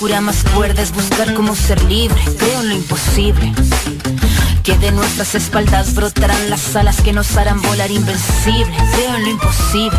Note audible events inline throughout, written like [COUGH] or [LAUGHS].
Locura más cuerda es buscar cómo ser libre. Creo en lo imposible. Que de nuestras espaldas brotarán las alas que nos harán volar invencibles. Creo en lo imposible.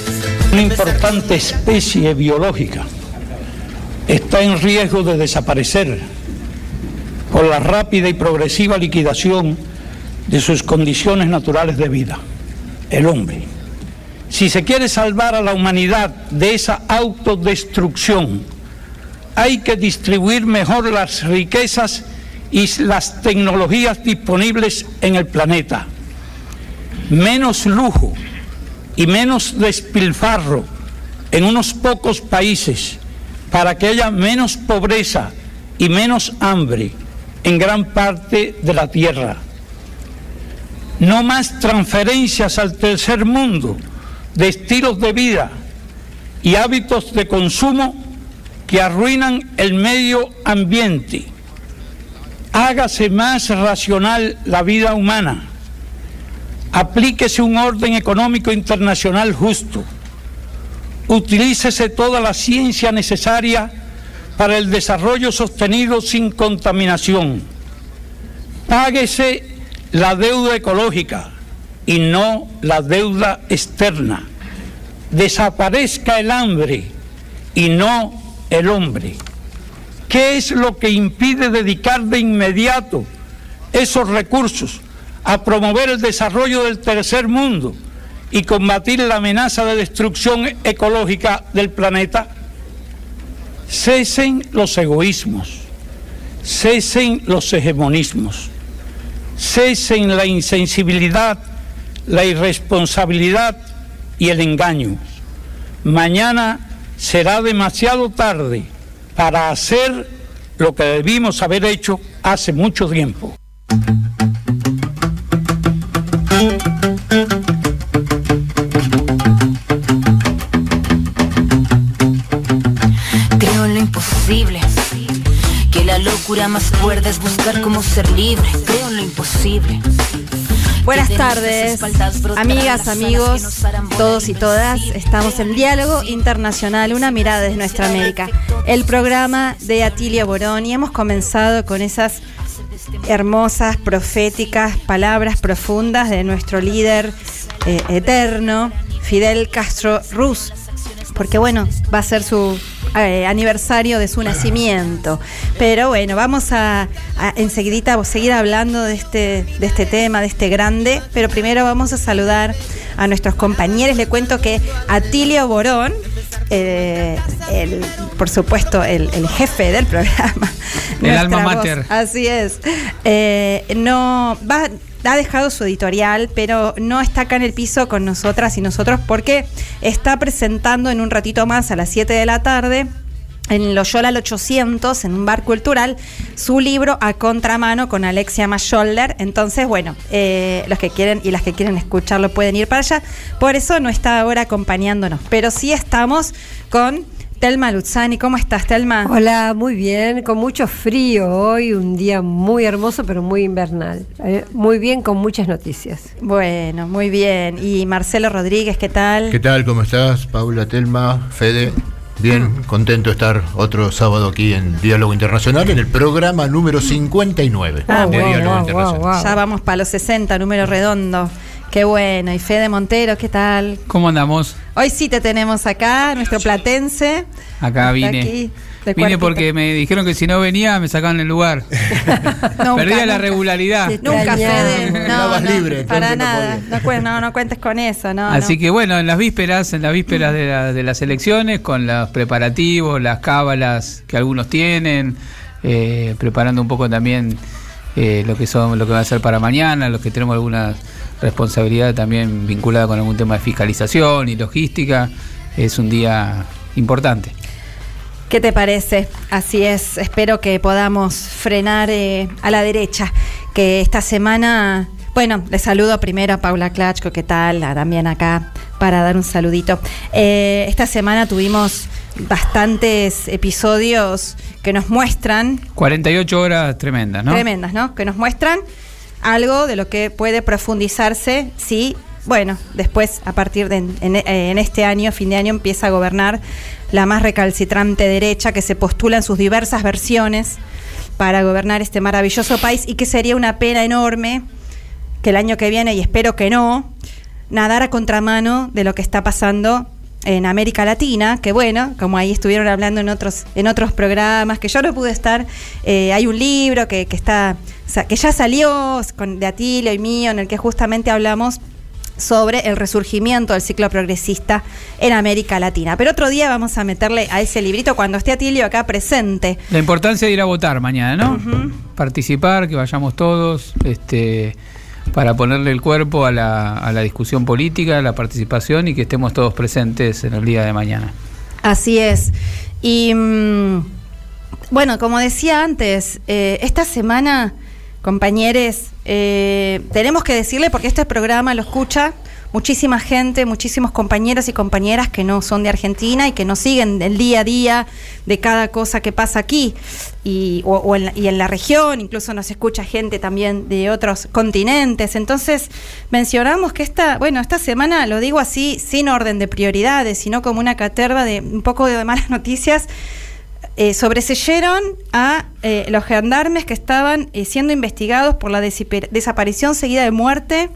Una importante especie biológica está en riesgo de desaparecer por la rápida y progresiva liquidación de sus condiciones naturales de vida, el hombre. Si se quiere salvar a la humanidad de esa autodestrucción, hay que distribuir mejor las riquezas y las tecnologías disponibles en el planeta. Menos lujo y menos despilfarro en unos pocos países para que haya menos pobreza y menos hambre en gran parte de la tierra. No más transferencias al tercer mundo de estilos de vida y hábitos de consumo que arruinan el medio ambiente. Hágase más racional la vida humana. Aplíquese un orden económico internacional justo. Utilícese toda la ciencia necesaria para el desarrollo sostenido sin contaminación. Páguese la deuda ecológica y no la deuda externa. Desaparezca el hambre y no el hombre. ¿Qué es lo que impide dedicar de inmediato esos recursos a promover el desarrollo del tercer mundo y combatir la amenaza de destrucción ecológica del planeta? Cesen los egoísmos, cesen los hegemonismos, cesen la insensibilidad, la irresponsabilidad y el engaño. Mañana será demasiado tarde para hacer lo que debimos haber hecho hace mucho tiempo. Locura más cuerda es buscar cómo ser libre. Creo en lo imposible. Buenas tardes, amigas, amigos, todos y todas. Estamos en Diálogo. Internacional, una mirada desde nuestra América. El programa de Atilio Borón y hemos comenzado con esas hermosas, proféticas palabras profundas de nuestro líder eh, eterno, Fidel Castro Ruz. Porque bueno, va a ser su eh, aniversario de su nacimiento. Pero bueno, vamos a, a enseguidita seguir hablando de este, de este tema, de este grande. Pero primero vamos a saludar a nuestros compañeros. Le cuento que Atilio Borón, eh, el, por supuesto, el, el jefe del programa. El alma voz, mater. Así es. Eh, no va, ha dejado su editorial, pero no está acá en el piso con nosotras y nosotros porque está presentando en un ratito más a las 7 de la tarde en Loyola al 800, en un bar cultural, su libro A Contramano con Alexia Mascholder. Entonces, bueno, eh, los que quieren y las que quieren escucharlo pueden ir para allá. Por eso no está ahora acompañándonos, pero sí estamos con Telma Luzzani. ¿Cómo estás, Telma? Hola, muy bien, con mucho frío hoy, un día muy hermoso pero muy invernal. Eh, muy bien, con muchas noticias. Bueno, muy bien. Y Marcelo Rodríguez, ¿qué tal? ¿Qué tal? ¿Cómo estás? Paula, Telma, Fede. Bien, contento de estar otro sábado aquí en Diálogo Internacional, en el programa número 59 Ah, de wow, Diálogo wow, Internacional. wow, wow. Ya vamos para los 60, número redondo. Qué bueno. Y Fede Montero, ¿qué tal? ¿Cómo andamos? Hoy sí te tenemos acá, nuestro platense. Acá vine. aquí. Vine cuartito. porque me dijeron que si no venía me sacaban el lugar. [LAUGHS] Nunca, Perdía la regularidad. Sí. Nunca. Fede. No, no, libre, para nada. No, no, no cuentes con eso, no. Así no. que bueno, en las vísperas, en las vísperas de, la- de las elecciones, con los preparativos, las cábalas que algunos tienen, eh, preparando un poco también eh, lo que son, lo que va a ser para mañana, los que tenemos alguna responsabilidad también vinculada con algún tema de fiscalización y logística, es un día importante. ¿Qué te parece? Así es, espero que podamos frenar eh, a la derecha, que esta semana, bueno, le saludo primero a Paula Klachko, ¿qué tal? A también acá para dar un saludito. Eh, esta semana tuvimos bastantes episodios que nos muestran 48 horas tremendas, ¿no? tremendas, ¿no? Que nos muestran algo de lo que puede profundizarse si, bueno, después a partir de en, en- en este año, fin de año, empieza a gobernar la más recalcitrante derecha que se postula en sus diversas versiones para gobernar este maravilloso país y que sería una pena enorme que el año que viene, y espero que no, nadar a contramano de lo que está pasando en América Latina, que bueno, como ahí estuvieron hablando en otros, en otros programas, que yo no pude estar, eh, hay un libro que, que está, que ya salió con, de Atilio y mío, en el que justamente hablamos sobre el resurgimiento del ciclo progresista en América Latina. Pero otro día vamos a meterle a ese librito cuando esté Atilio acá presente. La importancia de ir a votar mañana, ¿no? Participar, que vayamos todos, este, para ponerle el cuerpo a la, discusión política, a la participación y que estemos todos presentes en el día de mañana. Así es. Y mm, bueno, como decía antes, eh, esta semana, compañeros, eh, tenemos que decirle, porque este programa lo escucha muchísima gente, muchísimos compañeros y compañeras que no son de Argentina y que nos siguen el día a día de cada cosa que pasa aquí y, o- o en la, y en la región, incluso nos escucha gente también de otros continentes. Entonces, mencionamos que esta, bueno, esta semana, lo digo así, sin orden de prioridades, sino como una caterva de un poco de malas [LAUGHS] noticias, eh, sobreseyeron a eh, los gendarmes que estaban eh, siendo investigados por la desaparición seguida de muerte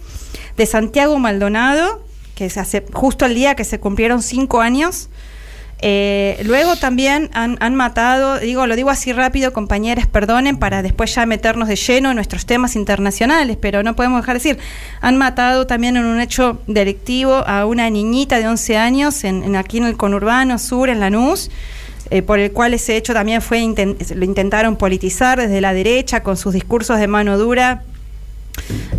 de Santiago Maldonado, que se hace justo el día que se cumplieron cinco años. Eh, luego también han, han matado, digo, lo digo así rápido, compañeros, perdonen, para después ya meternos de lleno en nuestros temas internacionales, pero no podemos dejar de decir, han matado también en un hecho delictivo a una niñita de 11 años en, aquí en el conurbano sur, en Lanús, eh, por el cual ese hecho también fue inten- lo intentaron politizar desde la derecha con sus discursos de mano dura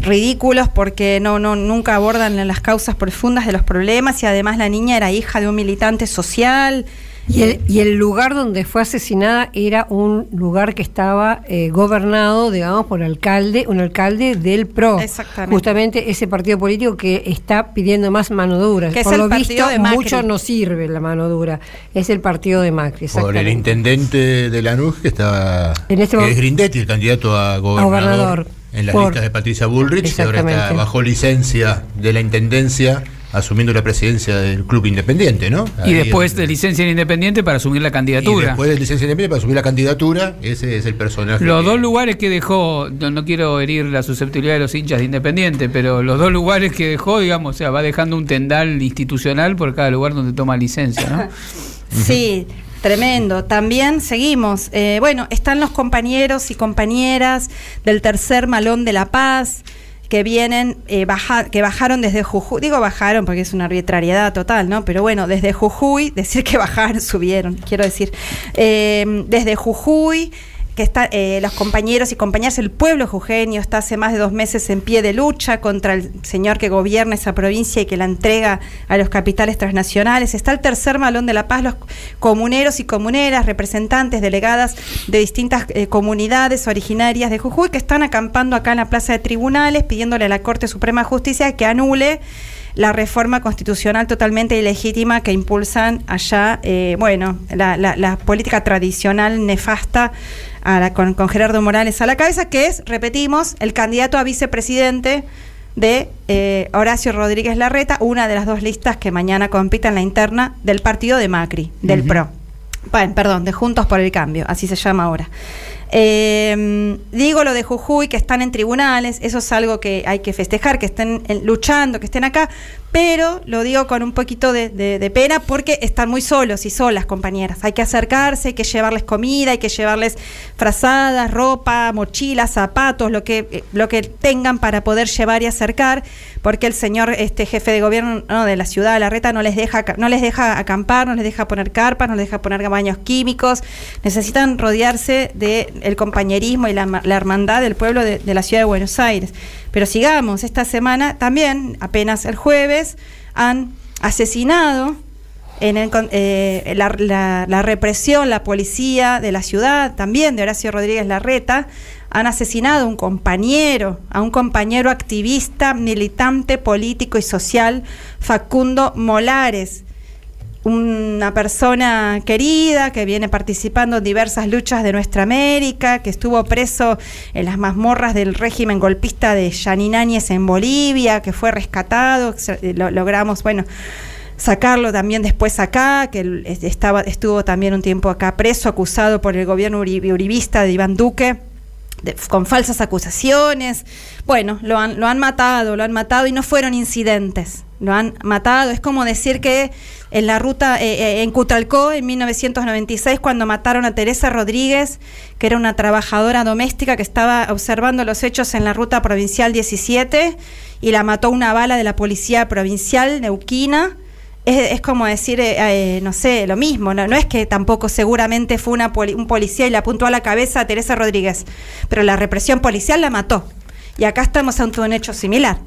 ridículos porque no, no nunca abordan las causas profundas de los problemas y además la niña era hija de un militante social. Y el, y el lugar donde fue asesinada era un lugar que estaba eh, gobernado, digamos, por alcalde, un alcalde del PRO. Exactamente. Justamente ese partido político que está pidiendo más mano dura. Que es por el lo partido visto, de Macri. mucho no sirve la mano dura. Es el partido de Macri. Por el intendente de Lanús que está En este que es Grindetti, el candidato a gobernador, gobernador. en las Por- listas de Patricia Bullrich, que ahora está bajo licencia de la intendencia, asumiendo la presidencia del club independiente, ¿no? Y después en- de licencia en independiente para asumir la y candidatura. después de licencia independiente para asumir la candidatura, ese es el personaje. Los que- dos lugares que dejó, no, no quiero herir la susceptibilidad de los hinchas de Independiente, pero los dos lugares que dejó, digamos, o sea, va dejando un tendal institucional por cada lugar donde toma licencia, ¿no? [LAUGHS] Sí, tremendo. También seguimos. Eh, bueno, están los compañeros y compañeras del tercer malón de La Paz que vienen, eh, baja- que bajaron desde Jujuy, digo bajaron porque es una arbitrariedad total, ¿no? Pero bueno, desde Jujuy, [LAUGHS] decir que bajaron, subieron, quiero decir, Eh, desde Jujuy, que está, eh, los compañeros y compañeras, el pueblo jujeño está hace más de dos meses en pie de lucha contra el señor que gobierna esa provincia y que la entrega a los capitales transnacionales. Está el tercer malón de la paz, los comuneros y comuneras, representantes, delegadas de distintas eh, comunidades originarias de Jujuy que están acampando acá en la Plaza de Tribunales pidiéndole a la Corte Suprema de Justicia que anule la reforma constitucional totalmente ilegítima que impulsan allá, eh, bueno, la, la- la política tradicional nefasta a la- con, con Gerardo Morales a la cabeza, que es, repetimos, el candidato a vicepresidente de eh, Horacio Rodríguez Larreta, una de las dos listas que mañana compita en la interna del partido de Macri, del PRO. Bueno, perdón, de Juntos por el Cambio, así se llama ahora. Eh, digo lo de Jujuy, que están en tribunales, eso es algo que hay que festejar, que estén eh, luchando, que estén acá, pero lo digo con un poquito de, de, pena porque están muy solos y solas, compañeras. Hay que acercarse, hay que llevarles comida, hay que llevarles frazadas, ropa, mochilas, zapatos, lo que, eh, lo que tengan para poder llevar y acercar, porque el señor este jefe de gobierno de la ciudad de La Reta no les deja, no les deja acampar, no les deja poner carpas, no les deja poner baños químicos. Necesitan rodearse del compañerismo y la, hermandad del pueblo de la ciudad de Buenos Aires. Pero sigamos, esta semana también, apenas el jueves, han asesinado en eh, la, represión, la policía de la ciudad, también de Horacio Rodríguez Larreta, han asesinado a un compañero, a un compañero activista, militante, político y social, Facundo Molares una persona querida que viene participando en diversas luchas de nuestra América, que estuvo preso en las mazmorras del régimen golpista de Yanináñez en Bolivia, que fue rescatado, logramos, bueno, sacarlo también después acá, que estaba, estuvo también un tiempo acá preso, acusado por el gobierno uribista de Iván Duque. con falsas acusaciones. Bueno, lo han, lo han matado, lo han matado y no fueron incidentes. Lo han matado. Es como decir que en la ruta, eh, eh, en Cutralcó, en 1996, cuando mataron a Teresa Rodríguez, que era una trabajadora doméstica que estaba observando los hechos en la ruta provincial 17 y la mató una bala de la policía provincial neuquina. Es, como decir, eh, no sé, lo mismo, no, no, es que tampoco seguramente fue una un policía y le apuntó a la cabeza a Teresa Rodríguez, pero la represión policial la mató. Y acá estamos ante un hecho similar.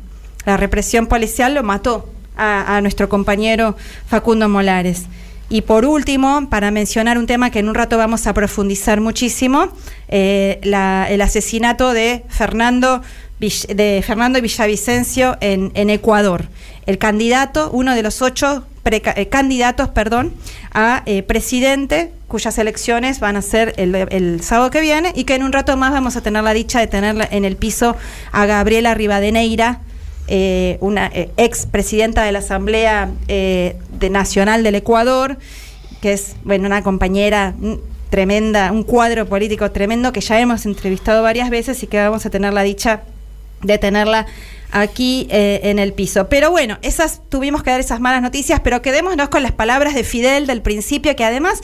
La represión policial lo mató a, nuestro compañero Facundo Molares. Y por último, para mencionar un tema que en un rato vamos a profundizar muchísimo, eh, el asesinato de Fernando, de Fernando Villavicencio en, en Ecuador. El candidato, uno de los ocho eh, candidatos, perdón, a eh, presidente cuyas elecciones van a ser el, el, sábado que viene y que en un rato más vamos a tener la dicha de tener en el piso a Gabriela Rivadeneira, eh, una eh, ex presidenta de la Asamblea eh, Nacional del Ecuador, que es bueno, una compañera tremenda, un cuadro político tremendo que ya hemos entrevistado varias veces y que vamos a tener la dicha de tenerla aquí en el piso. Pero bueno, esas tuvimos que dar esas malas noticias, pero quedémonos con las palabras de Fidel del principio, que además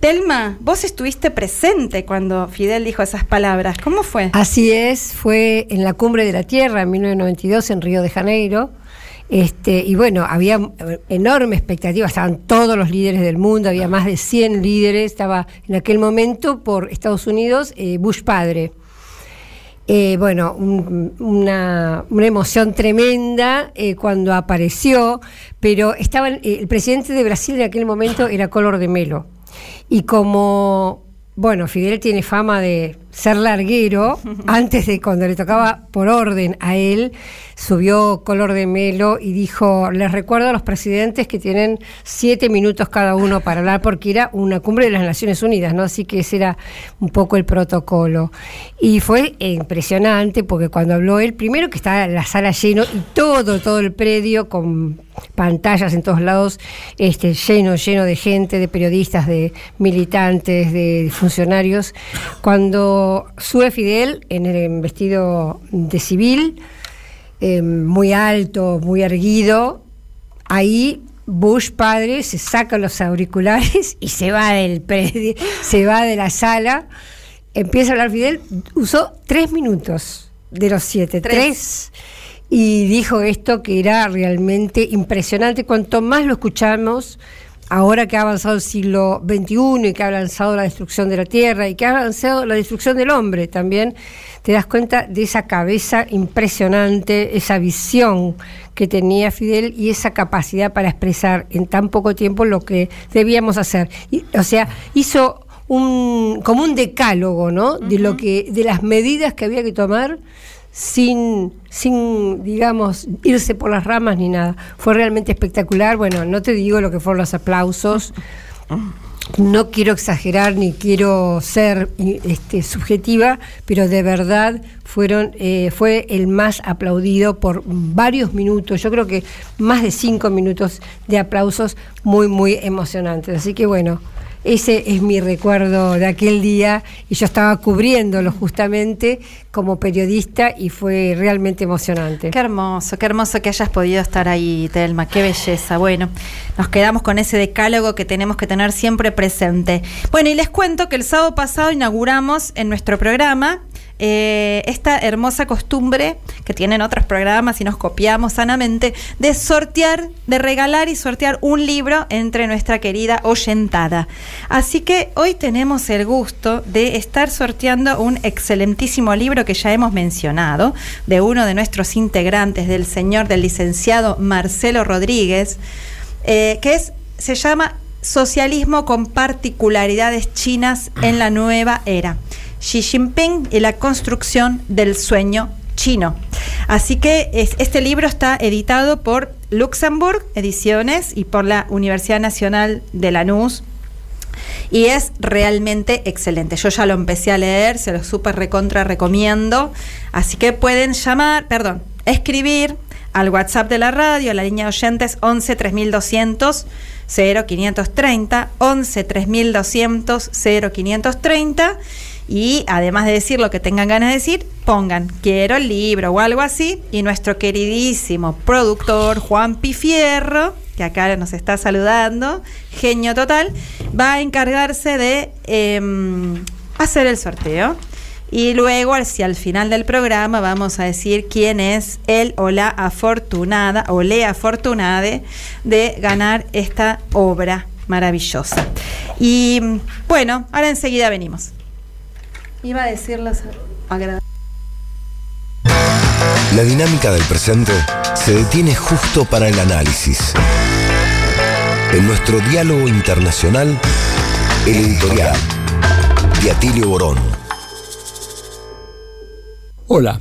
Telma, vos estuviste presente cuando Fidel dijo esas palabras. ¿Cómo fue? Así es, fue en la Cumbre de la Tierra en 1992 en Río de Janeiro. Este, y bueno, había enorme expectativa, estaban todos los líderes del mundo, había más de 100 líderes, estaba en aquel momento por Estados Unidos eh, Bush padre. Eh, bueno, una, emoción tremenda eh, cuando apareció, pero estaba el presidente de Brasil en aquel momento era Color de Melo. Y como, bueno, Fidel tiene fama de ser larguero, [LAUGHS] antes de cuando le tocaba por orden a él, subió color de melo y dijo, les recuerdo a los presidentes que tienen siete minutos cada uno para hablar, porque era una cumbre de las Naciones Unidas, ¿no? Así que ese era un poco el protocolo. Y fue impresionante, porque cuando habló él, primero que estaba la sala lleno y todo, todo el predio con pantallas en todos lados, este, lleno, lleno de gente, de periodistas, de militantes, de funcionarios. Cuando sube Fidel en el vestido de civil, eh, muy alto, muy erguido, ahí Bush padre se saca los auriculares [LAUGHS] y se va del se va de la sala, empieza a hablar Fidel, usó tres minutos de los siete, tres, y dijo esto que era realmente impresionante. Cuanto más lo escuchamos, ahora que ha avanzado el siglo XXI y que ha avanzado la destrucción de la tierra y que ha avanzado la destrucción del hombre también, te das cuenta de esa cabeza impresionante, esa visión que tenía Fidel y esa capacidad para expresar en tan poco tiempo lo que debíamos hacer. o sea, hizo un, como un decálogo, ¿no? De lo que, de las medidas que había que tomar sin, sin, digamos, irse por las ramas ni nada. Fue realmente espectacular. Bueno, no te digo lo que fueron los aplausos. No quiero exagerar ni quiero ser este, subjetiva, pero de verdad fueron, eh, fue el más aplaudido por varios minutos. Yo creo que más de cinco minutos de aplausos muy, muy emocionantes. Así que bueno, ese es mi recuerdo de aquel día y yo estaba cubriéndolo justamente como periodista y fue realmente emocionante. Qué hermoso, qué hermoso que hayas podido estar ahí, Telma, qué belleza. Bueno, nos quedamos con ese decálogo que tenemos que tener siempre presente. Bueno, y les cuento que el sábado pasado inauguramos en nuestro programa eh, esta hermosa costumbre que tienen otros programas y nos copiamos sanamente de sortear, de regalar y sortear un libro entre nuestra querida oyentada. Así que hoy tenemos el gusto de estar sorteando un excelentísimo libro que ya hemos mencionado, de uno de nuestros integrantes, del señor, del licenciado Marcelo Rodríguez, eh, que es, se llama Socialismo con particularidades chinas en la nueva era. Xi Jinping y la construcción del sueño chino. Así que este libro está editado por Luxembourg Ediciones y por la Universidad Nacional de Lanús. Y es realmente excelente. Yo ya lo empecé a leer, se lo súper recontra recomiendo. Así que pueden llamar, perdón, escribir al WhatsApp de la radio, la línea de oyentes 11 3200 0530, 11 3200 0530 y además de decir lo que tengan ganas de decir, pongan quiero el libro o algo así. Y nuestro queridísimo productor Juan Pifierro, que acá nos está saludando, genio total, va a encargarse de em, hacer el sorteo. Y luego, hacia el final del programa, vamos a decir quién es el o la afortunada o le afortunade de ganar esta obra maravillosa. Y bueno, ahora enseguida venimos. Iba a decirles La dinámica del presente se detiene justo para el análisis. En nuestro diálogo internacional, el editorial de Atilio Borón. Hola,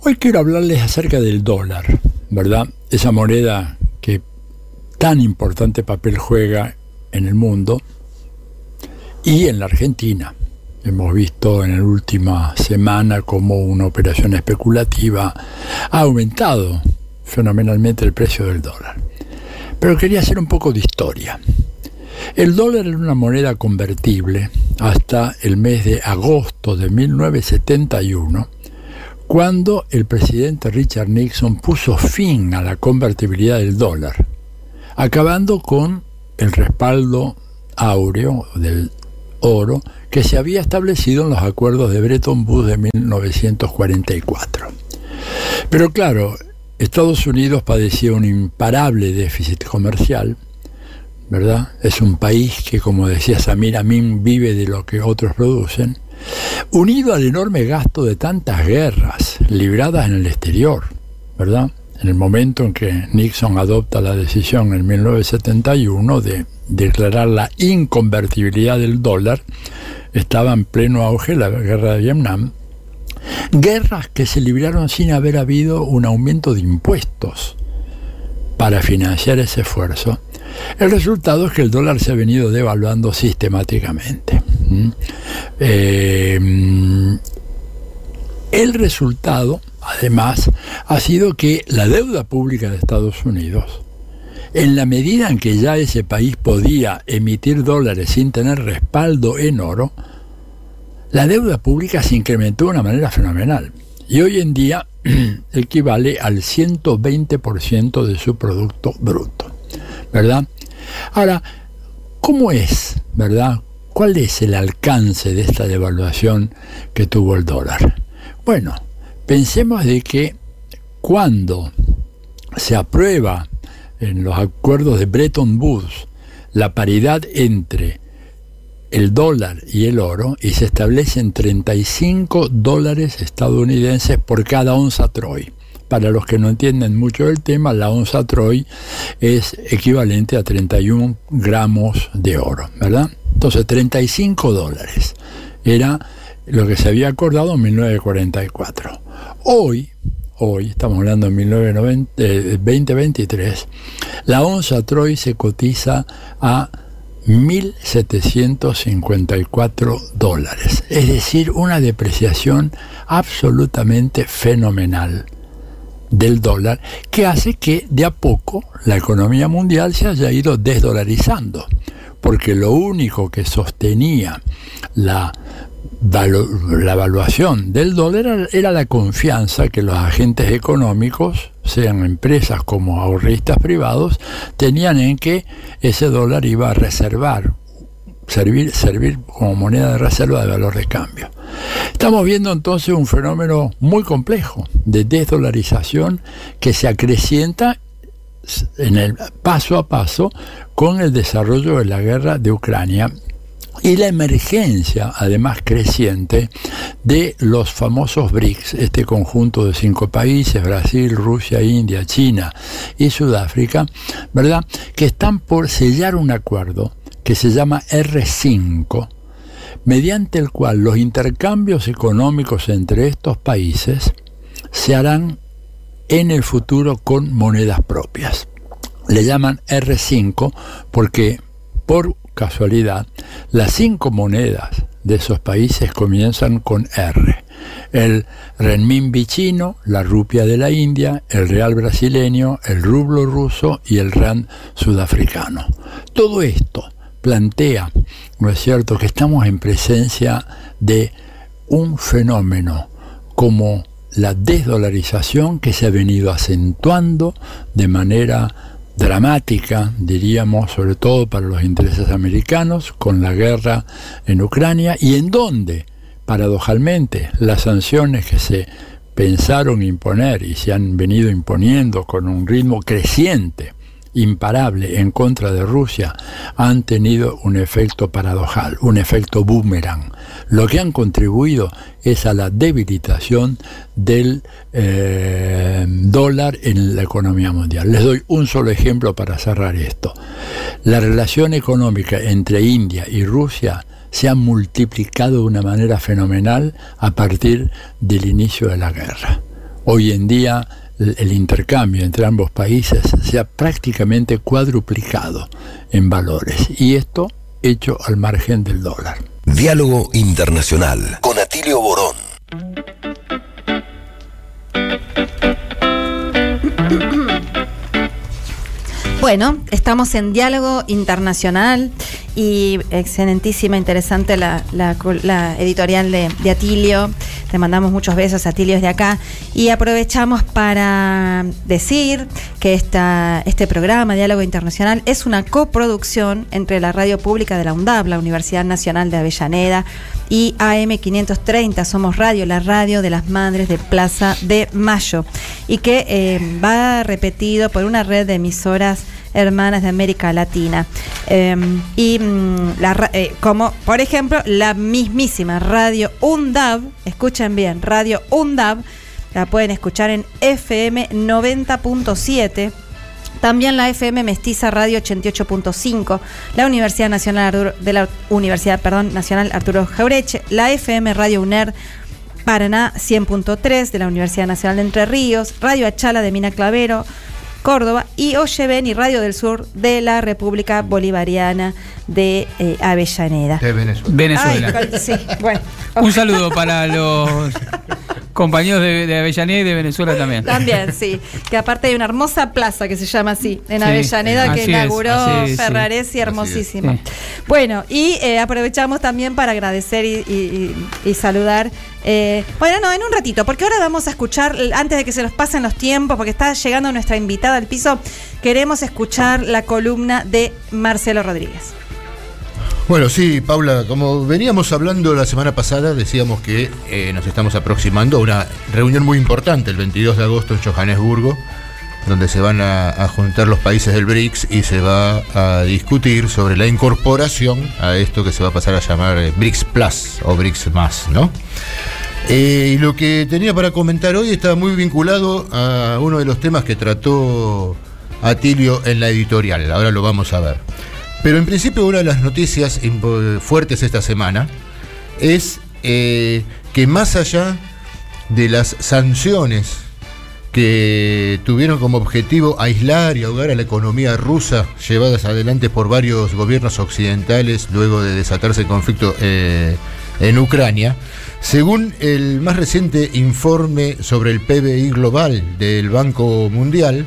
hoy quiero hablarles acerca del dólar, ¿verdad? Esa moneda que tan importante papel juega en el mundo y en la Argentina. Hemos visto en la última semana cómo una operación especulativa ha aumentado fenomenalmente el precio del dólar. Pero quería hacer un poco de historia. El dólar era una moneda convertible hasta el mes de agosto de 1971, cuando el presidente Richard Nixon puso fin a la convertibilidad del dólar, acabando con el respaldo áureo del oro que se había establecido en los acuerdos de Bretton Woods de 1944. Pero claro, Estados Unidos padecía un imparable déficit comercial, ¿verdad? Es un país que, como decía Samir Amin, vive de lo que otros producen, unido al enorme gasto de tantas guerras libradas en el exterior, ¿verdad? En el momento en que Nixon adopta la decisión en 1971 de declarar la inconvertibilidad del dólar, estaba en pleno auge la guerra de Vietnam, guerras que se libraron sin haber habido un aumento de impuestos para financiar ese esfuerzo. El resultado es que el dólar se ha venido devaluando sistemáticamente. Eh, el resultado, además, ha sido que la deuda pública de Estados Unidos en la medida en que ya ese país podía emitir dólares sin tener respaldo en oro, la deuda pública se incrementó de una manera fenomenal y hoy en día [CLEARS THROAT] equivale al 120% de su Producto Bruto, ¿verdad? Ahora, ¿cómo es, verdad? ¿Cuál es el alcance de esta devaluación que tuvo el dólar? Bueno, pensemos de que cuando se aprueba en los acuerdos de Bretton Woods la paridad entre el dólar y el oro y se establecen 35 dólares estadounidenses por cada onza Troy. Para los que no entienden mucho del tema, la onza Troy es equivalente a 31 gramos de oro, ¿verdad? Entonces, 35 dólares era lo que se había acordado en 1944. Hoy, hoy, estamos hablando en 2023, la onza Troy se cotiza a 1.754 dólares, es decir, una depreciación absolutamente fenomenal del dólar que hace que de a poco la economía mundial se haya ido desdolarizando porque lo único que sostenía la, la evaluación del dólar era la confianza que los agentes económicos, sean empresas como ahorristas privados, tenían en que ese dólar iba a reservar servir, servir como moneda de reserva de valor de cambio. Estamos viendo entonces un fenómeno muy complejo de desdolarización que se acrecienta en el paso a paso con el desarrollo de la guerra de Ucrania y la emergencia, además creciente, de los famosos BRICS, este conjunto de cinco países, Brasil, Rusia, India, China y Sudáfrica, ¿verdad? Que están por sellar un acuerdo que se llama R5, mediante el cual los intercambios económicos entre estos países se harán en el futuro con monedas propias. Le llaman R5 porque, por casualidad, las cinco monedas de esos países comienzan con R. El renminbi chino, la rupia de la India, el real brasileño, el rublo ruso y el rand sudafricano. Todo esto plantea, ¿no es cierto?, que estamos en presencia de un fenómeno como la desdolarización que se ha venido acentuando de manera dramática, diríamos, sobre todo para los intereses americanos, con la guerra en Ucrania, y en donde, paradojalmente, las sanciones que se pensaron imponer y se han venido imponiendo con un ritmo creciente, imparable en contra de Rusia han tenido un efecto paradojal, un efecto boomerang. Lo que han contribuido es a la debilitación del eh, dólar en la economía mundial. Les doy un solo ejemplo para cerrar esto. La relación económica entre India y Rusia se ha multiplicado de una manera fenomenal a partir del inicio de la guerra. Hoy en día el intercambio entre ambos países se ha prácticamente cuadruplicado en valores y esto hecho al margen del dólar. Diálogo Internacional con Atilio Borón. Bueno, estamos en diálogo internacional y excelentísima, interesante la, editorial de, Atilio. Te mandamos muchos besos, Atilio, de acá. Y aprovechamos para decir que esta, este programa, Diálogo Internacional, es una coproducción entre la radio pública de la UNDAB, la Universidad Nacional de Avellaneda, y AM530, Somos Radio, la radio de las madres de Plaza de Mayo, y que eh, va repetido por una red de emisoras hermanas de América Latina. Em, y mm, eh, como por ejemplo la mismísima Radio UNDAB, escuchen bien, Radio UNDAB, la pueden escuchar en FM 90.7. También la FM Mestiza Radio 88.5, la Universidad Nacional de la Universidad perdón, Nacional Arturo Jaureche, la FM Radio UNER Paraná 100.3 de la Universidad Nacional de Entre Ríos, Radio Achala de Mina Clavero, Córdoba y Oyeven y Radio del Sur de la República Bolivariana de eh, Avellaneda. De Venezuela. Venezuela. sí, bueno. Un saludo para los compañeros de, Avellaneda y de Venezuela también. También, sí. Que aparte hay una hermosa plaza que se llama así, en Avellaneda, que inauguró Ferraresi, hermosísima. Bueno, y eh, aprovechamos también para agradecer y, saludar. Eh, bueno, no, en un ratito, porque ahora vamos a escuchar, antes de que se nos pasen los tiempos, porque está llegando nuestra invitada al piso, queremos escuchar la columna de Marcelo Rodríguez. Bueno, sí, Paula, como veníamos hablando la semana pasada, decíamos que eh, nos estamos aproximando a una reunión muy importante el 22 de agosto en Johannesburgo, donde se van a, juntar los países del BRICS y se va a discutir sobre la incorporación a esto que se va a pasar a llamar eh, BRICS Plus o BRICS más, ¿no? Eh, y lo que tenía para comentar hoy está muy vinculado a uno de los temas que trató Atilio en la editorial. Ahora lo vamos a ver. Pero en principio una de las noticias fuertes esta semana es eh, que más allá de las sanciones que tuvieron como objetivo aislar y ahogar a la economía rusa llevadas adelante por varios gobiernos occidentales luego de desatarse el conflicto eh, en Ucrania, según el más reciente informe sobre el PBI global del Banco Mundial,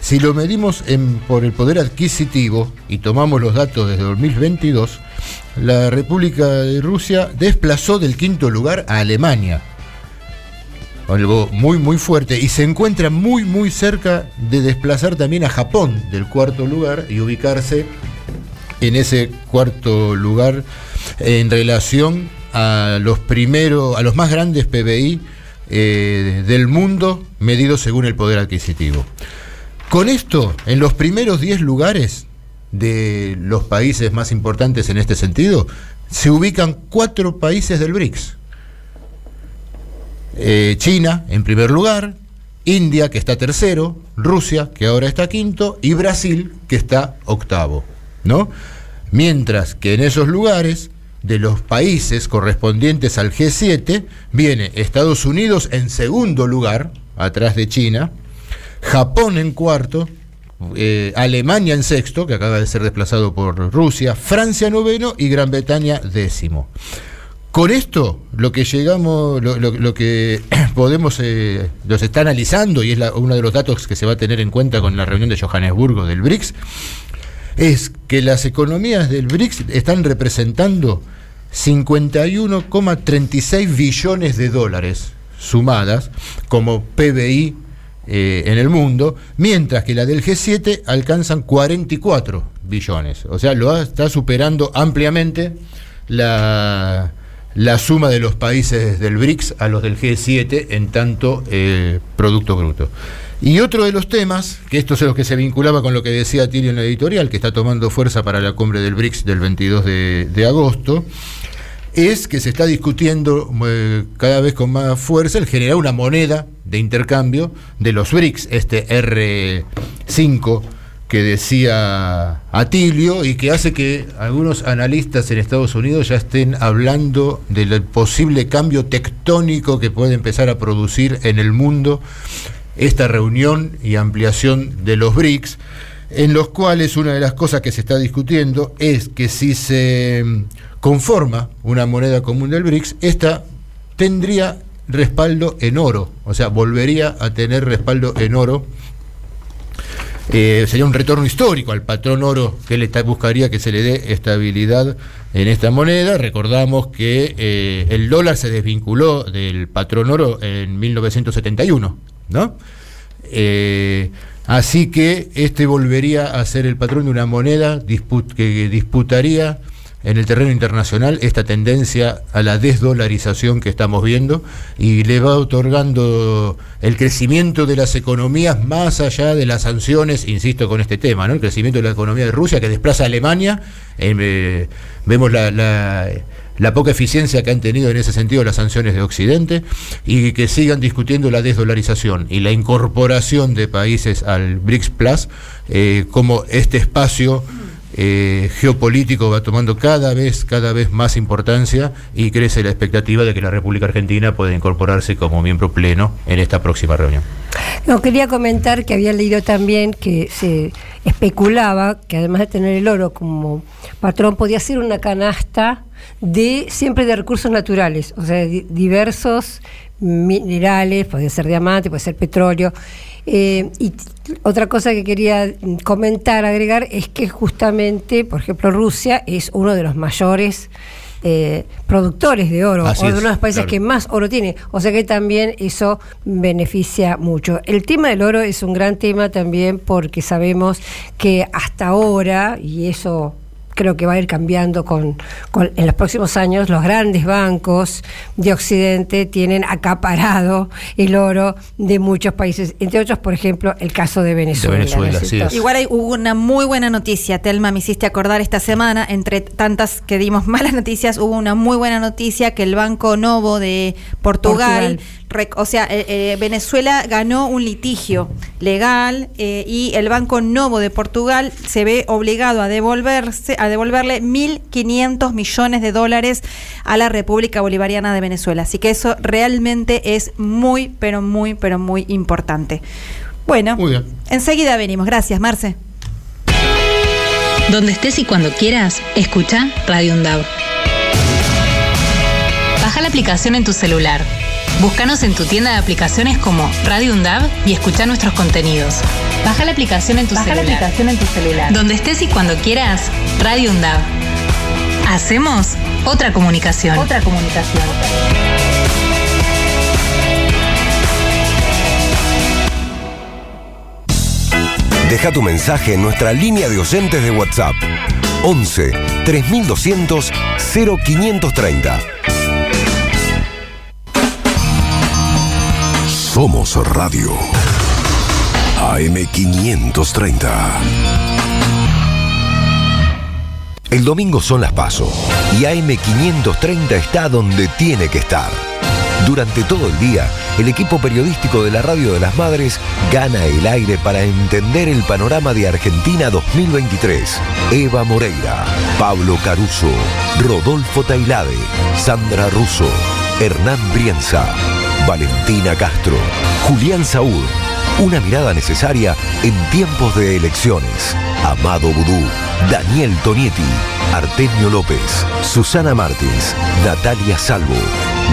si lo medimos por el poder adquisitivo y tomamos los datos desde 2022, la República de Rusia desplazó del quinto lugar a Alemania. Algo muy, muy fuerte. Y se encuentra muy, muy cerca de desplazar también a Japón del cuarto lugar y ubicarse en ese cuarto lugar en relación a los primeros, a los más grandes PBI eh, del mundo medidos según el poder adquisitivo. Con esto, en los primeros 10 lugares de los países más importantes en este sentido, se ubican cuatro países del BRICS. Eh, China en primer lugar, India que está tercero, Rusia que ahora está quinto y Brasil que está octavo, ¿no? Mientras que en esos lugares de los países correspondientes al G7 viene Estados Unidos en segundo lugar, atrás de China, Japón en cuarto, eh, Alemania en sexto, que acaba de ser desplazado por Rusia, Francia noveno y Gran Bretaña décimo. Con esto, lo que llegamos, lo, que [CLEARS THROAT] podemos, eh, los está analizando, y es la- uno de los datos que se va a tener en cuenta con la reunión de Johannesburgo del BRICS, es que las economías del BRICS están representando 51,36 billones de dólares sumadas como PBI eh, en el mundo, mientras que la del G7 alcanzan 44 billones. O sea, lo está superando ampliamente la, la suma de los países del BRICS a los del G7 en tanto eh, Producto Bruto. Y otro de los temas, que esto es lo que se vinculaba con lo que decía Tilio en la editorial, que está tomando fuerza para la cumbre del BRICS del 22 de, agosto, es que se está discutiendo eh, cada vez con más fuerza el generar una moneda de intercambio de los BRICS, este R5 que decía Atilio y que hace que algunos analistas en Estados Unidos ya estén hablando del posible cambio tectónico que puede empezar a producir en el mundo esta reunión y ampliación de los BRICS, en los cuales una de las cosas que se está discutiendo es que si se mm, conforma una moneda común del BRICS, esta tendría respaldo en oro, o sea, volvería a tener respaldo en oro. Eh, sería un retorno histórico al patrón oro que está- buscaría que se le dé estabilidad en esta moneda. Recordamos que eh, el dólar se desvinculó del patrón oro en 1971, ¿no? Eh, así que este volvería a ser el patrón de una moneda que disputaría en el terreno internacional esta tendencia a la desdolarización que estamos viendo y le va otorgando el crecimiento de las economías más allá de las sanciones, insisto con este tema, ¿no? el crecimiento de la economía de Rusia que desplaza a Alemania, eh, vemos la, poca eficiencia que han tenido en ese sentido las sanciones de Occidente y que sigan discutiendo la desdolarización y la incorporación de países al BRICS Plus eh, como este espacio eh, geopolítico va tomando cada vez, cada vez más importancia y crece la expectativa de que la República Argentina pueda incorporarse como miembro pleno en esta próxima reunión. No, quería comentar que había leído también que se especulaba que además de tener el oro como patrón, podía ser una canasta de siempre de recursos naturales, o sea, di- diversos minerales, puede ser diamante, puede ser petróleo. Eh, y otra cosa que quería comentar, agregar, es que justamente, por ejemplo, Rusia es uno de los mayores eh, productores de oro, Así o de uno de los países claro. que más oro tiene. O sea que también eso beneficia mucho. El tema del oro es un gran tema también porque sabemos que hasta ahora, y eso creo que va a ir cambiando con, con- en los próximos años, los grandes bancos de Occidente tienen acaparado el oro de muchos países, entre otros, por ejemplo, el caso de Venezuela. Igual hay, hubo una muy buena noticia, Telma, me hiciste acordar esta semana, entre tantas que dimos [LAUGHS] malas noticias, hubo una muy buena noticia que el Banco Novo de Portugal, o sea, eh, eh, Venezuela ganó un litigio legal eh, y el Banco Novo de Portugal se ve obligado a devolverse, a devolverle 1.500 millones de dólares a la República Bolivariana de Venezuela. Así que eso realmente es muy, pero muy, pero muy importante. Bueno, Muy bien. enseguida venimos. Gracias, Marce. Donde estés y cuando quieras, escucha Radio UNDAV. Baja la aplicación en tu celular. Búscanos en tu tienda de aplicaciones como Radio UNDAV y escucha nuestros contenidos. Baja la aplicación en tu Baja la celular. aplicación en tu celular. Donde estés y cuando quieras, Radio UNDAV. Hacemos otra comunicación. Otra comunicación. Deja tu mensaje en nuestra línea de oyentes de WhatsApp. 11 3200 0530. Somos Radio. AM530. El domingo son las paso y AM530 está donde tiene que estar. Durante todo el día, el equipo periodístico de la Radio de las Madres gana el aire para entender el panorama de Argentina 2023. Eva Moreira, Pablo Caruso, Rodolfo Tailade, Sandra Russo, Hernán Brienza, Valentina Castro, Julián Saúl. Una mirada necesaria en tiempos de elecciones. Amado Vudú, Daniel Tonietti, Artemio López, Susana Martins, Natalia Salvo,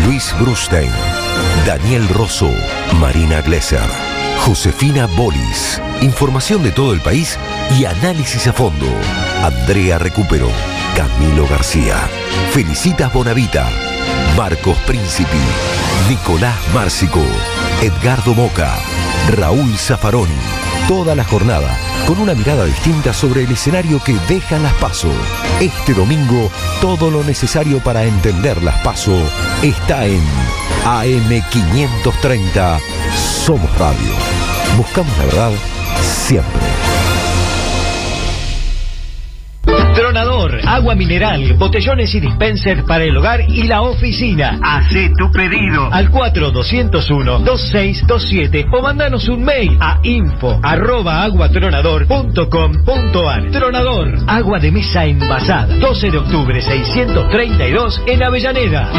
Luis Brustein, Daniel Rosso, Marina Glesser, Josefina Bolis. Información de todo el país y análisis a fondo. Andrea Recupero, Camilo García, Felicitas Bonavita, Marcos Príncipi, Nicolás Márcico, Edgardo Moca, Raúl Zaffaroni. Toda la jornada con una mirada distinta sobre el escenario que dejan las PASO. Este domingo, todo lo necesario para entender las PASO está en AM530 Somos Radio. Buscamos la verdad siempre. Tronador, agua mineral, botellones y dispensers para el hogar y la oficina. Hacé tu pedido al 4201-2627 o mandanos un mail a info arroba aguatronador.com.ar. Tronador, agua de mesa envasada. 12 de octubre 632 en Avellaneda.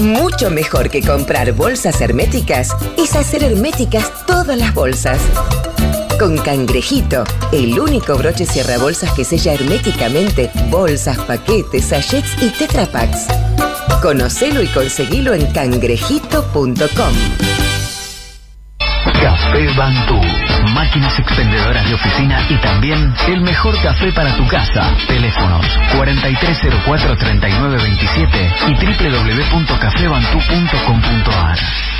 Mucho mejor que comprar bolsas herméticas es hacer herméticas todas las bolsas. Con Cangrejito, el único broche cierra bolsas que sella herméticamente bolsas, paquetes, sachets y tetrapacks. Conocelo y conseguilo en cangrejito.com. Café Bantú. Máquinas expendedoras de oficina y también el mejor café para tu casa. Teléfonos 4304-3927 y www.cafebantú.com.ar.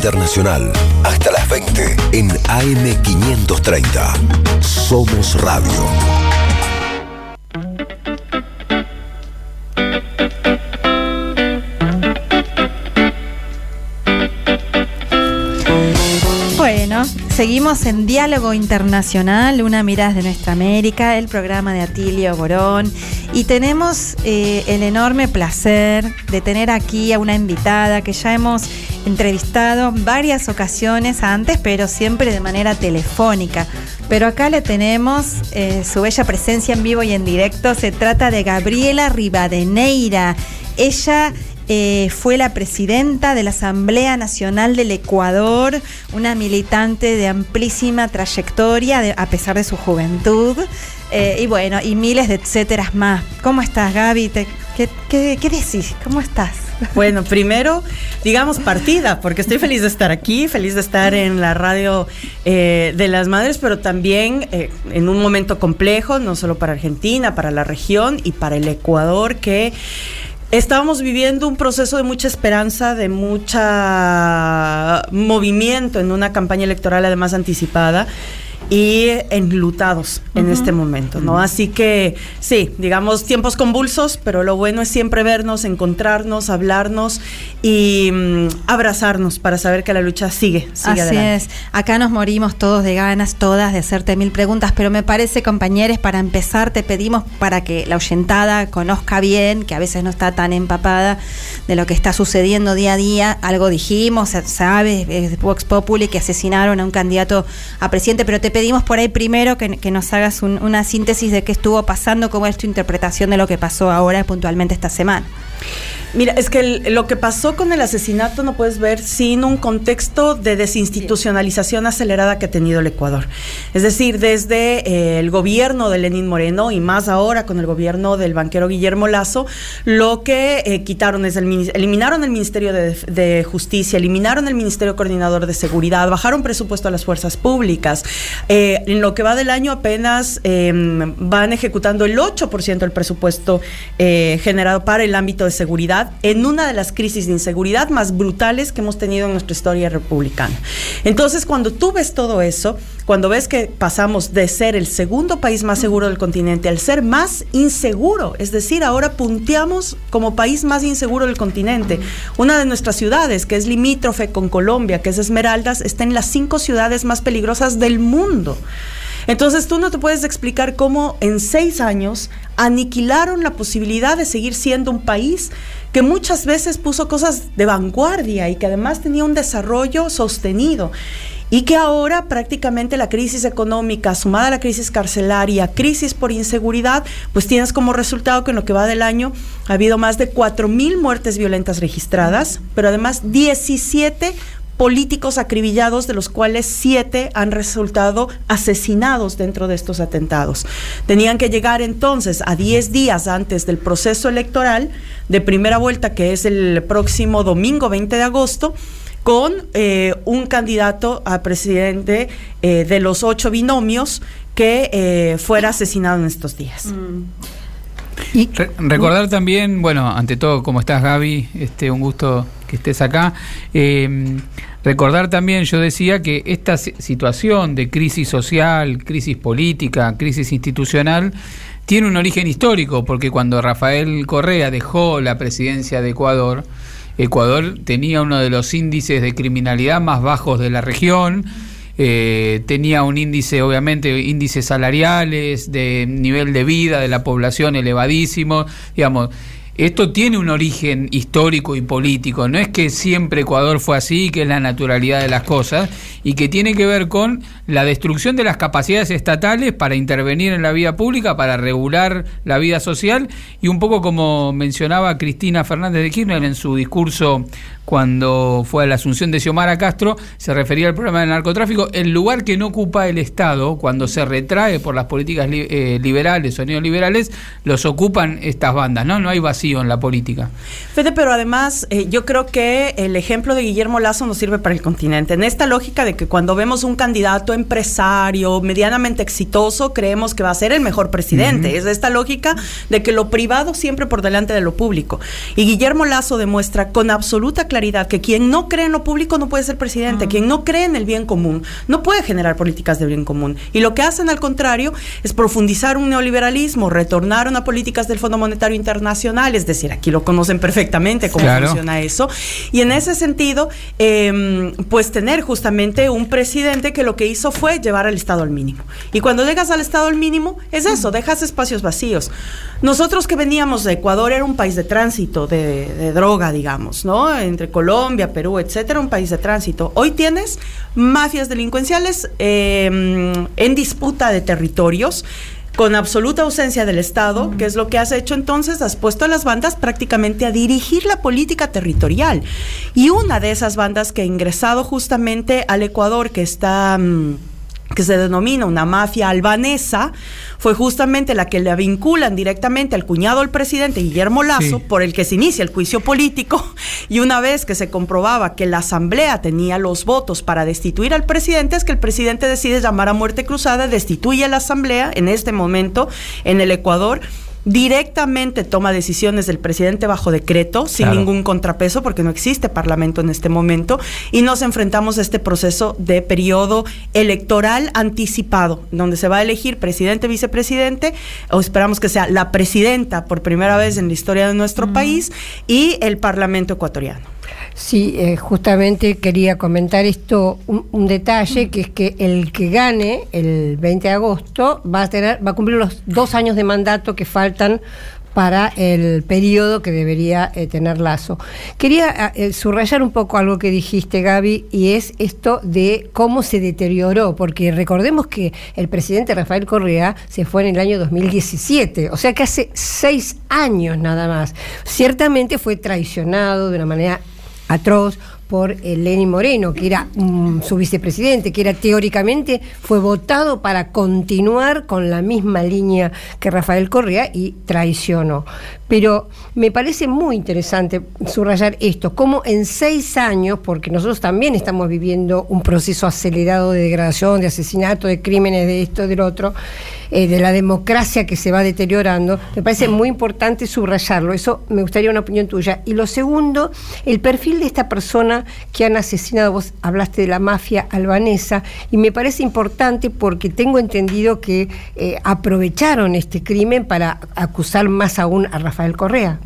Internacional. Hasta las 20 en AM530. Somos Radio. Seguimos en Diálogo Internacional, una mirada de nuestra América, el programa de Atilio Borón. Y tenemos eh, el enorme placer de tener aquí a una invitada que ya hemos entrevistado varias ocasiones antes, pero siempre de manera telefónica. Pero acá le tenemos eh, su bella presencia en vivo y en directo. Se trata de Gabriela Rivadeneira. Ella eh, fue la presidenta de la Asamblea Nacional del Ecuador, una militante de amplísima trayectoria, a pesar de su juventud. Eh, y bueno, y miles de etcéteras más. ¿Cómo estás, Gaby? ¿Qué, qué, qué decís? ¿Cómo estás? [LAUGHS] Bueno, primero, digamos partida, porque estoy feliz de estar aquí, feliz de estar en la radio eh, de las madres, pero también en un momento complejo, no solo para Argentina, para la región y para el Ecuador, que estábamos viviendo un proceso de mucha esperanza, de mucha movimiento en una campaña electoral además anticipada y enlutados en este momento, ¿no? Así que sí, digamos tiempos convulsos, pero lo bueno es siempre vernos, encontrarnos, hablarnos y mm, abrazarnos para saber que la lucha sigue, sigue Así adelante. es. Acá nos morimos todos de ganas, todas, de hacerte mil preguntas, pero me parece, compañeros, para empezar te pedimos para que la oyentada conozca bien, que a veces no está tan empapada de lo que está sucediendo día a día. Algo dijimos, se sabe, es Vox Populi, que asesinaron a un candidato a presidente, pero te pedimos por ahí primero que, que nos hagas un- una síntesis de qué estuvo pasando, cómo es tu interpretación de lo que pasó ahora puntualmente esta semana. Mira, es que lo que pasó con el asesinato no puedes ver sin un contexto de desinstitucionalización acelerada que ha tenido el Ecuador. Es decir, desde eh, el gobierno de Lenín Moreno y más ahora con el gobierno del banquero Guillermo Lazo, lo que eh, quitaron es el eliminaron el Ministerio de, Justicia, eliminaron el Ministerio Coordinador de Seguridad, bajaron presupuesto a las fuerzas públicas. Eh, en lo que va del año apenas eh, van ejecutando el 8% del presupuesto generado para el ámbito de seguridad en una de las crisis de inseguridad más brutales que hemos tenido en nuestra historia republicana. Entonces, cuando tú ves todo eso, cuando ves que pasamos de ser el segundo país más seguro del continente al ser más inseguro, es decir, ahora punteamos como país más inseguro del continente. Una de nuestras ciudades, que es limítrofe con Colombia, que es Esmeraldas, está en las cinco ciudades más peligrosas del mundo. Entonces tú no te puedes explicar cómo en seis años aniquilaron la posibilidad de seguir siendo un país que muchas veces puso cosas de vanguardia y que además tenía un desarrollo sostenido. Y que ahora prácticamente la crisis económica, sumada a la crisis carcelaria, crisis por inseguridad, pues tienes como resultado que en lo que va del año ha habido más de 4.000 muertes violentas registradas, pero además 17 políticos acribillados, de los cuales siete han resultado asesinados dentro de estos atentados. Tenían que llegar entonces a 10 días antes del proceso electoral de primera vuelta, que es el próximo domingo 20 de agosto, con eh, un candidato a presidente eh, de los ocho binomios que eh, fuera asesinado en estos días. Re- recordar también, bueno, ante todo, ¿cómo estás Gaby? Este, un gusto que estés acá. Eh, recordar también, yo decía que esta si- situación de crisis social, crisis política, crisis institucional, tiene un origen histórico, porque cuando Rafael Correa dejó la presidencia de Ecuador, Ecuador tenía uno de los índices de criminalidad más bajos de la región. eh, tenía un índice, obviamente, índices salariales, de nivel de vida de la población elevadísimo, digamos. Esto tiene un origen histórico y político, no es que siempre Ecuador fue así, que es la naturalidad de las cosas, y que tiene que ver con la destrucción de las capacidades estatales para intervenir en la vida pública, para regular la vida social, y un poco como mencionaba Cristina Fernández de Kirchner en su discurso cuando fue a la asunción de Xiomara Castro, se refería al problema del narcotráfico, el lugar que no ocupa el Estado cuando se retrae por las políticas li- eh, liberales o neoliberales, los ocupan estas bandas, ¿no? No hay vacío en la política. Fede, pero además eh, yo creo que el ejemplo de Guillermo Lazo nos sirve para el continente. En esta lógica de que cuando vemos un candidato empresario medianamente exitoso, creemos que va a ser el mejor presidente. Es esta lógica de que lo privado siempre por delante de lo público. Y Guillermo Lazo demuestra con absoluta claridad que quien no cree en lo público no puede ser presidente, quien no cree en el bien común no puede generar políticas de bien común. Y lo que hacen al contrario es profundizar un neoliberalismo, retornar a políticas del Fondo Monetario Internacional, es decir, aquí lo conocen perfectamente cómo Claro. funciona eso. Y en ese sentido, eh, pues tener justamente un presidente que lo que hizo fue llevar al Estado al mínimo. Y cuando llegas al Estado al mínimo, es eso, dejas espacios vacíos. Nosotros que veníamos de Ecuador era un país de tránsito, de, de droga, digamos, ¿no? Entre Colombia, Perú, etcétera, un país de tránsito. Hoy tienes mafias delincuenciales eh, en disputa de territorios con absoluta ausencia del Estado, que es lo que has hecho entonces, has puesto a las bandas prácticamente a dirigir la política territorial. Y una de esas bandas que ha ingresado justamente al Ecuador, que está... mm, que se denomina una mafia albanesa, fue justamente la que le vinculan directamente al cuñado del presidente Guillermo Lazo, Sí. por el que se inicia el juicio político, y una vez que se comprobaba que la asamblea tenía los votos para destituir al presidente, es que el presidente decide llamar a muerte cruzada, destituye a la asamblea en este momento en el Ecuador directamente toma decisiones del presidente bajo decreto, sin Claro. ningún contrapeso, porque no existe parlamento en este momento, y nos enfrentamos a este proceso de periodo electoral anticipado, donde se va a elegir presidente, vicepresidente, o esperamos que sea la presidenta por primera vez en la historia de nuestro país, y el parlamento ecuatoriano. Sí, eh, justamente quería comentar esto, un, detalle, que es que el que gane el 20 de agosto va a tener, va a cumplir los dos años de mandato que faltan para el periodo que debería eh, tener Lazo. Quería eh, subrayar un poco algo que dijiste, Gaby, y es esto de cómo se deterioró, porque recordemos que el presidente Rafael Correa se fue en el año 2017, o sea que hace seis años nada más. Ciertamente fue traicionado de una manera atroz por eh, Lenín Moreno, que era mm, su vicepresidente, que era teóricamente fue votado para continuar con la misma línea que Rafael Correa y traicionó. Pero me parece muy interesante subrayar esto, como en seis años, porque nosotros también estamos viviendo un proceso acelerado de degradación, de asesinato, de crímenes, de esto, del otro, eh, de la democracia que se va deteriorando, me parece muy importante subrayarlo. Eso me gustaría una opinión tuya. Y lo segundo, el perfil de esta persona que han asesinado, vos hablaste de la mafia albanesa, y me parece importante porque tengo entendido que eh, aprovecharon este crimen para acusar más aún a Rafael Correa.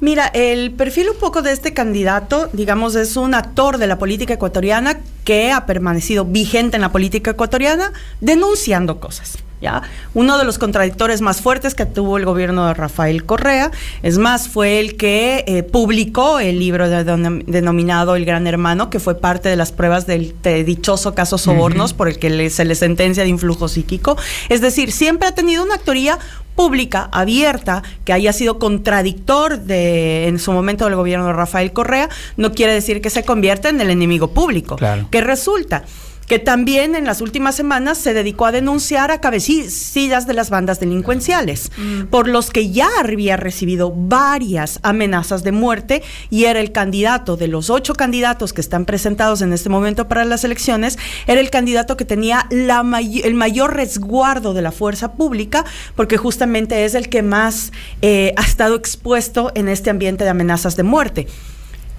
Mira, el perfil un poco de este candidato, digamos, es un actor de la política ecuatoriana que ha permanecido vigente en la política ecuatoriana denunciando cosas. ¿Ya? Uno de los contradictores más fuertes que tuvo el gobierno de Rafael Correa, es más, fue el que eh, publicó el libro de- denom- denominado El Gran Hermano, que fue parte de las pruebas del de dichoso caso Sobornos, por el que le- se le sentencia de influjo psíquico. Es decir, siempre ha tenido una actoría pública, abierta, que haya sido contradictor de en su momento del gobierno de Rafael Correa, no quiere decir que se convierta en el enemigo público. Claro. Que resulta que también en las últimas semanas se dedicó a denunciar a cabecillas de las bandas delincuenciales, por los que ya había recibido varias amenazas de muerte y era el candidato de los ocho candidatos que están presentados en este momento para las elecciones, era el candidato que tenía la may- el mayor resguardo de la fuerza pública, porque justamente es el que más eh, ha estado expuesto en este ambiente de amenazas de muerte.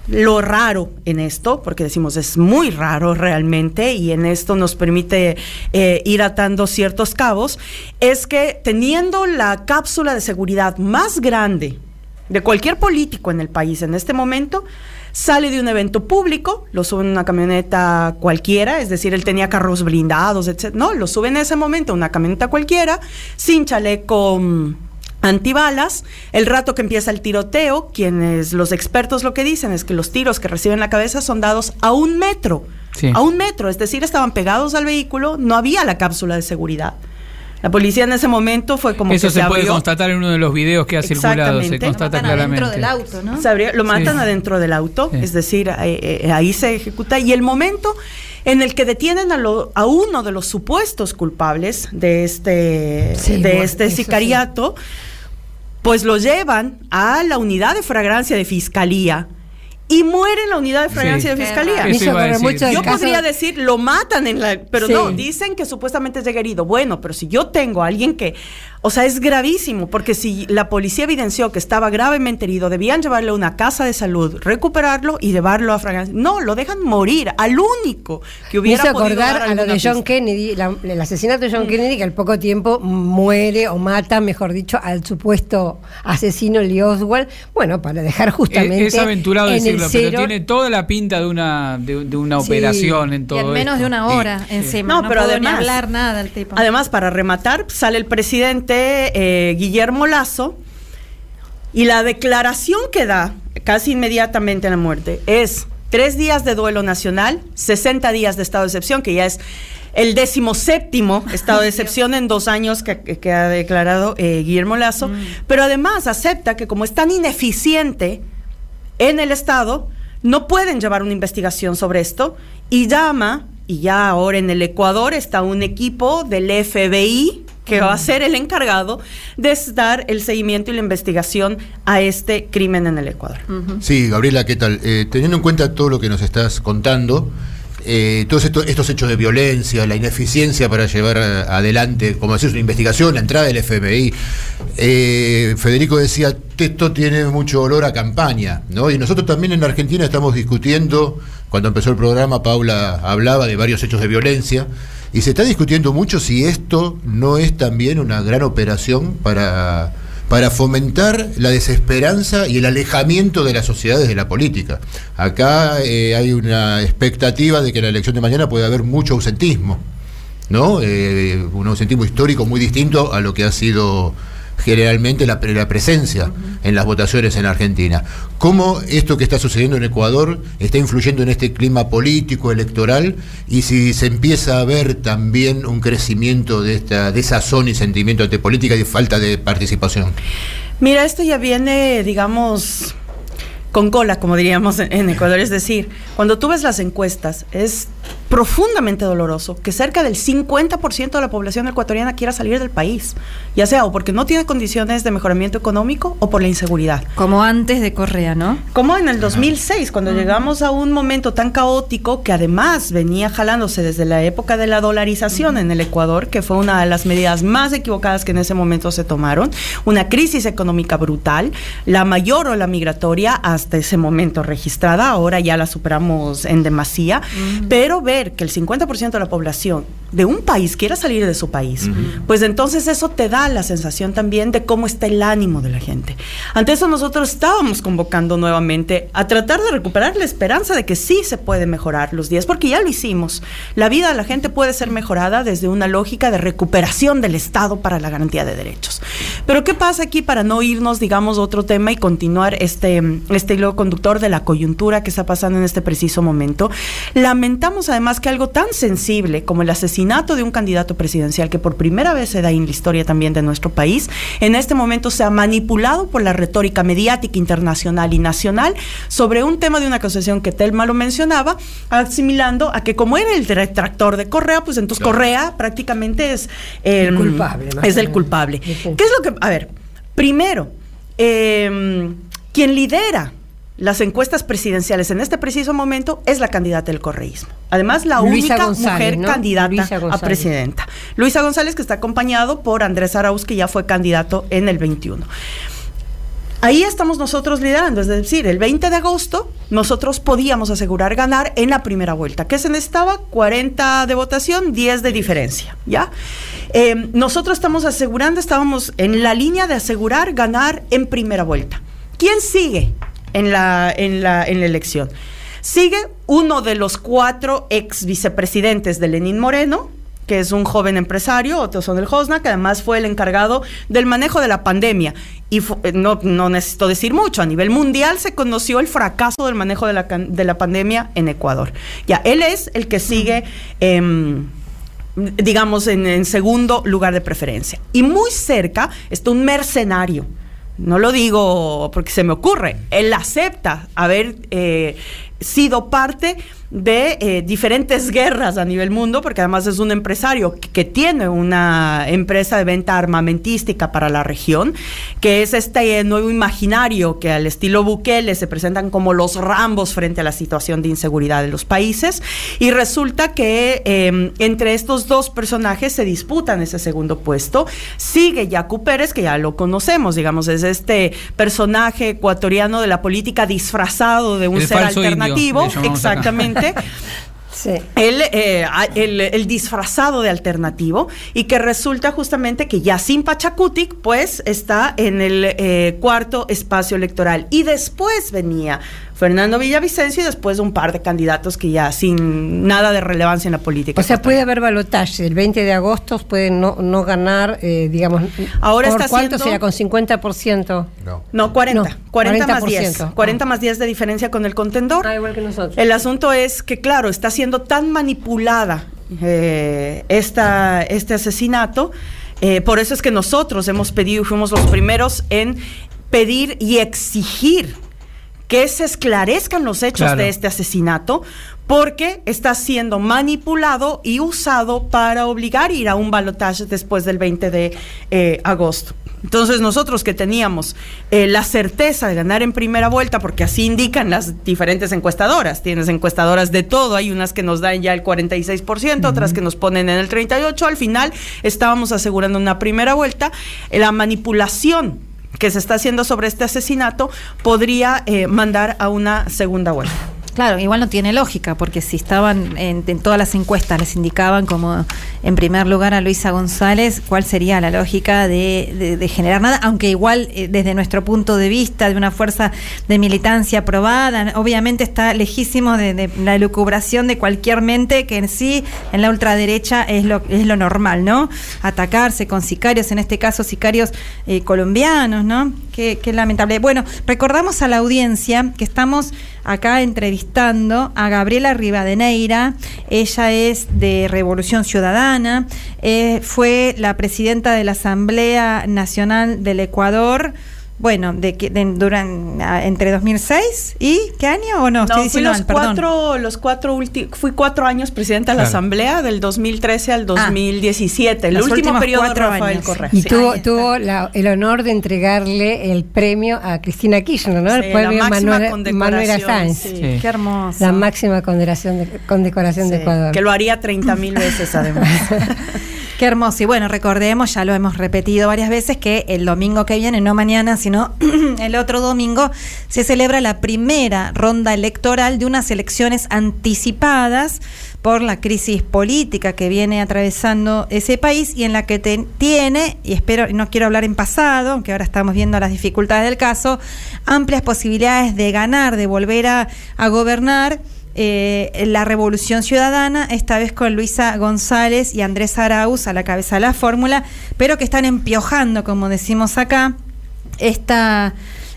Lo raro en esto, porque decimos es muy raro realmente y en esto nos permite eh, ir atando ciertos cabos, es que teniendo la cápsula de seguridad más grande de cualquier político en el país en este momento, sale de un evento público, lo sube en una camioneta cualquiera, es decir, él tenía carros blindados, etc. No, lo sube en ese momento en una camioneta cualquiera, sin chaleco mm, antibalas, el rato que empieza el tiroteo, quienes los expertos lo que dicen es que los tiros que reciben en la cabeza son dados a un metro, Sí. a un metro, es decir, estaban pegados al vehículo, no había la cápsula de seguridad. La policía en ese momento fue como Eso que se, se, puede abrió. constatar en uno de los videos que ha circulado, se Exactamente. constata Lo matan claramente. adentro del auto, ¿no? Se abrió- lo matan Sí. adentro del auto, Sí. es decir, eh, eh, ahí se ejecuta. Y el momento en el que detienen a, lo- a uno de los supuestos culpables de este, Sí, de bueno, este sí. Pues lo llevan a la unidad de fragancia de fiscalía. Y muere en la unidad de fragancia Sí. de fiscalía. decir. Yo podría decir, lo matan en la. Pero Sí. no, dicen que supuestamente llega herido. Bueno, pero si yo tengo a alguien que. O sea, es gravísimo, porque si la policía evidenció que estaba gravemente herido, debían llevarlo a una casa de salud, recuperarlo y llevarlo a fragancia. No, lo dejan morir, al único que Me hubiera hizo podido acordar dar a lo de John pista. Kennedy, la- el asesinato de John Kennedy, que al poco tiempo muere o mata, mejor dicho, al supuesto asesino Lee Oswald. Bueno, para dejar justamente. Es, es aventurado en el decirlo, pero tiene toda la pinta de una, de, de una Sí. operación en Y todo en menos esto. de una hora encima. No, No, pero además- ni hablar nada el tipo. Además, para rematar, sale el presidente eh, Guillermo Lazo y la declaración que da casi inmediatamente a la muerte es tres días de duelo nacional, 60 días de estado de excepción, que ya es el decimoséptimo [LAUGHS] estado de excepción en dos años que, que ha declarado eh, Guillermo Lazo, pero además acepta que como es tan ineficiente en el Estado, no pueden llevar una investigación sobre esto y llama, y ya ahora en el Ecuador está un equipo del FBI que va a ser el encargado de dar el seguimiento y la investigación a este crimen en el Ecuador. Sí, Gabriela, ¿qué tal? Eh, teniendo en cuenta todo lo que nos estás contando, eh, todos estos, estos hechos de violencia, la ineficiencia para llevar adelante, como decís, una investigación, la entrada del FMI. Eh, Federico decía, esto tiene mucho olor a campaña, ¿no? Y nosotros también en Argentina estamos discutiendo, cuando empezó el programa, Paula hablaba de varios hechos de violencia, y se está discutiendo mucho si esto no es también una gran operación para para fomentar la desesperanza y el alejamiento de las sociedades de la política. Acá eh, hay una expectativa de que en la elección de mañana puede haber mucho ausentismo, ¿no? Eh, un ausentismo histórico muy distinto a lo que ha sido generalmente la, la presencia en las votaciones en Argentina. ¿Cómo esto que está sucediendo en Ecuador está influyendo en este clima político, electoral, y si se empieza a ver también un crecimiento de, esta, de esa zona y sentimiento de política y falta de participación? Mira, esto ya viene, digamos, con cola, como diríamos en, Ecuador. Es decir, cuando tú ves las encuestas, es profundamente doloroso que cerca del 50% de la población ecuatoriana quiera salir del país, ya sea o porque no tiene condiciones de mejoramiento económico o por la inseguridad. Como antes de Correa, ¿no? Como en el 2006, cuando llegamos a un momento tan caótico que además venía jalándose desde la época de la dolarización en el Ecuador, que fue una de las medidas más equivocadas que en ese momento se tomaron, una crisis económica brutal, la mayor o la migratoria hasta ese momento registrada, ahora ya la superamos en demasía, pero ver que el 50% de la población de un país quiera salir de su país, pues entonces eso te da la sensación también de cómo está el ánimo de la gente. Ante eso nosotros estábamos convocando nuevamente a tratar de recuperar la esperanza de que sí se puede mejorar los días, porque ya lo hicimos. La vida de la gente puede ser mejorada desde una lógica de recuperación del Estado para la garantía de derechos. Pero ¿qué pasa aquí para no irnos, digamos, a otro tema y continuar este, este hilo conductor de la coyuntura que está pasando en este preciso momento? Lamentamos además más que algo tan sensible como el asesinato de un candidato presidencial que por primera vez se da en la historia también de nuestro país, en este momento se ha manipulado por la retórica mediática internacional y nacional sobre un tema de una acusación que Telma lo mencionaba, asimilando a que como era el retractor de Correa, pues entonces Correa prácticamente es el, culpable. Es el culpable. ¿Qué es lo que, a ver, primero, em, quien lidera las encuestas presidenciales en este preciso momento es la candidata del correísmo. Además, la única mujer candidata a presidenta. Luisa González, que está acompañado por Andrés Arauz, que ya fue candidato en el 21. Ahí estamos nosotros liderando, es decir, el 20 de agosto nosotros podíamos asegurar ganar en la primera vuelta. ¿Qué se necesitaba? 40 de votación, 10 de diferencia, ¿ya? Eh, nosotros estamos asegurando, estábamos en la línea de asegurar ganar en primera vuelta. ¿Quién sigue? En la, en la, en la elección. Sigue uno de los cuatro ex vicepresidentes de Lenín Moreno, que es un joven empresario, Otto son el Hosna, que además fue el encargado del manejo de la pandemia. Y eh, no, no necesito decir mucho, a nivel mundial se conoció el fracaso del manejo de la, de la pandemia en Ecuador. Ya, él es el que sigue... Em, digamos, en segundo lugar de preferencia. Y muy cerca está un mercenario, no lo digo porque se me ocurre, él acepta haber eh, sido parte de eh, diferentes guerras a nivel mundo, porque además es un empresario que, tiene una empresa de venta armamentística para la región, que es este nuevo imaginario que al estilo Bukele se presentan como los rambos frente a la situación de inseguridad de los países, y resulta que em, entre estos dos personajes se disputan ese segundo puesto. Sigue Yacu Pérez, que ya lo conocemos, digamos, es este personaje ecuatoriano de la política disfrazado de un ser alternativo, exactamente. [LAUGHS] Eh, el, disfrazado de alternativo y que resulta justamente que Yacine Pachacutic pues está en el eh, cuarto espacio electoral. Y después venía Fernando Villavicencio y después un par de candidatos que ya sin nada de relevancia en la política. O sea, puede haber balotaje. El 20 de agosto pueden no, no ganar, eh, digamos. Ahora ¿por está cuánto sería? ¿Con 50%? No. No, 40. 40, más 10. 40 más 10 de diferencia con el contendor. Ah, igual que nosotros. El asunto es que, claro, está siendo tan manipulada eh, esta, este asesinato. Eh, por eso es que nosotros hemos pedido y fuimos los primeros en pedir y exigir que se esclarezcan los hechos de este asesinato, porque está siendo manipulado y usado para obligar a ir a un balotaje después del 20 de eh, agosto. Entonces nosotros que teníamos eh, la certeza de ganar en primera vuelta, porque así indican las diferentes encuestadoras, tienes encuestadoras de todo, hay unas que nos dan ya el 46%, otras que nos ponen en el 38%, al final estábamos asegurando una primera vuelta, eh, la manipulación que se está haciendo sobre este asesinato podría eh, mandar a una segunda vuelta. Claro, igual no tiene lógica, porque si estaban en, en, todas las encuestas, les indicaban como en primer lugar a Luisa González, ¿cuál sería la lógica de, generar nada? Aunque igual eh, desde nuestro punto de vista, de una fuerza de militancia aprobada, obviamente está lejísimo de, de, la lucubración de cualquier mente que en sí, en la ultraderecha, es lo, es lo normal, ¿no? Atacarse con sicarios, en este caso sicarios eh, colombianos, ¿no? Qué, qué lamentable. Bueno, recordamos a la audiencia que estamos acá entrevistando a Gabriela Rivadeneira. Ella es de Revolución Ciudadana, eh, fue la presidenta de la Asamblea Nacional del Ecuador. Bueno, de, de, duran, entre 2006 y ¿qué año o no? no fui los, mal, cuatro, los cuatro fui cuatro años presidenta de la claro. Asamblea del 2013 al 2017, ah, el último periodo de Rafael Correa. Y sí. tuvo, tuvo la, el honor de entregarle el premio a Cristina Kirchner, ¿no? Sí, el premio Manuel, Manuel. Sí. Qué hermoso. La máxima condecoración de, condecoración de Ecuador. Que lo haría 30 mil veces además. [LAUGHS] Qué hermoso. Y bueno, recordemos, ya lo hemos repetido varias veces, que el domingo que viene, no mañana, sino [CLEARS THROAT] el otro domingo, se celebra la primera ronda electoral de unas elecciones anticipadas por la crisis política que viene atravesando ese país y en la que te, tiene, y espero, no quiero hablar en pasado, aunque ahora estamos viendo las dificultades del caso, amplias posibilidades de ganar, de volver a, a gobernar eh, la Revolución Ciudadana, esta vez con Luisa González y Andrés Arauz a la cabeza de la fórmula, pero que están empiojando, como decimos acá, esta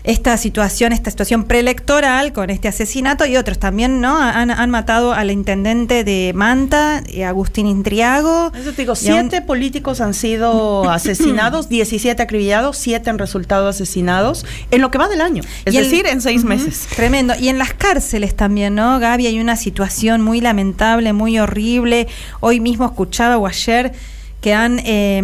esta situación, esta situación preelectoral con este asesinato y otros también, ¿no? Han, han matado al intendente de Manta, eh, Agustín Intriago. Eso te digo, siete un... políticos han sido [COUGHS] asesinados, 17 acribillados, siete han resultado asesinados en lo que va del año, es decir, en seis uh -huh, meses. Tremendo. Y en las cárceles también, ¿no, Gaby? Hay una situación muy lamentable, muy horrible. Hoy mismo escuchaba o ayer que han eh,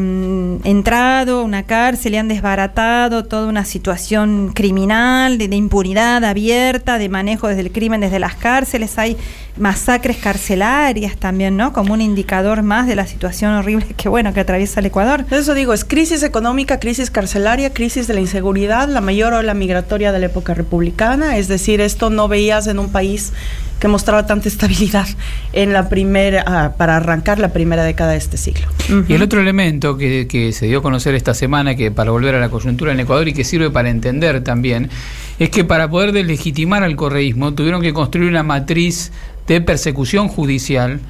entrado a una cárcel y han desbaratado toda una situación criminal, de, de, impunidad abierta, de manejo desde el crimen desde las cárceles. Hay masacres carcelarias también, ¿no? Como un indicador más de la situación horrible que, bueno, que atraviesa el Ecuador. Eso digo, es crisis económica, crisis carcelaria, crisis de la inseguridad, la mayor ola migratoria de la época republicana. Es decir, esto no veías en un país que mostraba tanta estabilidad en la primera, uh, para arrancar la primera década de este siglo. Uh -huh. Y el otro elemento que, que, se dio a conocer esta semana, que para volver a la coyuntura en Ecuador y que sirve para entender también, es que para poder deslegitimar al correísmo tuvieron que construir una matriz de persecución judicial.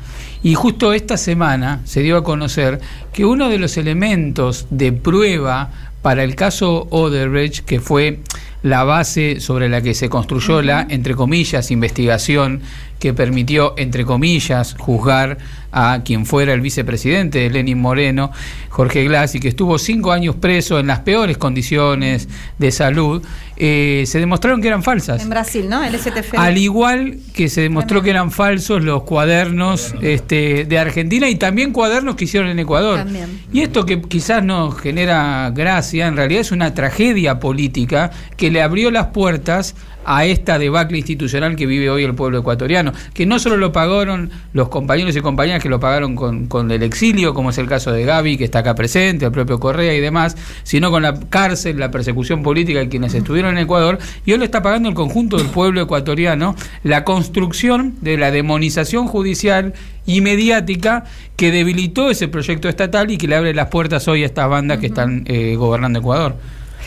Y justo esta semana se dio a conocer que uno de los elementos de prueba para el caso Odebrecht, que fue la base sobre la que se construyó la, entre comillas, investigación que permitió, entre comillas, juzgar a quien fuera el vicepresidente de Lenin Moreno, Jorge Glass, y que estuvo cinco años preso en las peores condiciones de salud, eh, se demostraron que eran falsas. En Brasil, ¿no? El STF. Al igual que se demostró que eran falsos los cuadernos este, de Argentina y también cuadernos que hicieron en Ecuador. También. Y esto que quizás nos genera gracia, en realidad es una tragedia política que le abrió las puertas a esta debacle institucional que vive hoy el pueblo ecuatoriano, que no solo lo pagaron los compañeros y compañeras que lo pagaron con, con el exilio, como es el caso de Gaby, que está acá presente, el propio Correa y demás, sino con la cárcel, la persecución política de quienes estuvieron en Ecuador, y hoy lo está pagando el conjunto del pueblo ecuatoriano, la construcción de la demonización judicial y mediática que debilitó ese proyecto estatal y que le abre las puertas hoy a estas bandas que están eh, gobernando Ecuador.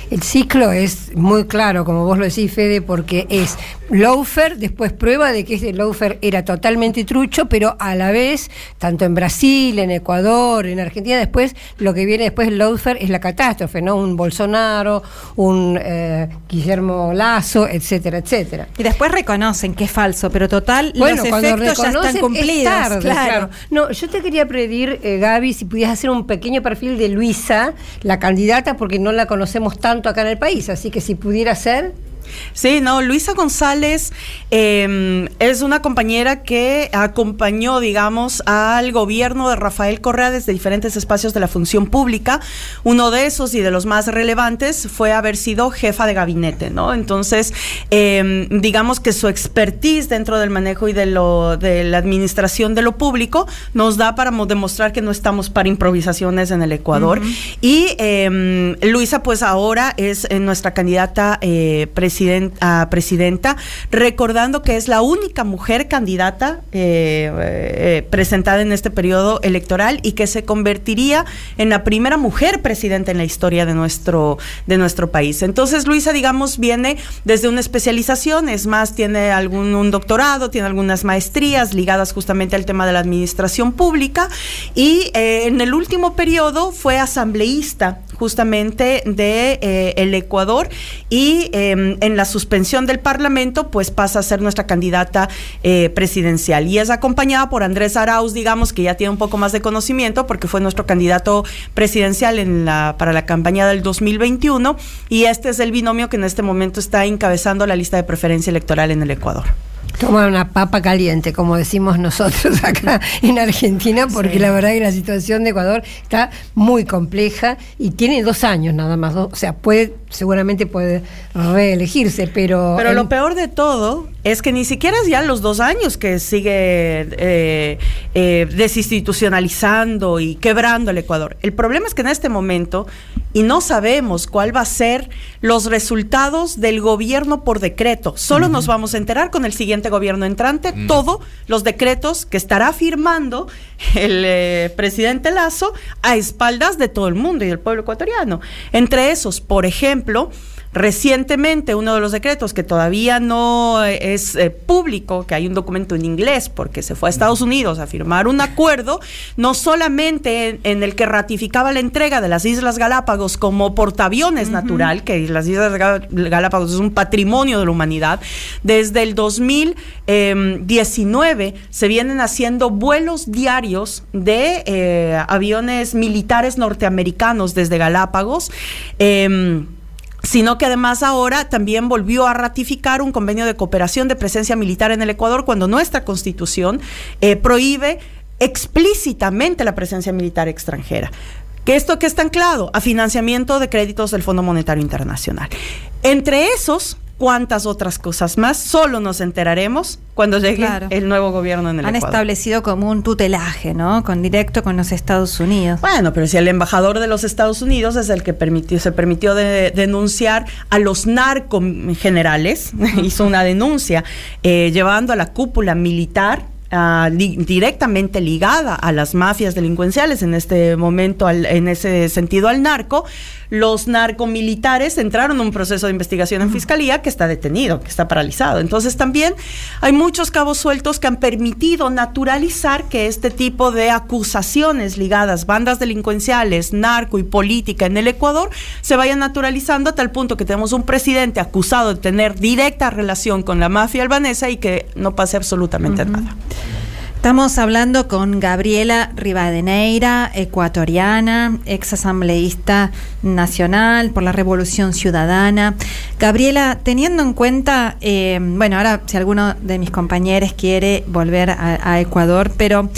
El ciclo es muy claro, como vos lo decís, Fede, porque es Loafer, después prueba de que ese Loafer era totalmente trucho, pero a la vez, tanto en Brasil, en Ecuador, en Argentina, después lo que viene después del Loafer es la catástrofe, ¿no? Un Bolsonaro, un eh, Guillermo Lazo, etcétera, etcétera. Y después reconocen que es falso, pero total, bueno, los efectos ya están cumplidos. Tarde, claro. claro. No, yo te quería pedir, eh, Gaby, si pudieras hacer un pequeño perfil de Luisa, la candidata, porque no la conocemos tanto acá en el país, así que si pudiera ser. Sí, no, Luisa González eh, es una compañera que acompañó, digamos, al gobierno de Rafael Correa desde diferentes espacios de la función pública. Uno de esos y de los más relevantes fue haber sido jefa de gabinete, ¿no? Entonces, eh, digamos que su expertise dentro del manejo y de, lo, de la administración de lo público nos da para demostrar que no estamos para improvisaciones en el Ecuador. Y eh, Luisa, pues ahora es eh, nuestra candidata eh, presidenta, recordando que es la única mujer candidata eh, eh, presentada en este periodo electoral y que se convertiría en la primera mujer presidenta en la historia de nuestro, de nuestro país. Entonces, Luisa, digamos, viene desde una especialización, es más, tiene algún un doctorado, tiene algunas maestrías ligadas justamente al tema de la administración pública y eh, en el último periodo fue asambleísta justamente de eh, el Ecuador. Y eh, en la suspensión del Parlamento pues pasa a ser nuestra candidata eh, presidencial. Y es acompañada por Andrés Arauz digamos que ya tiene un poco más de conocimiento porque fue nuestro candidato presidencial en la, para la campaña del 2021 y este es el binomio que en este momento está encabezando la lista de preferencia electoral en el Ecuador. Toma una papa caliente, como decimos nosotros [LAUGHS] acá en Argentina, porque Sí. la verdad que la situación de Ecuador está muy compleja y tiene dos años nada más. O sea, puede, seguramente puede reelegirse, pero. Pero en- lo peor de todo es que ni siquiera es ya los dos años que sigue eh, eh, desinstitucionalizando y quebrando el Ecuador. El problema es que en este momento, y no sabemos cuál va a ser los resultados del gobierno por decreto, solo nos vamos a enterar con el siguiente gobierno entrante, Mm. todos los decretos que estará firmando el eh, presidente Lazo a espaldas de todo el mundo y del pueblo ecuatoriano. Entre esos, por ejemplo, Recientemente, uno de los decretos que todavía no es eh, público, que hay un documento en inglés porque se fue a Estados Unidos a firmar un acuerdo, no solamente en, en el que ratificaba la entrega de las Islas Galápagos como portaaviones natural, que las Islas Ga- Galápagos es un patrimonio de la humanidad, desde el 2019 se vienen haciendo vuelos diarios de eh, aviones militares norteamericanos desde Galápagos. em, sino que además ahora también volvió a ratificar un convenio de cooperación de presencia militar en el Ecuador cuando nuestra constitución eh, prohíbe explícitamente la presencia militar extranjera. ¿Que esto que está anclado? A financiamiento de créditos del Fondo Monetario Internacional. Entre esos, cuántas otras cosas más, solo nos enteraremos cuando llegue Claro. el nuevo gobierno en el Han Ecuador. establecido como un tutelaje, ¿no? Con directo con los Estados Unidos. Bueno, pero si el embajador de los Estados Unidos es el que permitió, se permitió de- denunciar a los narcogenerales, [LAUGHS] hizo una denuncia eh, llevando a la cúpula militar ah, li- directamente ligada a las mafias delincuenciales, en este momento, al- en ese sentido al narco, los narcomilitares entraron en un proceso de investigación en fiscalía que está detenido, que está paralizado. Entonces también hay muchos cabos sueltos que han permitido naturalizar que este tipo de acusaciones ligadas, bandas delincuenciales, narco y política en el Ecuador, se vayan naturalizando a tal punto que tenemos un presidente acusado de tener directa relación con la mafia albanesa y que no pase absolutamente nada. Estamos hablando con Gabriela Rivadeneira, ecuatoriana, ex asambleísta nacional por la Revolución Ciudadana. Gabriela, teniendo en cuenta, eh, bueno, ahora si alguno de mis compañeros quiere volver a, a Ecuador, pero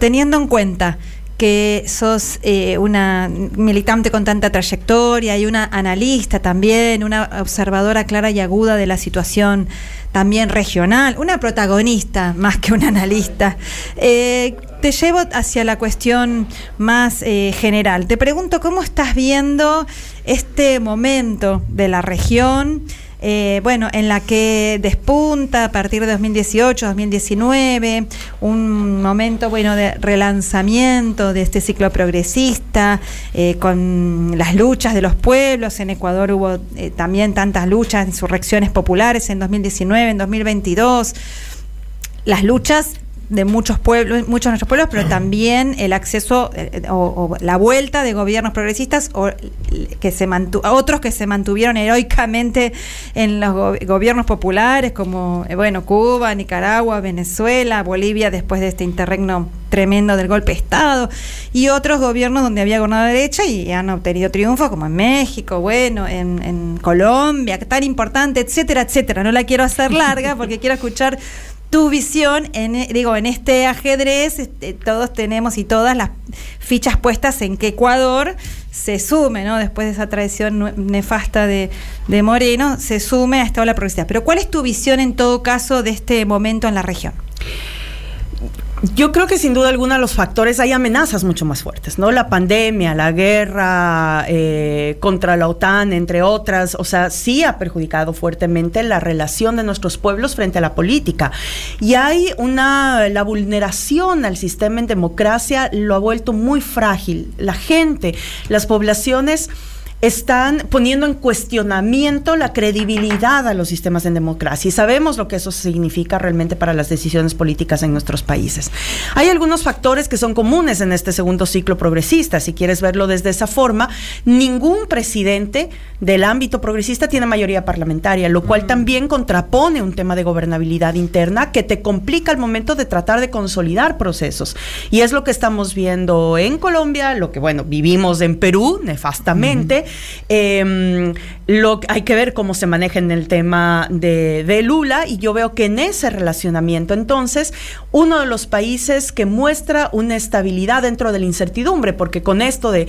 teniendo en cuenta que sos eh, una militante con tanta trayectoria y una analista también, una observadora clara y aguda de la situación también regional, una protagonista más que una analista. Eh, te llevo hacia la cuestión más eh, general. Te pregunto cómo estás viendo este momento de la región. Eh, bueno, en la que despunta a partir de 2018, 2019, un momento bueno de relanzamiento de este ciclo progresista, eh, con las luchas de los pueblos. En Ecuador hubo eh, también tantas luchas, insurrecciones populares en 2019, en 2022. Las luchas de muchos pueblos, muchos de nuestros pueblos, pero también el acceso eh, o, la vuelta de gobiernos progresistas o que se mantu otros que se mantuvieron heroicamente en los gobiernos populares como eh, bueno Cuba, Nicaragua, Venezuela, Bolivia después de este interregno tremendo del golpe de Estado y otros gobiernos donde había gobernado derecha y han obtenido triunfos como en México, bueno, en, en Colombia, tan importante, etcétera, etcétera. No la quiero hacer larga porque quiero escuchar tu visión en digo en este ajedrez este, todos tenemos y todas las fichas puestas en que Ecuador se sume no después de esa tradición nefasta de, de Moreno se sume a esta ola progresista. Pero cuál es tu visión en todo caso de este momento en la región yo creo que sin duda alguna los factores, hay amenazas mucho más fuertes, ¿no? La pandemia, la guerra eh, contra la OTAN, entre otras, o sea, sí ha perjudicado fuertemente la relación de nuestros pueblos frente a la política. Y hay una, la vulneración al sistema en democracia lo ha vuelto muy frágil. La gente, las poblaciones están poniendo en cuestionamiento la credibilidad a los sistemas en democracia y sabemos lo que eso significa realmente para las decisiones políticas en nuestros países. Hay algunos factores que son comunes en este segundo ciclo progresista, si quieres verlo desde esa forma, ningún presidente del ámbito progresista tiene mayoría parlamentaria, lo cual también contrapone un tema de gobernabilidad interna que te complica al momento de tratar de consolidar procesos. Y es lo que estamos viendo en Colombia, lo que bueno, vivimos en Perú nefastamente. Em, hay que ver cómo se maneja en el tema de, de Lula y yo veo que en ese relacionamiento, entonces, uno de los países que muestra una estabilidad dentro de la incertidumbre, porque con esto de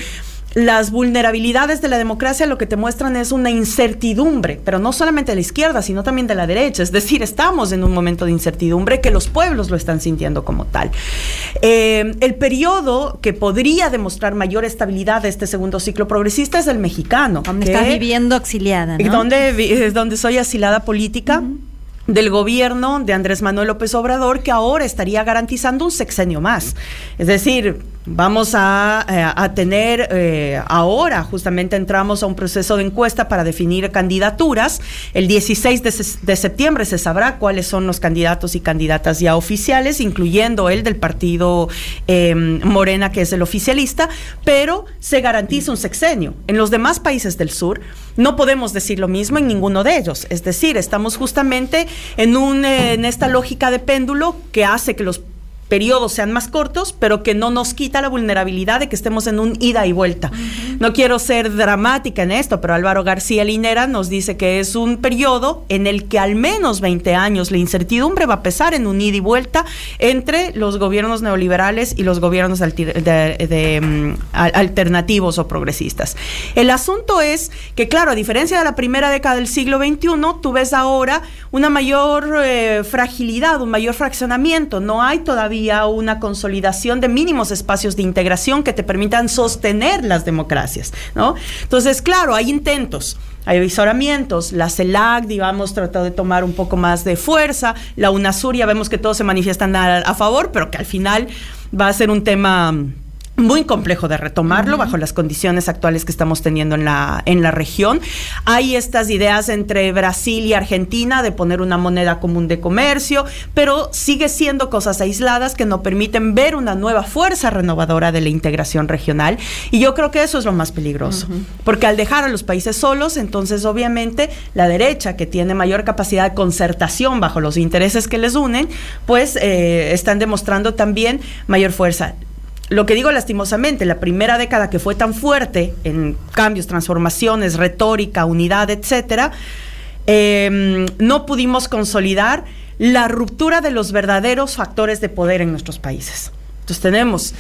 las vulnerabilidades de la democracia lo que te muestran es una incertidumbre, pero no solamente de la izquierda, sino también de la derecha. Es decir, estamos en un momento de incertidumbre que los pueblos lo están sintiendo como tal. Eh, el periodo que podría demostrar mayor estabilidad de este segundo ciclo progresista es el mexicano. Donde estás viviendo exiliada. ¿no? Donde, donde soy asilada política del gobierno de Andrés Manuel López Obrador que ahora estaría garantizando un sexenio más. Es decir, vamos a, eh, tener eh, ahora, justamente entramos a un proceso de encuesta para definir candidaturas. El 16 de, septiembre se sabrá cuáles son los candidatos y candidatas ya oficiales, incluyendo el del partido em, Morena, que es el oficialista, pero se garantiza un sexenio. En los demás países del sur no podemos decir lo mismo en ninguno de ellos. Es decir, estamos justamente en, un, eh, en esta lógica de péndulo que hace que los periodos sean más cortos, pero que no nos quita la vulnerabilidad de que estemos en un ida y vuelta. No quiero ser dramática en esto, pero Álvaro García Linera nos dice que es un periodo en el que al menos 20 años la incertidumbre va a pesar en un ida y vuelta entre los gobiernos neoliberales y los gobiernos de, mm, alternativos o progresistas. El asunto es que, claro, a diferencia de la primera década del siglo XXI, tú ves ahora una mayor eh, fragilidad, un mayor fraccionamiento. No hay todavía una consolidación de mínimos espacios de integración que te permitan sostener las democracias, ¿no? Entonces, claro, hay intentos. Hay avisoramientos, la CELAC, digamos, tratado de tomar un poco más de fuerza, la UNASUR ya vemos que todos se manifiestan a favor, pero que al final va a ser un tema muy complejo de retomarlo bajo las condiciones actuales que estamos teniendo en la, en la región. Hay estas ideas entre Brasil y Argentina de poner una moneda común de comercio, pero sigue siendo cosas aisladas que no permiten ver una nueva fuerza renovadora de la integración regional. Y yo creo que eso es lo más peligroso, porque al dejar a los países solos, entonces obviamente la derecha, que tiene mayor capacidad de concertación bajo los intereses que les unen, pues eh, están demostrando también mayor fuerza lo que digo lastimosamente, la primera década que fue tan fuerte en cambios, transformaciones, retórica, unidad, etcétera, em, no pudimos consolidar la ruptura de los verdaderos factores de poder en nuestros países. Entonces tenemos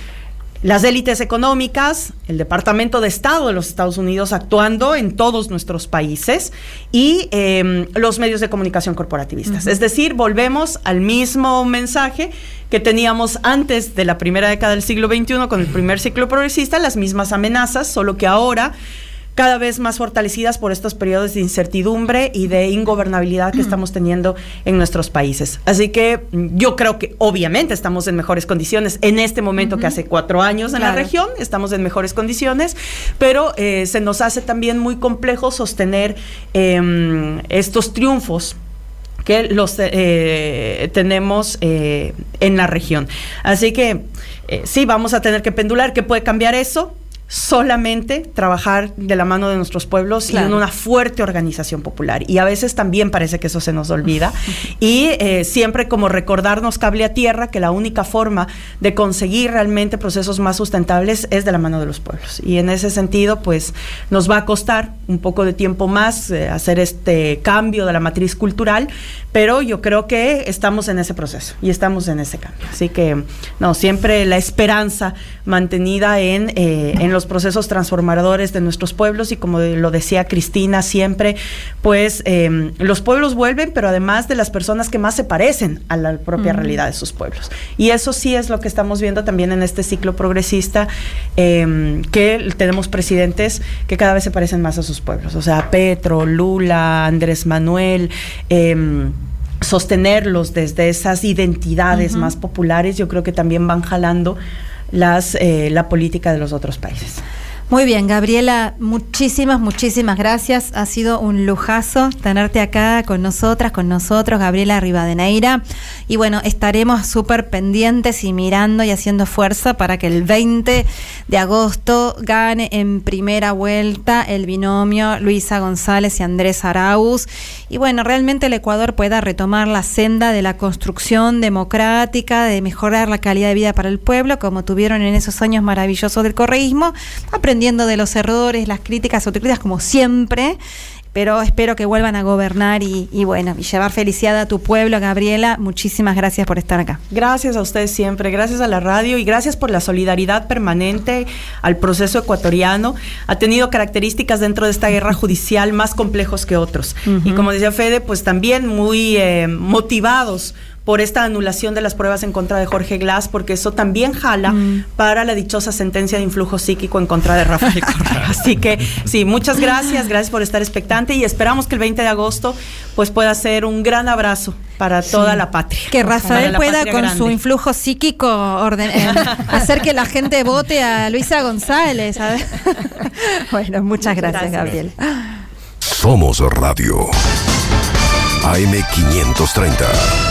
las élites económicas, el Departamento de Estado de los Estados Unidos actuando en todos nuestros países y em, los medios de comunicación corporativistas. Es decir, volvemos al mismo mensaje que teníamos antes de la primera década del siglo XXI con el primer ciclo progresista, las mismas amenazas, solo que ahora cada vez más fortalecidas por estos periodos de incertidumbre y de ingobernabilidad que mm. estamos teniendo en nuestros países. Así que mm, yo creo que obviamente estamos en mejores condiciones en este momento que hace cuatro años en la región, estamos en mejores condiciones, pero eh, se nos hace también muy complejo sostener em, estos triunfos que los eh, tenemos eh, en la región. Así que sí, vamos a tener que pendular. ¿Qué puede cambiar eso? Solamente trabajar de la mano de nuestros pueblos y en una fuerte organización popular. Y a veces también parece que eso se nos olvida. [LAUGHS] y eh, siempre como recordarnos cable a tierra que la única forma de conseguir realmente procesos más sustentables es de la mano de los pueblos. Y en ese sentido, pues nos va a costar un poco de tiempo más eh, hacer este cambio de la matriz cultural, pero yo creo que estamos en ese proceso y estamos en ese cambio. Así que, no, siempre la esperanza mantenida en, eh, en los procesos transformadores de nuestros pueblos y como lo decía Cristina siempre, pues em, los pueblos vuelven, pero además de las personas que más se parecen a la propia realidad de sus pueblos. Y eso sí es lo que estamos viendo también en este ciclo progresista, em, que tenemos presidentes que cada vez se parecen más a sus pueblos, o sea, Petro, Lula, Andrés Manuel. Em, sostenerlos desde esas identidades más populares, yo creo que también van jalando las, eh, la política de los otros países. Muy bien, Gabriela, muchísimas, muchísimas gracias. Ha sido un lujazo tenerte acá con nosotras, con nosotros, Gabriela Rivadeneira. Y bueno, estaremos súper pendientes y mirando y haciendo fuerza para que el 20 de agosto gane en primera vuelta el binomio Luisa González y Andrés Arauz. Y bueno, realmente el Ecuador pueda retomar la senda de la construcción democrática, de mejorar la calidad de vida para el pueblo, como tuvieron en esos años maravillosos del correísmo, de los errores, las críticas, autocríticas, como siempre, pero espero que vuelvan a gobernar y, bueno, y llevar felicidad a tu pueblo, Gabriela. Muchísimas gracias por estar acá. Gracias a ustedes siempre, gracias a la radio y gracias por la solidaridad permanente al proceso ecuatoriano. Ha tenido características dentro de esta guerra judicial más complejos que otros. Y como decía Fede, pues también muy eh, motivados por esta anulación de las pruebas en contra de Jorge Glass, porque eso también jala mm. para la dichosa sentencia de influjo psíquico en contra de Rafael [LAUGHS] Correa. Así que sí, muchas gracias, gracias por estar expectante y esperamos que el 20 de agosto pues pueda ser un gran abrazo para toda la patria. Que Rafael pueda con su influjo psíquico eh, [LAUGHS] hacer que la gente vote a Luisa González. [LAUGHS] bueno, muchas, gracias, Gabriel. Somos Radio AM530.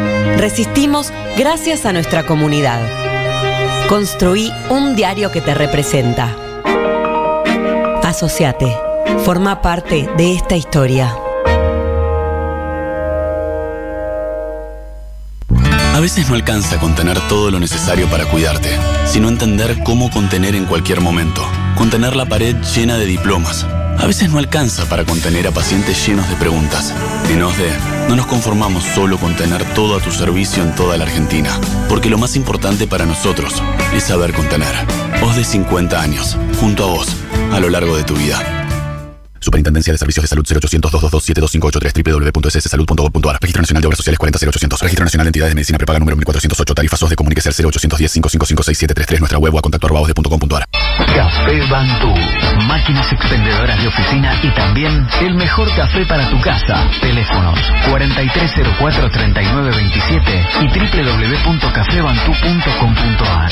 Resistimos gracias a nuestra comunidad. Construí un diario que te representa. Asociate. Forma parte de esta historia. A veces no alcanza contener todo lo necesario para cuidarte, sino entender cómo contener en cualquier momento. Contener la pared llena de diplomas a veces no alcanza para contener a pacientes llenos de preguntas. En OSDE, no nos conformamos solo con tener todo a tu servicio en toda la Argentina, porque lo más importante para nosotros es saber contener. OSDE 50 años, junto a vos, a lo largo de tu vida. Superintendencia de Servicios de Salud 0800 222 7258 www.sssalud.gov.ar Registro Nacional de Obras Sociales 40800 Registro Nacional de Entidades de Medicina Prepaga número 1408 Tarifas SOS de Comuníquese al 0810 5556 Nuestra web o a contacto Café Bantú. Máquinas expendedoras de oficina y también el mejor café para tu casa. Teléfonos 4304-3927 y www.cafebantú.com.ar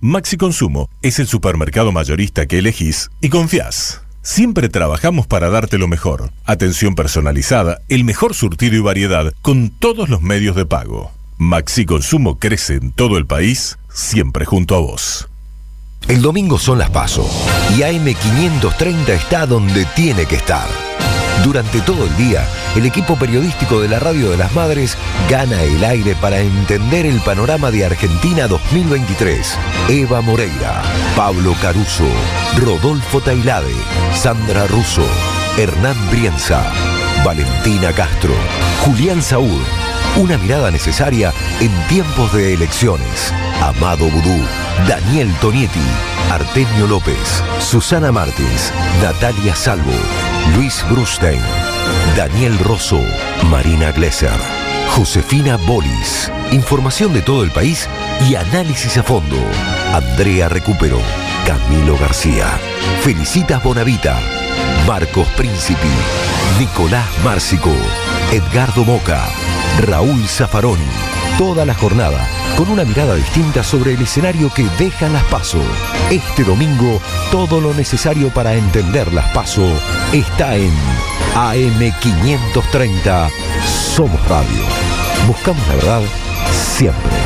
Maxi Consumo es el supermercado mayorista que elegís y confías. Siempre trabajamos para darte lo mejor. Atención personalizada, el mejor surtido y variedad con todos los medios de pago. Maxi Consumo crece en todo el país, siempre junto a vos. El domingo son las paso y AM530 está donde tiene que estar Durante todo el día, el equipo periodístico de la Radio de las Madres gana el aire para entender el panorama de Argentina 2023. Eva Moreira, Pablo Caruso, Rodolfo Tailade, Sandra Russo, Hernán Brienza, Valentina Castro, Julián Saúl. Una mirada necesaria en tiempos de elecciones. Amado Vudú, Daniel Tonietti, Artemio López, Susana Martins, Natalia Salvo, Luis Brustein, Daniel Rosso, Marina Glesser, Josefina Bolis. Información de todo el país y análisis a fondo. Andrea Recupero, Camilo García, Felicitas Bonavita, Marcos Príncipi, Nicolás Márcico, Edgardo Moca, Raúl Zaffaroni. Toda la jornada con una mirada distinta sobre el escenario que dejan las PASO. Este domingo, todo lo necesario para entender las PASO está en AM530 Somos Radio. Buscamos la verdad siempre.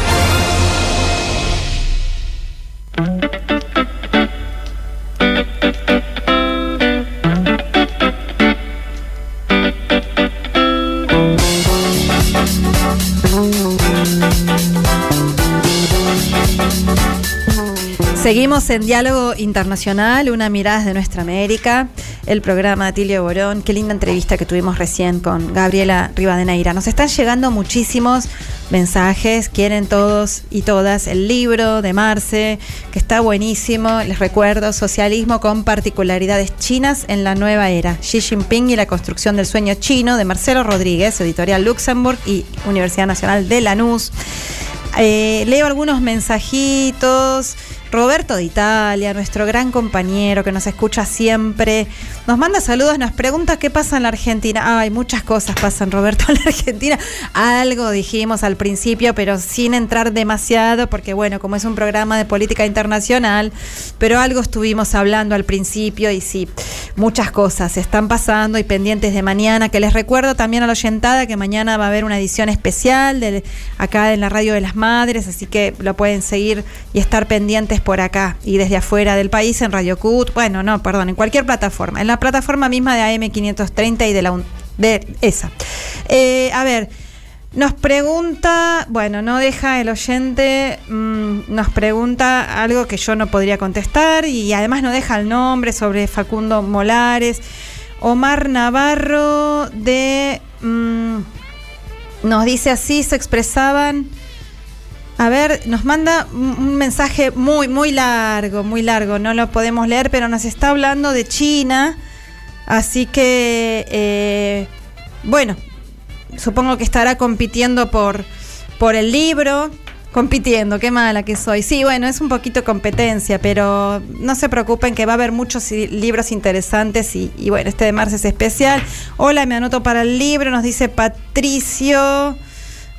Seguimos en Diálogo Internacional, una mirada de nuestra América, el programa Tilio Borón. Qué linda entrevista que tuvimos recién con Gabriela Rivadeneira. Nos están llegando muchísimos mensajes, quieren todos y todas el libro de Marce, que está buenísimo. Les recuerdo, Socialismo con particularidades chinas en la nueva era. Xi Jinping y la construcción del sueño chino de Marcelo Rodríguez, editorial Luxemburg y Universidad Nacional de Lanús. Eh, leo algunos mensajitos. Roberto de Italia, nuestro gran compañero que nos escucha siempre, nos manda saludos, nos pregunta qué pasa en la Argentina. Ay, muchas cosas pasan, Roberto, en la Argentina. Algo dijimos al principio, pero sin entrar demasiado, porque bueno, como es un programa de política internacional, pero algo estuvimos hablando al principio y sí, muchas cosas están pasando y pendientes de mañana, que les recuerdo también a la oyentada que mañana va a haber una edición especial de, acá en la Radio de las Madres, así que lo pueden seguir y estar pendientes por acá y desde afuera del país en Radio Cut, bueno, no, perdón, en cualquier plataforma, en la plataforma misma de AM530 y de la de esa. Eh, a ver, nos pregunta, bueno, no deja el oyente, mmm, nos pregunta algo que yo no podría contestar y además no deja el nombre sobre Facundo Molares. Omar Navarro de... Mmm, nos dice así, se expresaban... A ver, nos manda un mensaje muy, muy largo, muy largo, no lo podemos leer, pero nos está hablando de China, así que, eh, bueno, supongo que estará compitiendo por, por el libro, compitiendo, qué mala que soy. Sí, bueno, es un poquito competencia, pero no se preocupen que va a haber muchos libros interesantes y, y bueno, este de marzo es especial. Hola, me anoto para el libro, nos dice Patricio.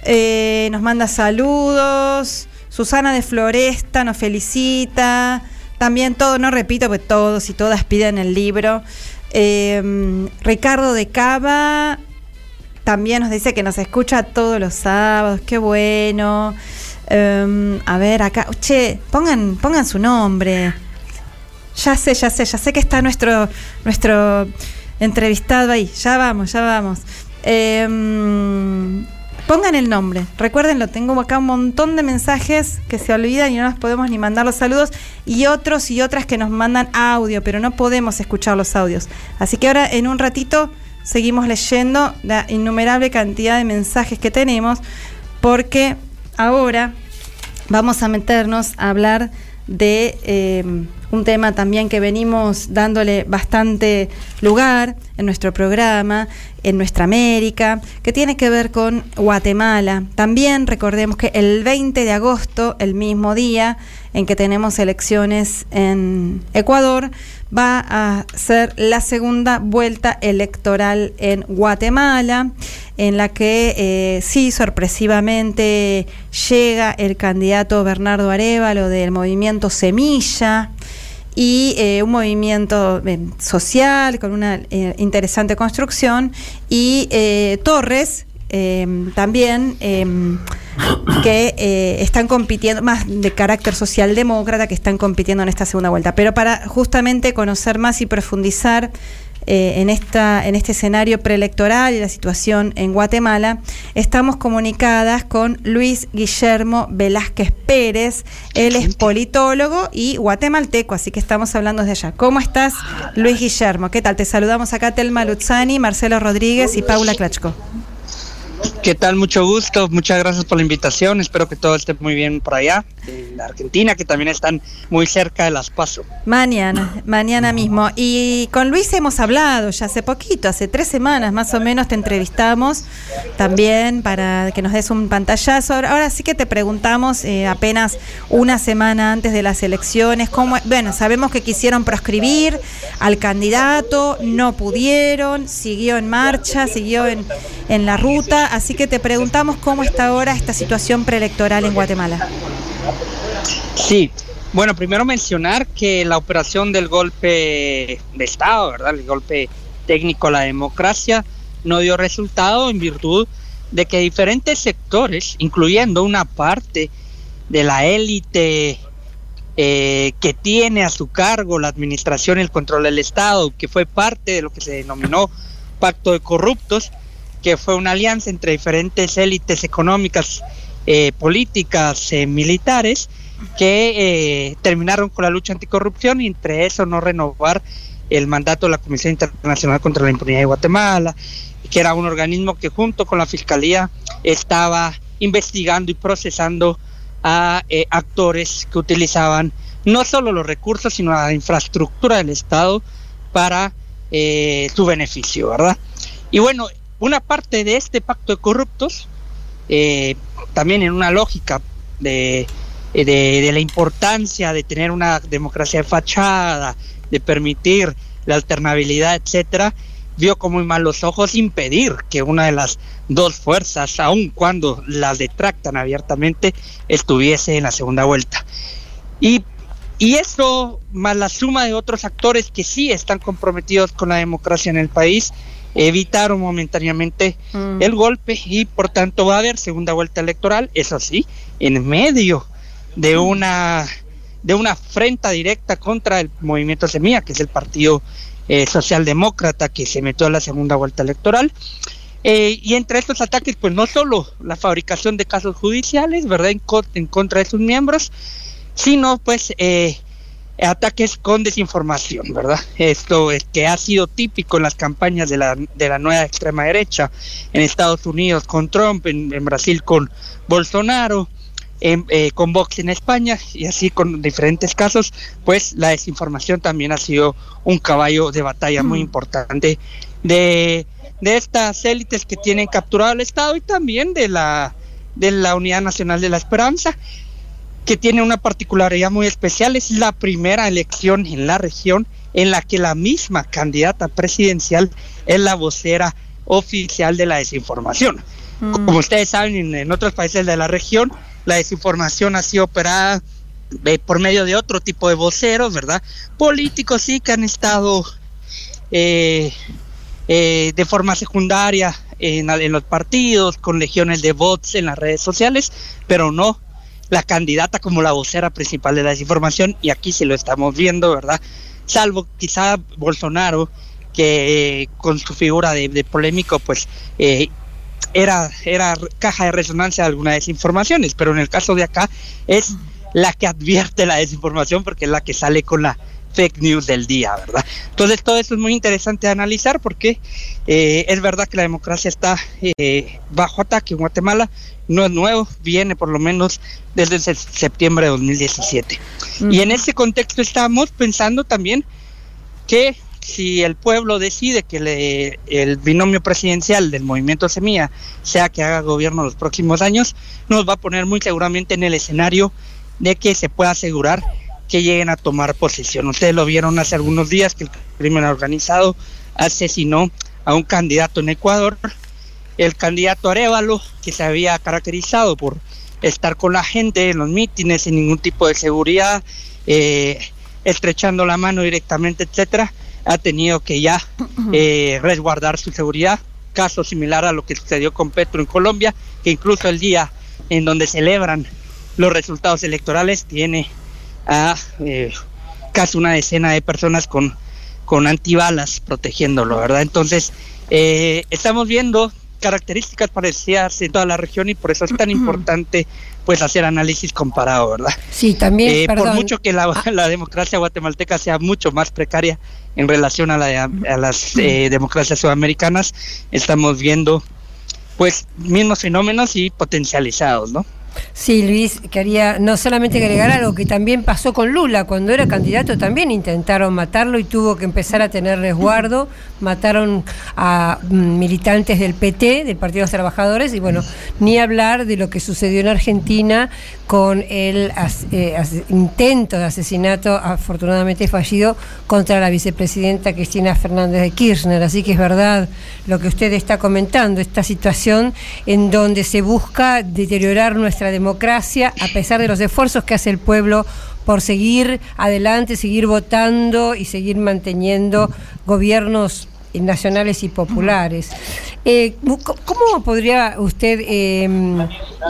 Eh, nos manda saludos. Susana de Floresta nos felicita. También todo, no repito, pues todos y todas piden el libro. Eh, Ricardo de Cava también nos dice que nos escucha todos los sábados. Qué bueno. Eh, a ver, acá. Che, pongan, su nombre. Ya sé, ya sé, ya sé que está nuestro, nuestro entrevistado ahí. Ya vamos, ya vamos. Pongan el nombre, recuérdenlo, tengo acá un montón de mensajes que se olvidan y no nos podemos ni mandar los saludos y otros y otras que nos mandan audio, pero no podemos escuchar los audios. Así que ahora en un ratito seguimos leyendo la innumerable cantidad de mensajes que tenemos porque ahora vamos a meternos a hablar de eh, un tema también que venimos dándole bastante lugar en nuestro programa, en nuestra América, que tiene que ver con Guatemala. También recordemos que el 20 de agosto, el mismo día en que tenemos elecciones en Ecuador, va a ser la segunda vuelta electoral en Guatemala, en la que eh, sí, sorpresivamente llega el candidato Bernardo Arevalo del movimiento Semilla y eh, un movimiento eh, social con una eh, interesante construcción. Y eh, Torres también eh, que están compitiendo más de carácter socialdemócrata que están compitiendo en esta segunda vuelta. Pero para justamente conocer más y profundizar eh, en, esta, en este escenario preelectoral y la situación en Guatemala, estamos comunicadas con Luis Guillermo Velázquez Pérez. Él es politólogo y guatemalteco, así que estamos hablando de allá. ¿Cómo estás, Luis Guillermo? ¿Qué tal? Te saludamos acá Telma Luzzani, Marcelo Rodríguez y Paula Klachko. ¿Qué tal? Mucho gusto, muchas gracias por la invitación, espero que todo esté muy bien por allá, en Argentina, que también están muy cerca de Las Paso. Mañana, mañana mismo. Y con Luis hemos hablado ya hace poquito, hace tres semanas más o menos te entrevistamos también para que nos des un pantallazo. Ahora, sí que te preguntamos eh, apenas una semana antes de las elecciones, cómo, bueno, sabemos que quisieron proscribir al candidato, no pudieron, siguió en marcha, siguió en, en la ruta así que te preguntamos cómo está ahora esta situación preelectoral en Guatemala. Sí, bueno, primero mencionar que la operación del golpe de Estado, ¿verdad? El golpe técnico a la democracia no dio resultado en virtud de que diferentes sectores, incluyendo una parte de la élite eh, que tiene a su cargo la administración y el control del Estado, que fue parte de lo que se denominó pacto de corruptos, que fue una alianza entre diferentes élites económicas, eh, políticas, eh, militares, que eh, terminaron con la lucha anticorrupción y entre eso no renovar el mandato de la Comisión Internacional contra la Impunidad de Guatemala, que era un organismo que junto con la Fiscalía estaba investigando y procesando a actores que utilizaban no solo los recursos, sino la infraestructura del Estado para su beneficio, ¿verdad? Y bueno, una parte de este pacto de corruptos, eh, también en una lógica de, de, la importancia de tener una democracia de fachada, de permitir la alternabilidad, etcétera, vio con muy malos ojos impedir que una de las dos fuerzas, aun cuando las detractan abiertamente, estuviese en la segunda vuelta. Y, y eso, más la suma de otros actores que sí están comprometidos con la democracia en el país, evitaron momentáneamente mm. el golpe y por tanto va a haber segunda vuelta electoral, eso sí, en medio de mm. una de una afrenta directa contra el movimiento Semilla, que es el partido eh, socialdemócrata que se metió a la segunda vuelta electoral. Eh, y entre estos ataques, pues no solo la fabricación de casos judiciales, ¿verdad?, en, en contra de sus miembros, sino pues eh, ataques con desinformación, ¿verdad? Esto es que ha sido típico en las campañas de la, de la nueva extrema derecha, en Estados Unidos con Trump, en, Brasil con Bolsonaro, en, eh, con Vox en España y así con diferentes casos, pues la desinformación también ha sido un caballo de batalla muy mm. importante de, de estas élites que tienen capturado al Estado y también de la, de la Unidad Nacional de la Esperanza que tiene una particularidad muy especial. Es la primera elección en la región en la que la misma candidata presidencial es la vocera oficial de la desinformación. Mm. Como ustedes saben, en, otros países de la región, la desinformación ha sido operada eh, por medio de otro tipo de voceros, ¿verdad? Políticos sí que han estado eh, eh, de forma secundaria en, en los partidos, con legiones de bots en las redes sociales, pero no la candidata como la vocera principal de la desinformación y aquí sí lo estamos viendo, ¿verdad? Salvo quizá Bolsonaro, que eh, con su figura de, polémico, pues eh, era, era caja de resonancia de algunas desinformaciones, pero en el caso de acá es la que advierte la desinformación porque es la que sale con la fake news del día, ¿verdad? Entonces todo esto es muy interesante de analizar porque eh, es verdad que la democracia está eh, bajo ataque en Guatemala, no es nuevo, viene por lo menos desde septiembre de 2017. Y en ese contexto estamos pensando también que si el pueblo decide que el binomio presidencial del movimiento Semilla sea que haga gobierno los próximos años, nos va a poner muy seguramente en el escenario de que se pueda asegurar que lleguen a tomar posesión. Ustedes lo vieron hace algunos días que el crimen organizado asesinó a un candidato en Ecuador, el candidato Arevalo, que se había caracterizado por estar con la gente en los mítines sin ningún tipo de seguridad, eh, estrechando la mano directamente, etcétera, ha tenido que ya eh, resguardar su seguridad. Caso similar a lo que sucedió con Petro en Colombia, que incluso el día en donde celebran los resultados electorales tiene a eh, casi una decena de personas con con antibalas protegiéndolo, ¿verdad? Entonces, eh, estamos viendo características parecidas en toda la región y por eso es tan [CLEARS THROAT] importante pues hacer análisis comparado, ¿verdad? Sí, también, Eh, por mucho que la, Ah. la democracia guatemalteca sea mucho más precaria en relación a, la de- a las [CLEARS THROAT] eh, democracias sudamericanas, estamos viendo pues mismos fenómenos y potencializados, ¿no? Sí, Luis, quería no solamente agregar algo que también pasó con Lula, cuando era candidato también intentaron matarlo y tuvo que empezar a tener resguardo, mataron a mm, militantes del PT, del Partido de los Trabajadores, y bueno, ni hablar de lo que sucedió en Argentina con el eh, intento de asesinato afortunadamente fallido contra la vicepresidenta Cristina Fernández de Kirchner. Así que es verdad lo que usted está comentando, esta situación en donde se busca deteriorar nuestra democracia a pesar de los esfuerzos que hace el pueblo por seguir adelante, seguir votando y seguir manteniendo gobiernos nacionales y populares. Eh, ¿Cómo podría usted eh,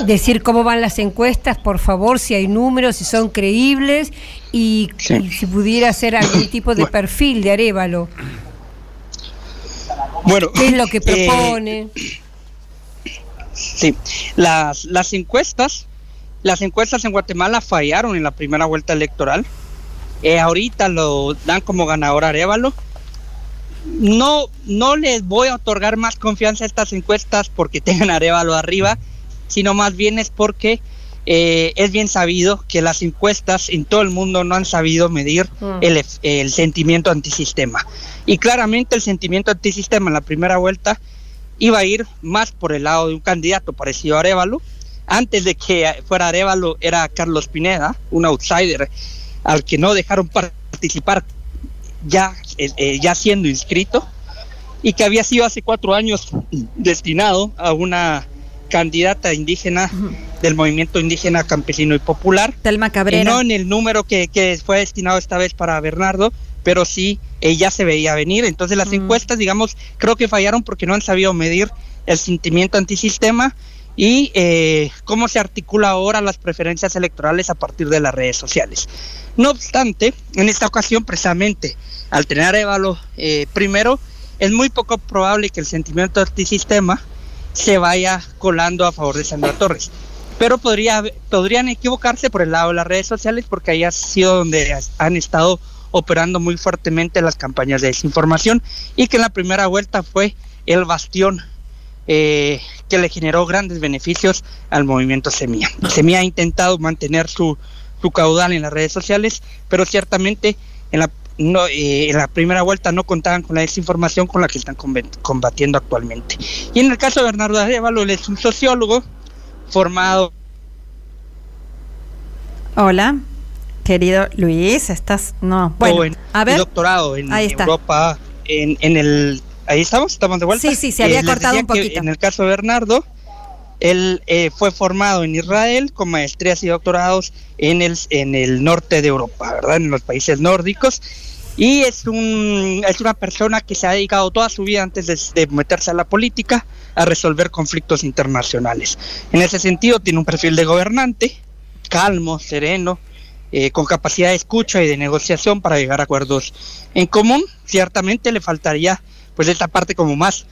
decir cómo van las encuestas, por favor, si hay números, si son creíbles y, y si pudiera hacer algún [COUGHS] tipo de perfil de Arevalo? Bueno, ¿Qué es lo que eh, propone? Sí, las, las encuestas, las encuestas en Guatemala fallaron en la primera vuelta electoral. Eh, ahorita lo dan como ganador Arevalo. No, no les voy a otorgar más confianza a estas encuestas porque [LAUGHS] tengan Arevalo arriba, sino más bien es porque eh, es bien sabido que las encuestas en todo el mundo no han sabido medir Mm. el, el sentimiento antisistema. Y claramente el sentimiento antisistema en la primera vuelta iba a ir más por el lado de un candidato parecido a Arevalo. Antes de que fuera Arevalo era Carlos Pineda, un outsider al que no dejaron participar ya, eh, eh, ya siendo inscrito y que había sido hace cuatro años destinado a una candidata indígena del movimiento indígena campesino y popular. Telma Cabrera. no en el número que, que fue destinado esta vez para Bernardo, pero sí ella se veía venir. Entonces las encuestas, digamos, creo que fallaron porque no han sabido medir el sentimiento antisistema y eh, cómo se articula ahora las preferencias electorales a partir de las redes sociales. No obstante, en esta ocasión, precisamente, al tener a Évalo eh, primero, es muy poco probable que el sentimiento antisistema se vaya colando a favor de Sandra Torres. Pero podría, podrían equivocarse por el lado de las redes sociales porque ahí ha sido donde han estado operando muy fuertemente las campañas de desinformación y que en la primera vuelta fue el bastión eh, que le generó grandes beneficios al movimiento Semilla. Semilla ha intentado mantener su, su caudal en las redes sociales, pero ciertamente en la, eh, en la primera vuelta no contaban con la desinformación con la que están combatiendo actualmente. Y en el caso de Bernardo Arevalo, él es un sociólogo formado Hola, querido Luis, estás. No, bueno, en- a ver. doctorado en Ahí está. Europa, en, en el... Ahí estamos, estamos de vuelta. Sí, sí, se había Eh, cortado un poquito. En el caso de Bernardo, él eh, fue formado en Israel con maestrías y doctorados en el, en el norte de Europa, ¿verdad? En los países nórdicos. Y es, un, es una persona que se ha dedicado toda su vida antes de, de meterse a la política a resolver conflictos internacionales. En ese sentido, tiene un perfil de gobernante, calmo, sereno, eh, con capacidad de escucha y de negociación para llegar a acuerdos en común. Ciertamente le faltaría pues esta parte como más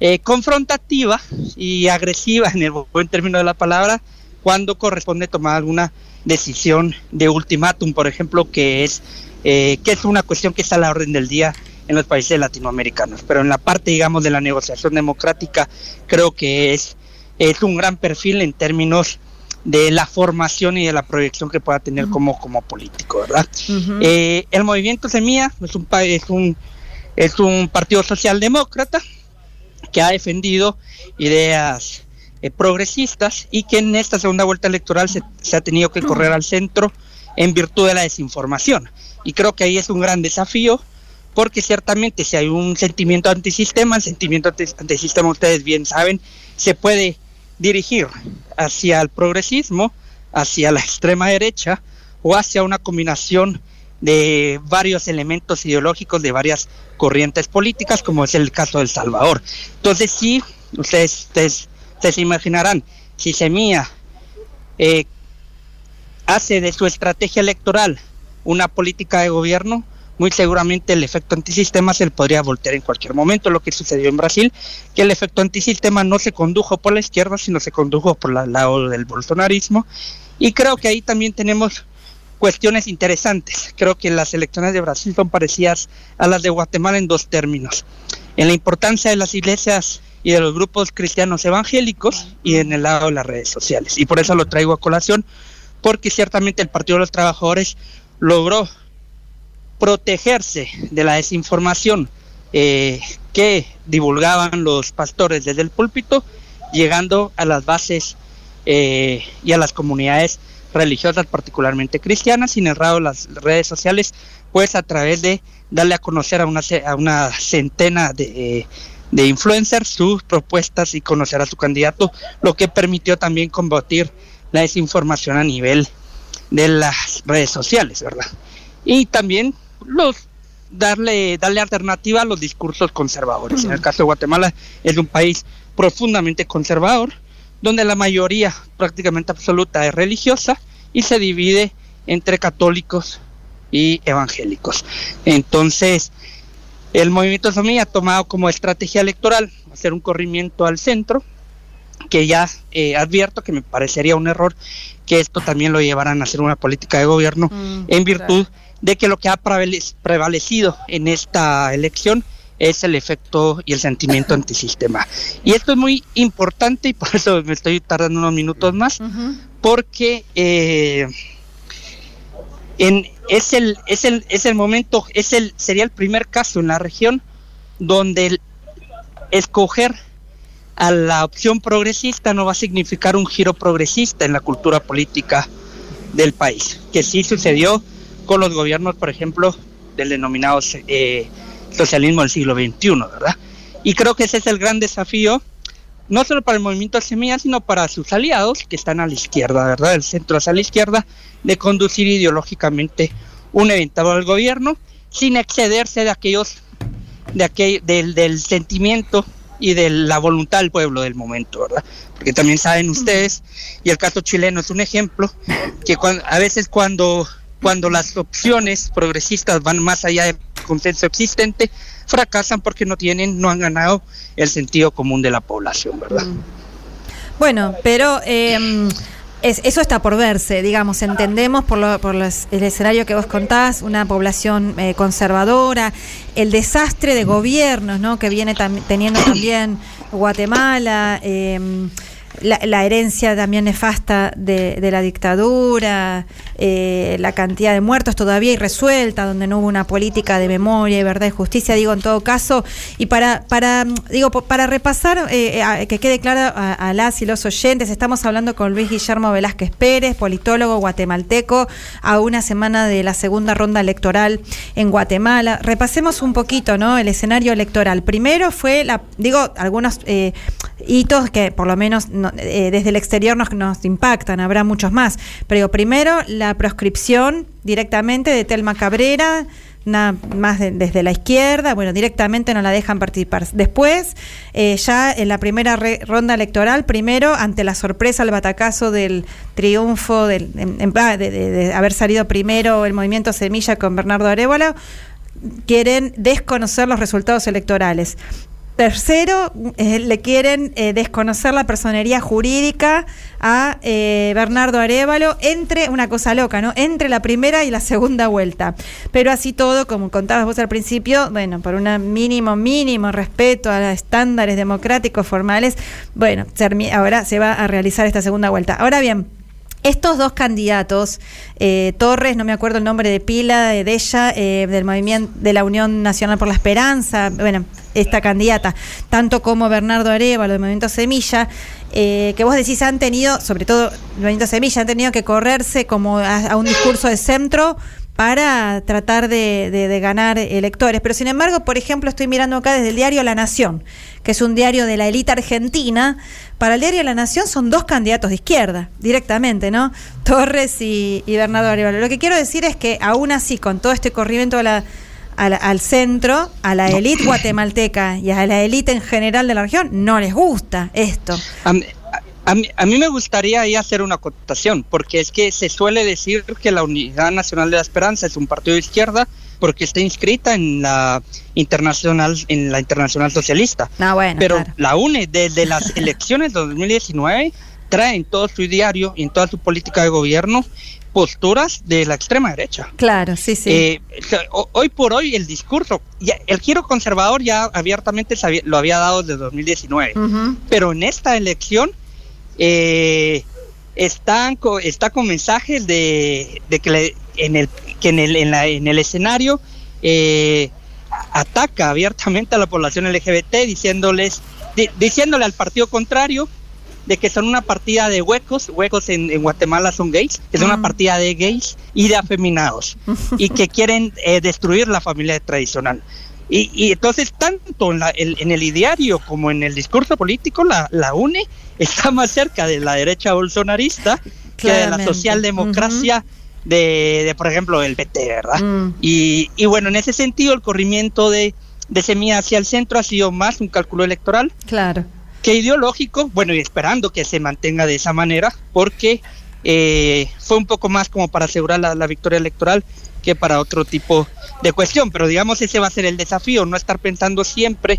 eh, confrontativa y agresiva en el buen término de la palabra cuando corresponde tomar alguna decisión de ultimátum, por ejemplo, que es eh, que es una cuestión que está a la orden del día en los países latinoamericanos. Pero en la parte, digamos, de la negociación democrática, creo que es, es un gran perfil en términos de la formación y de la proyección que pueda tener como, como político, ¿verdad? Ujú. Eh, el movimiento Semilla es un, es un, es un partido socialdemócrata que ha defendido ideas eh, progresistas y que en esta segunda vuelta electoral se, se ha tenido que correr al centro en virtud de la desinformación. Y creo que ahí es un gran desafío porque ciertamente si hay un sentimiento antisistema, el sentimiento anti- antisistema ustedes bien saben, se puede dirigir hacia el progresismo, hacia la extrema derecha o hacia una combinación de varios elementos ideológicos de varias corrientes políticas, como es el caso de El Salvador. Entonces sí, ustedes, ustedes, ustedes se imaginarán, si Semilla eh, hace de su estrategia electoral una política de gobierno, muy seguramente el efecto antisistema se podría voltear en cualquier momento, lo que sucedió en Brasil, que el efecto antisistema no se condujo por la izquierda, sino se condujo por el lado del bolsonarismo. Y creo que ahí también tenemos cuestiones interesantes. Creo que las elecciones de Brasil son parecidas a las de Guatemala en dos términos. En la importancia de las iglesias y de los grupos cristianos evangélicos y en el lado de las redes sociales. Y por eso lo traigo a colación, porque ciertamente el Partido de los Trabajadores logró protegerse de la desinformación eh, que divulgaban los pastores desde el púlpito, llegando a las bases eh, y a las comunidades religiosas, particularmente cristianas, sin errado las redes sociales, pues a través de darle a conocer a una, a una centena de, de influencers sus propuestas y conocer a su candidato, lo que permitió también combatir la desinformación a nivel de las redes sociales, ¿verdad? Y también los darle darle alternativa a los discursos conservadores. En el caso de Guatemala es un país profundamente conservador, donde la mayoría prácticamente absoluta es religiosa y se divide entre católicos y evangélicos. Entonces, el movimiento Somí ha tomado como estrategia electoral hacer un corrimiento al centro, que ya eh, advierto que me parecería un error que esto también lo llevaran a hacer una política de gobierno Mm, en virtud de que lo que ha prevale- prevalecido en esta elección es el efecto y el sentimiento antisistema. Y esto es muy importante y por eso me estoy tardando unos minutos más, porque eh, en, es, el, es, el, es el momento, es el, sería el primer caso en la región donde el escoger a la opción progresista no va a significar un giro progresista en la cultura política del país, que sí sucedió con los gobiernos, por ejemplo, del denominado eh, socialismo del siglo XXI, ¿verdad? Y creo que ese es el gran desafío, no solo para el movimiento Semilla, sino para sus aliados que están a la izquierda, ¿verdad? El centro hacia la izquierda, de conducir ideológicamente un eventual gobierno sin excederse de aquellos, de aquel, del, del sentimiento y de la voluntad del pueblo del momento, ¿verdad? Porque también saben ustedes, y el caso chileno es un ejemplo, que cuan- a veces cuando, cuando las opciones progresistas van más allá del consenso existente, fracasan porque no tienen, no han ganado el sentido común de la población, ¿verdad? Bueno, pero eh, es- eso está por verse, digamos, entendemos por, lo- por los- el escenario que vos contás, una población eh, conservadora, el desastre de gobiernos ¿no? que viene teniendo también Guatemala, eh, la, la herencia también nefasta de, de la dictadura, eh, la cantidad de muertos todavía irresuelta, donde no hubo una política de memoria y verdad y justicia, digo en todo caso, y para, para digo, para repasar, eh, a- que quede claro a, a las y los oyentes, estamos hablando con Luis Guillermo Velázquez Pérez, politólogo guatemalteco, a una semana de la segunda ronda electoral en Guatemala. Repasemos un poquito, ¿no? El escenario electoral. Primero fue la, digo, algunos eh, hitos que por lo menos no- eh, desde el exterior nos, nos impactan, habrá muchos más. Pero digo, primero la proscripción directamente de Telma Cabrera, na- más de- desde la izquierda, bueno, directamente no la dejan participar. Después, eh, ya en la primera re- ronda electoral, primero, ante la sorpresa, el batacazo del triunfo, del, en- ah, de, de- de haber salido primero el movimiento Semilla con Bernardo Arevalo, quieren desconocer los resultados electorales. Tercero, eh, le quieren eh, desconocer la personería jurídica a eh, Bernardo Arevalo entre una cosa loca, ¿no? Entre la primera y la segunda vuelta. Pero así todo, como contabas vos al principio, bueno, por un mínimo, mínimo respeto a los estándares democráticos formales, bueno, ahora se va a realizar esta segunda vuelta. Ahora bien, estos dos candidatos, eh, Torres, no me acuerdo el nombre de pila de ella, eh, del movimiento de la Unión Nacional por la Esperanza, bueno, esta candidata, tanto como Bernardo Arevalo del movimiento Semilla, eh, que vos decís han tenido, sobre todo el movimiento Semilla, han tenido que correrse como a, a un discurso de centro para tratar de, de- de ganar electores. Pero sin embargo, por ejemplo, estoy mirando acá desde el diario La Nación, que es un diario de la élite argentina. Para el diario La Nación son dos candidatos de izquierda, directamente, ¿no? Torres y, y Bernardo Arevalo. Lo que quiero decir es que aún así, con todo este corrimiento a la- a la- al centro, a la élite guatemalteca y a la élite en general de la región, no les gusta esto. A mí, a mí- a mí me gustaría ahí hacer una acotación, porque es que se suele decir que la Unidad Nacional de la Esperanza es un partido de izquierda, porque está inscrita en la internacional en la internacional socialista. Ah, bueno, Pero claro. la UNE desde las [LAUGHS] elecciones de 2019 trae en todo su diario y en toda su política de gobierno posturas de la extrema derecha. Claro, sí, sí. Eh, hoy por hoy el discurso, ya- el giro conservador ya abiertamente lo había dado desde 2019, Ujú. pero en esta elección eh, están co- está con mensajes de, de que, le- en el que en el en, la- en el escenario eh, ataca abiertamente a la población LGBT diciéndoles di- diciéndole al partido contrario de que son una partida de huecos, huecos en, en Guatemala son gays, que es una partida de gays y de afeminados, y que [LAUGHS] quieren eh, destruir la familia tradicional. Y, y entonces, tanto en, la- el- en el ideario como en el discurso político, la, la UNE está más cerca de la derecha bolsonarista que de la socialdemocracia de, de, por ejemplo, el PT, ¿verdad? Mm. Y, y bueno, en ese sentido, el corrimiento de, de Semilla hacia el centro ha sido más un cálculo electoral Claro. que ideológico, bueno, y esperando que se mantenga de esa manera, porque eh, fue un poco más como para asegurar la, la victoria electoral que para otro tipo de cuestión, pero digamos ese va a ser el desafío, no estar pensando siempre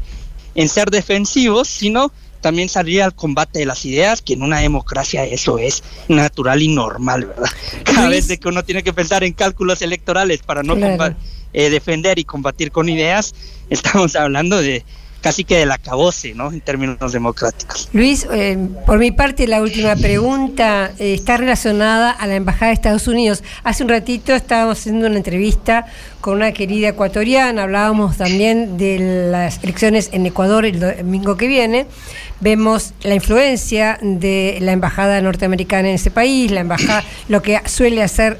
en ser defensivos, sino también salir al combate de las ideas, que en una democracia eso es natural y normal, ¿verdad? [LAUGHS] Cada Luis. vez de que uno tiene que pensar en cálculos electorales para no Claro. eh, defender y combatir con ideas, [LAUGHS] estamos hablando de casi que del acabose, ¿no? En términos democráticos. Luis, eh, por mi parte, la última pregunta eh, está relacionada a la Embajada de Estados Unidos. Hace un ratito estábamos haciendo una entrevista con una querida ecuatoriana, hablábamos también de las elecciones en Ecuador el domingo que viene. Vemos la influencia de la Embajada norteamericana en ese país, la embajada, lo que suele hacer,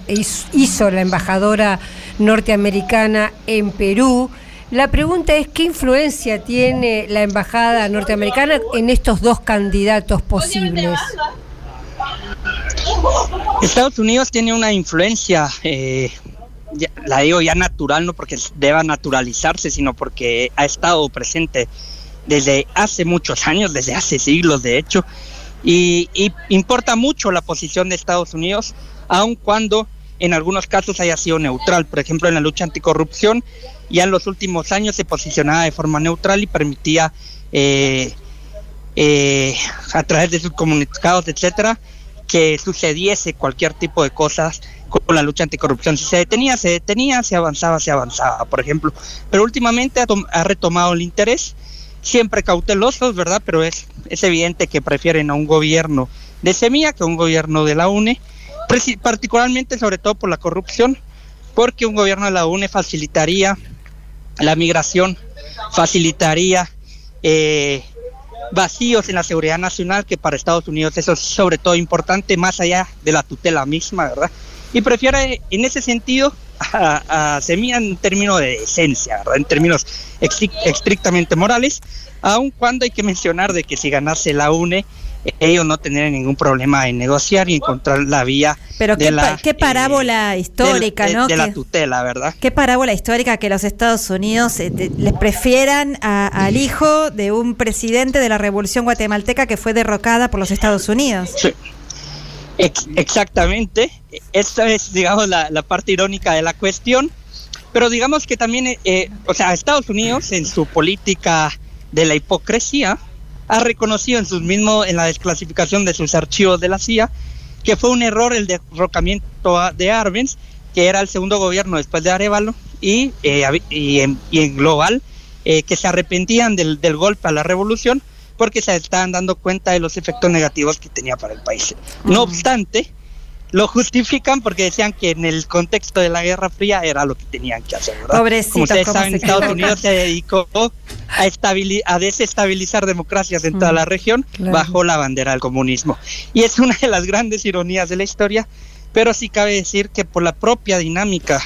hizo la embajadora norteamericana en Perú. La pregunta es, ¿qué influencia tiene la embajada norteamericana en estos dos candidatos posibles? Estados Unidos tiene una influencia, eh, la digo ya natural, no porque deba naturalizarse, sino porque ha estado presente desde hace muchos años, desde hace siglos de hecho, y, y importa mucho la posición de Estados Unidos, aun cuando en algunos casos haya sido neutral. Por ejemplo, en la lucha anticorrupción, ya en los últimos años se posicionaba de forma neutral y permitía eh, eh, a través de sus comunicados, etcétera, que sucediese cualquier tipo de cosas con la lucha anticorrupción. Si se detenía, se detenía, se avanzaba, se avanzaba, por ejemplo. Pero últimamente ha, ha retomado el interés, siempre cautelosos, ¿verdad? Pero es, es evidente que prefieren a un gobierno de Semilla que a un gobierno de la UNE, particularmente sobre todo por la corrupción, porque un gobierno de la UNE facilitaría la migración, facilitaría eh, vacíos en la seguridad nacional, que para Estados Unidos eso es sobre todo importante, más allá de la tutela misma, ¿verdad? Y prefiere en ese sentido a, a Semilla en términos de esencia, ¿verdad? En términos estrictamente morales, aun cuando hay que mencionar de que si ganase la UNE, eh, ellos no tendrían ningún problema en negociar y encontrar la vía Pero de qué, la, qué parábola histórica, de- ¿no? de la tutela, ¿verdad? Qué parábola histórica que los Estados Unidos eh, te- les prefieran a- al hijo de un presidente de la Revolución Guatemalteca que fue derrocada por los Estados Unidos. Sí. Ex- exactamente. Esta es, digamos, la, la parte irónica de la cuestión. Pero digamos que también, eh, eh, o sea, Estados Unidos en su política de la hipocresía ha reconocido en sus mismos, en la desclasificación de sus archivos de la CIA, que fue un error el derrocamiento de Arbenz, que era el segundo gobierno después de Arevalo, y, eh, y, en, y en global, eh, que se arrepentían del, del golpe a la revolución porque se estaban dando cuenta de los efectos negativos que tenía para el país. No obstante, lo justifican porque decían que en el contexto de la Guerra Fría era lo que tenían que hacer, Como ustedes saben, Estados. Unidos se dedicó a, a desestabilizar democracias en toda la región Claro. bajo la bandera del comunismo. Y es una de las grandes ironías de la historia, pero sí cabe decir que por la propia dinámica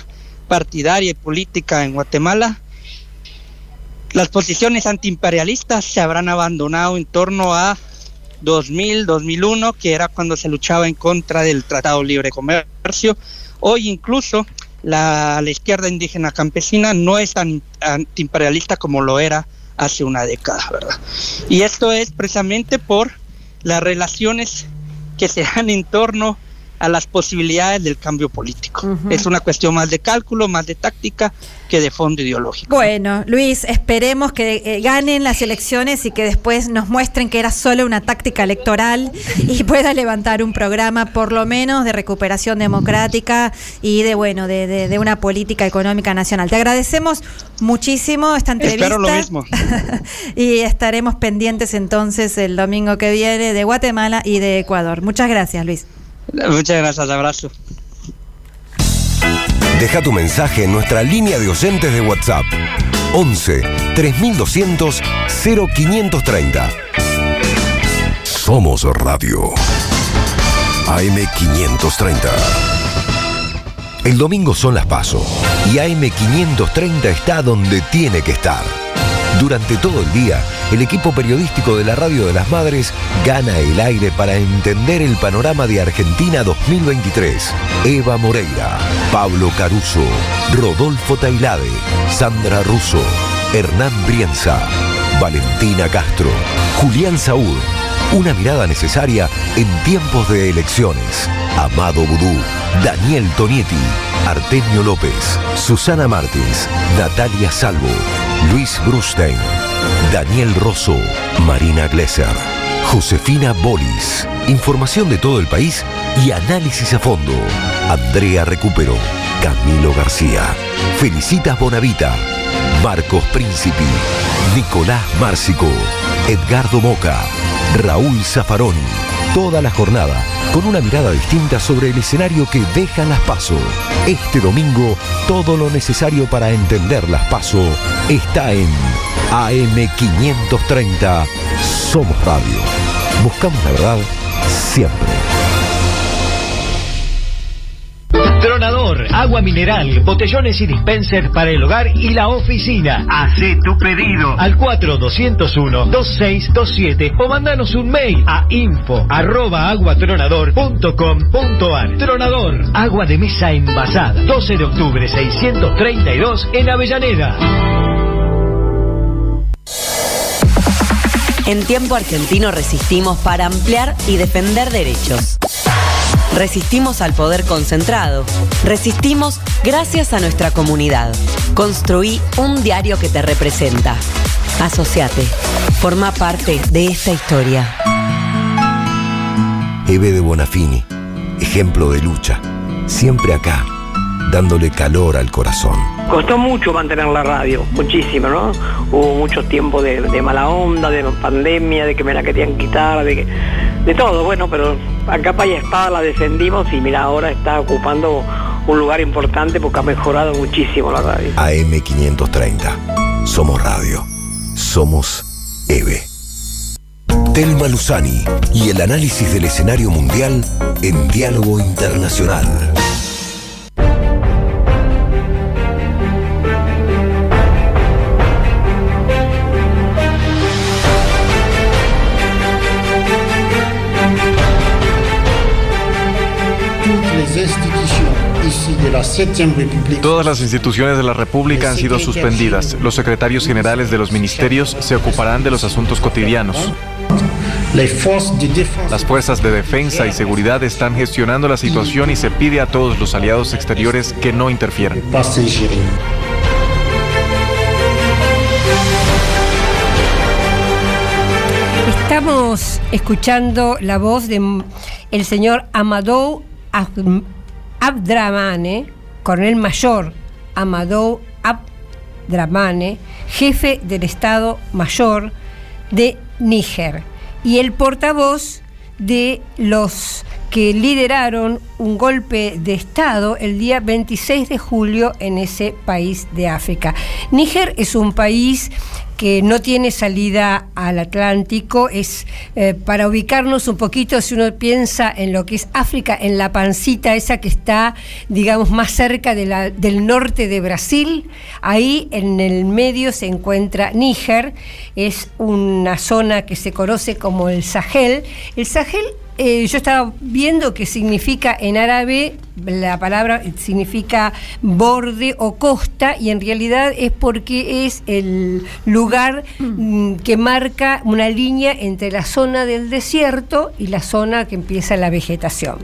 partidaria y política en Guatemala, las posiciones antiimperialistas se habrán abandonado en torno a 2000, 2001, que era cuando se luchaba en contra del Tratado de Libre Comercio. Hoy incluso la, la izquierda indígena campesina no es tan antiimperialista como lo era hace una década, ¿verdad? Y esto es precisamente por las relaciones que se dan en torno a las posibilidades del cambio político. Es una cuestión más de cálculo, más de táctica que de fondo ideológico. Bueno, Luis, esperemos que eh, ganen las elecciones y que después nos muestren que era solo una táctica electoral y [LAUGHS] pueda levantar un programa por lo menos de recuperación democrática y de bueno, de, de- de una política económica nacional. Te agradecemos muchísimo esta entrevista. Espero lo mismo. [LAUGHS] y estaremos pendientes entonces el domingo que viene de Guatemala y de Ecuador. Muchas gracias, Luis. Muchas gracias, abrazo. Deja tu mensaje en nuestra línea de oyentes de WhatsApp 11 3200 0530. Somos Radio AM530. El domingo son las PASO y AM530 está donde tiene que estar. Durante todo el día, el equipo periodístico de la Radio de las Madres gana el aire para entender el panorama de Argentina 2023. Eva Moreira, Pablo Caruso, Rodolfo Tailade, Sandra Russo, Hernán Brienza, Valentina Castro, Julián Saúl. Una mirada necesaria en tiempos de elecciones. Amado Vudú, Daniel Tonietti, Artemio López, Susana Martins, Natalia Salvo, Luis Brustein, Daniel Rosso, Marina Glesser, Josefina Bolis. Información de todo el país y análisis a fondo. Andrea Recupero, Camilo García, Felicitas Bonavita, Marcos Príncipi, Nicolás Márcico, Edgardo Moca, Raúl Zaffaroni. Toda la jornada con una mirada distinta sobre el escenario que dejan las PASO. Este domingo, todo lo necesario para entender las PASO está en AM530 Somos Radio. Buscamos la verdad siempre. Tronador, agua mineral, botellones y dispensers para el hogar y la oficina. Hacé tu pedido al 4201-2627 o mandanos un mail a info arroba aguatronador.com.ar. Tronador, agua de mesa envasada. 12 de octubre 632 en Avellaneda. En tiempo argentino resistimos para ampliar y defender derechos. Resistimos al poder concentrado. Resistimos gracias a nuestra comunidad. Construí un diario que te representa. Asociate. Forma parte de esta historia. Eve de Bonafini, ejemplo de lucha. Siempre acá, dándole calor al corazón. Costó mucho mantener la radio, muchísimo, ¿no? Hubo muchos tiempos de, mala onda, de pandemia, de que me la querían quitar, de todo, bueno, pero a capa y espada la defendimos y mira, ahora está ocupando un lugar importante porque ha mejorado muchísimo la radio. AM530. Somos radio. Somos EVE. Telma Luzani y el análisis del escenario mundial en diálogo internacional. Todas las instituciones de la República han sido suspendidas. Los secretarios generales de los ministerios se ocuparán de los asuntos cotidianos. de Las fuerzas de defensa y seguridad están gestionando la situación y se pide a todos los aliados exteriores que no interfieran. Estamos escuchando la voz de m- el señor Amadou Abdramane, coronel mayor Amadou Abdramane, jefe del Estado Mayor de Níger, y el portavoz de los que lideraron un golpe de Estado el día 26 de julio en ese país de África. Níger es un país que no tiene salida al Atlántico, es eh, para ubicarnos un poquito, si uno piensa en lo que es África, en la pancita esa que está, digamos, más cerca del norte de Brasil, ahí en el medio se encuentra Níger, es una zona que se conoce como el Sahel. El Sahel eh, yo estaba viendo que significa en árabe, la palabra significa borde o costa, y en realidad es porque es el lugar mm, que marca una línea entre la zona del desierto y la zona que empieza la vegetación.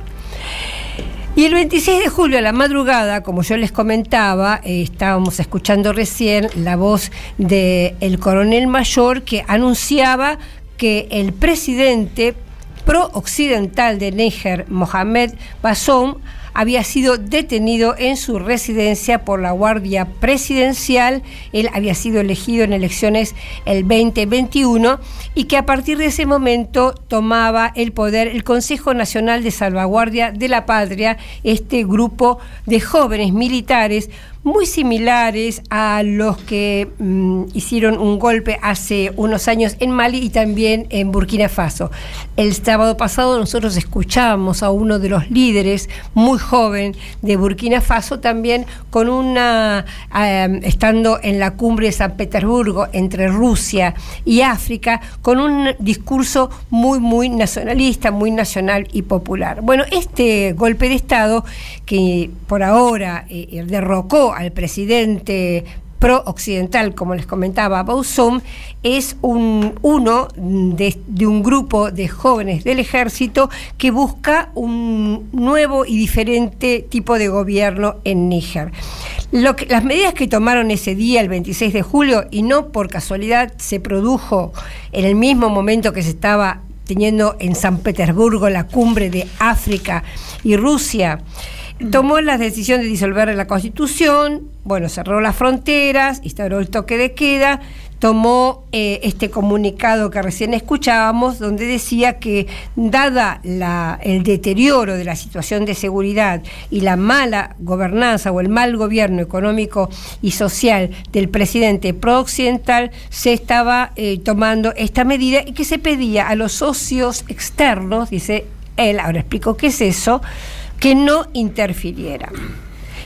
Y el 26 de julio a la madrugada, como yo les comentaba, eh, estábamos escuchando recién la voz del coronel mayor que anunciaba que el presidente pro-occidental de Níger, Mohamed Bazoum, había sido detenido en su residencia por la Guardia Presidencial. Él había sido elegido en elecciones el 2021 y que a partir de ese momento tomaba el poder el Consejo Nacional de Salvaguardia de la Patria, este grupo de jóvenes militares muy similares a los que mm, hicieron un golpe hace unos años en Mali y también en Burkina Faso. El sábado pasado nosotros escuchábamos a uno de los líderes muy joven de Burkina Faso también con una eh, estando en la cumbre de San Petersburgo entre Rusia y África con un discurso muy muy nacionalista, muy nacional y popular. Bueno, este golpe de estado que por ahora eh, derrocó al presidente pro-occidental, como les comentaba, Bausum, es un, uno de, un grupo de jóvenes del ejército que busca un nuevo y diferente tipo de gobierno en Níger. las medidas que tomaron ese día, el 26 de julio, y no por casualidad se produjo en el mismo momento que se estaba teniendo en San Petersburgo la cumbre de África y Rusia, tomó la decisión de disolver la Constitución, bueno, cerró las fronteras, instauró el toque de queda, tomó eh, este comunicado que recién escuchábamos, donde decía que dada el deterioro de la situación de seguridad y la mala gobernanza o el mal gobierno económico y social del presidente pro-occidental, se estaba eh, tomando esta medida y que se pedía a los socios externos, dice él, ahora explico qué es eso, que no interfiriera.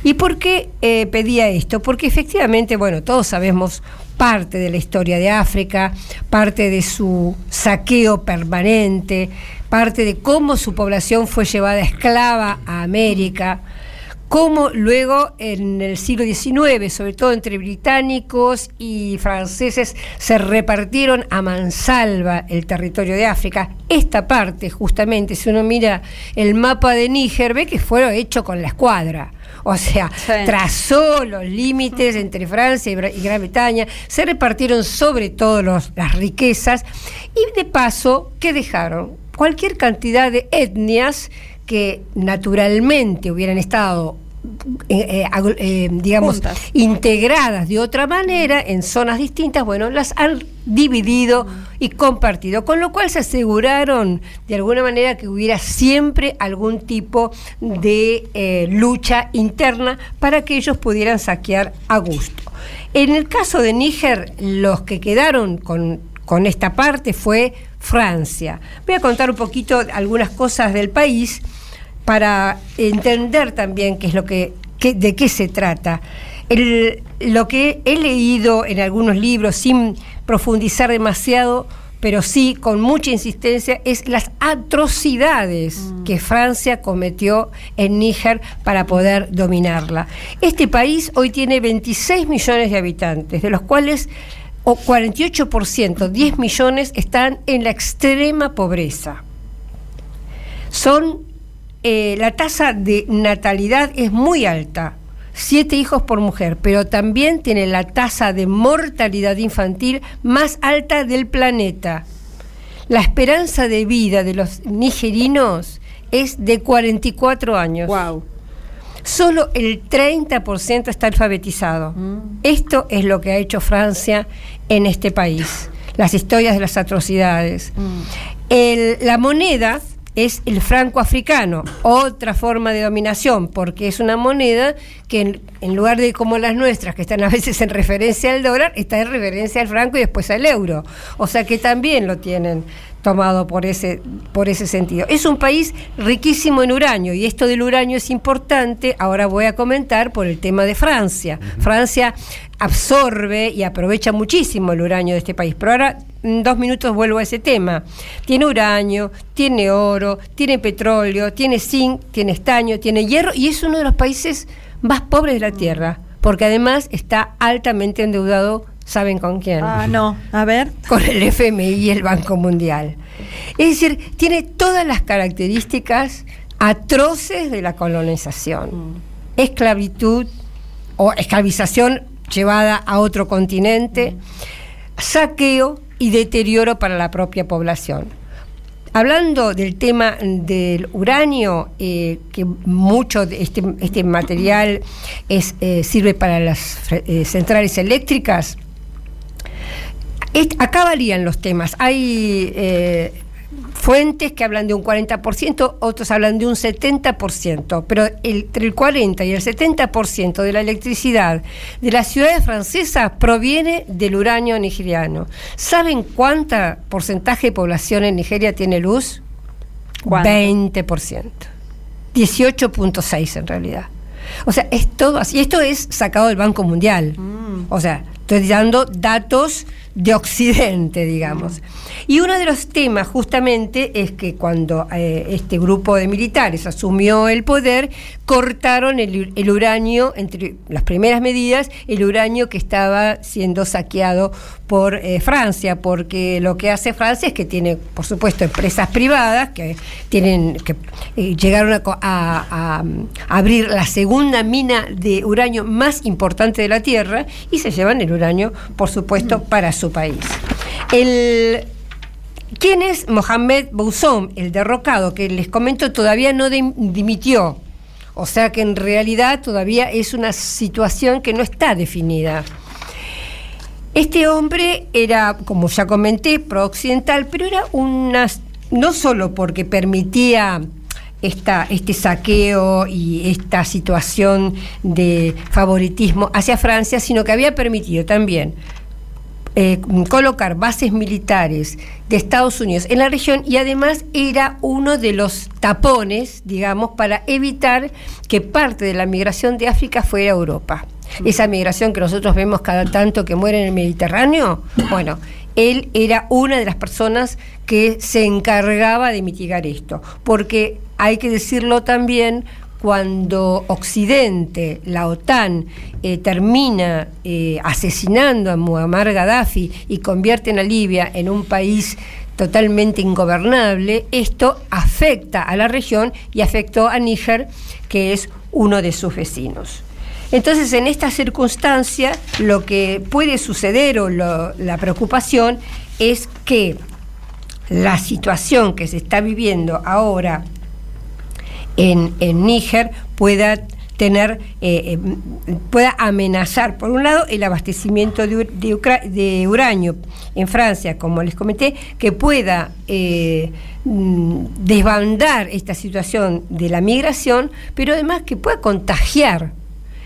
¿Y por qué eh, pedía esto? Porque efectivamente, bueno, todos sabemos parte de la historia de África, parte de su saqueo permanente, parte de cómo su población fue llevada esclava a América, cómo luego en el siglo XIX, sobre todo entre británicos y franceses, se repartieron a mansalva el territorio de África. Esta parte, justamente, si uno mira el mapa de Níger, ve que fue hecho con la escuadra. O sea, trazó los límites entre Francia y Gran Bretaña, se repartieron sobre todo las riquezas y de paso, ¿qué dejaron? Cualquier cantidad de etnias que naturalmente hubieran estado eh, eh, eh, digamos, integradas de otra manera en zonas distintas, bueno, las han dividido y compartido, con lo cual se aseguraron de alguna manera que hubiera siempre algún tipo de lucha interna para que ellos pudieran saquear a gusto. En el caso de Níger, los que quedaron con, con esta parte fue Francia. Voy a contar un poquito algunas cosas del país para entender también qué es lo que, de qué se trata. lo que he leído en algunos libros, sin profundizar demasiado, pero sí con mucha insistencia, es las atrocidades mm. que Francia cometió en Níger para poder dominarla. Este país hoy tiene 26 millones de habitantes, de los cuales o 48%, 10 millones, están en la extrema pobreza. Son eh, la tasa de natalidad es muy alta, siete hijos por mujer, pero también tiene la tasa de mortalidad infantil más alta del planeta. La esperanza de vida de los nigerinos es de 44 años. Wow. Solo el 30% está alfabetizado. Mm. Esto es lo que ha hecho Francia en este país. Las historias de las atrocidades. Mm. la moneda es el franco africano, otra forma de dominación, porque es una moneda que en, lugar de como las nuestras, que están a veces en referencia al dólar, está en referencia al franco y después al euro. O sea que también lo tienen tomado por ese, por ese sentido. Es un país riquísimo en uranio y esto del uranio es importante, ahora voy a comentar por el tema de Francia. Francia absorbe y aprovecha muchísimo el uranio de este país, pero ahora en dos minutos vuelvo a ese tema. Tiene uranio, tiene oro, tiene petróleo, tiene zinc, tiene estaño, tiene hierro y es uno de los países más pobres de la Tierra, porque además está altamente endeudado ¿Saben con quién? Ah, no. A ver. Con el FMI y el Banco Mundial. Es decir, tiene todas las características atroces de la colonización. Esclavitud o esclavización llevada a otro continente, saqueo y deterioro para la propia población. Hablando del tema del uranio, eh, que mucho de este, este material es, eh, sirve para las eh, centrales eléctricas, acá varían los temas. Hay eh, fuentes que hablan de un 40%, otros hablan de un 70%, pero entre el 40 y el 70% de la electricidad de las ciudades francesas proviene del uranio nigeriano. ¿Saben cuánta porcentaje de población en Nigeria tiene luz? ¿Cuánto? 20%. 18.6 en realidad. O sea, es todo así. Y esto es sacado del Banco Mundial. O sea, estoy dando datos de Occidente, digamos. Y uno de los temas justamente es que cuando eh, este grupo de militares asumió el poder, cortaron el, el uranio, entre las primeras medidas, el uranio que estaba siendo saqueado por eh, Francia, porque lo que hace Francia es que tiene, por supuesto, empresas privadas que tienen que eh, llegaron a, a- a, mm, abrir la segunda mina de uranio más importante de la Tierra y se llevan el uranio, por supuesto, para su país. El ¿Quién es Mohamed Bouzou, el derrocado, que les comento todavía no dim- dimitió? O sea que en realidad todavía es una situación que no está definida. Este hombre era, como ya comenté, pro-occidental, pero era una. no solo porque permitía esta, este saqueo y esta situación de favoritismo hacia Francia, sino que había permitido también eh, colocar bases militares de Estados Unidos en la región y además era uno de los tapones, digamos, para evitar que parte de la migración de África fuera a Europa. Esa migración que nosotros vemos cada tanto que muere en el Mediterráneo, bueno, él era una de las personas que se encargaba de mitigar esto, porque hay que decirlo también, cuando Occidente, la OTAN, eh, termina eh, asesinando a Muammar Gaddafi y convierten a Libia en un país totalmente ingobernable, esto afecta a la región y afectó a Níger, que es uno de sus vecinos. Entonces, en esta circunstancia, lo que puede suceder o la preocupación es que la situación que se está viviendo ahora en, Níger pueda tener, eh, eh, pueda amenazar, por un lado, el abastecimiento de uranio en Francia, como les comenté, que pueda eh, mm, desbandar esta situación de la migración, pero además que pueda contagiar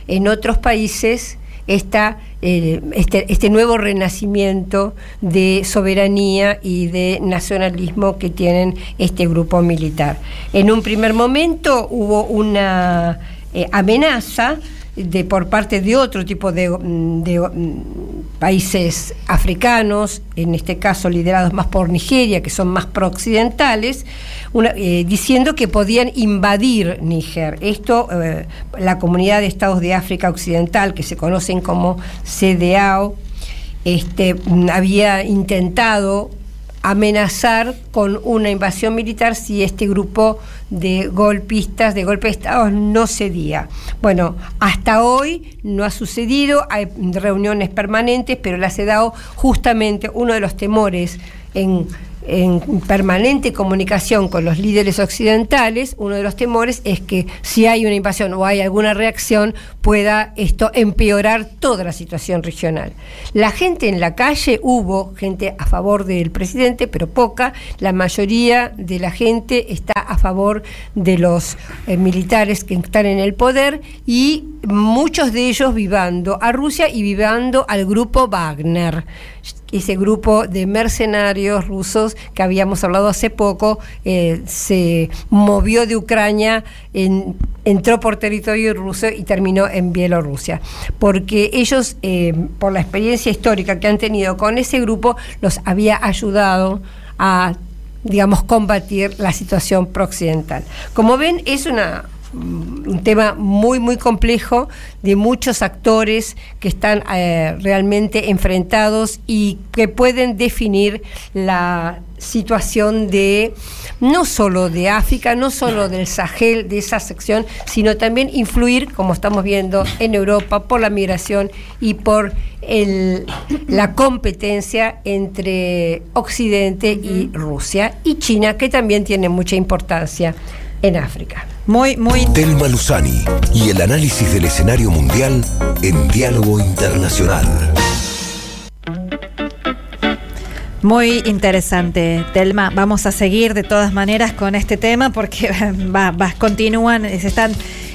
en otros países esta, eh, este, este nuevo renacimiento de soberanía y de nacionalismo que tienen este grupo militar. En un primer momento hubo una eh, amenaza de, por parte de otro tipo de, mm, mm, países africanos, en este caso liderados más por Nigeria, que son más pro-occidentales, una- eh, diciendo que podían invadir Níger. Esto, eh, la comunidad de estados de África Occidental, que se conocen como CDAO, este, mm, había intentado amenazar con una invasión militar si este grupo de golpistas, de golpe de Estado, no cedía. Bueno, hasta hoy no ha sucedido, hay reuniones permanentes, pero la CEDAO, justamente uno de los temores en en permanente comunicación con los líderes occidentales, uno de los temores es que si hay una invasión o hay alguna reacción, pueda esto empeorar toda la situación regional. La gente en la calle, hubo gente a favor del presidente, pero poca, la mayoría de la gente está a favor de los eh, militares que están en el poder y muchos de ellos vivando a Rusia y vivando al grupo Wagner ese grupo de mercenarios rusos que habíamos hablado hace poco eh, se movió de Ucrania, en- entró por territorio ruso y terminó en Bielorrusia. Porque ellos, eh, por la experiencia histórica que han tenido con ese grupo, los había ayudado a digamos, combatir la situación prooccidental. Como ven, es una, un tema muy, muy complejo de muchos actores que están eh, realmente enfrentados y que pueden definir la situación de no solo de África, no solo del Sahel, de esa sección, sino también influir, como estamos viendo, en Europa por la migración y por el, la competencia entre Occidente y Rusia y China, que también tiene mucha importancia en África. Muy, muy. Telma Luzani y el análisis del escenario mundial en diálogo internacional. Muy interesante, Telma. Vamos a seguir de todas maneras con este tema porque [LAUGHS] va, va, continúan, se están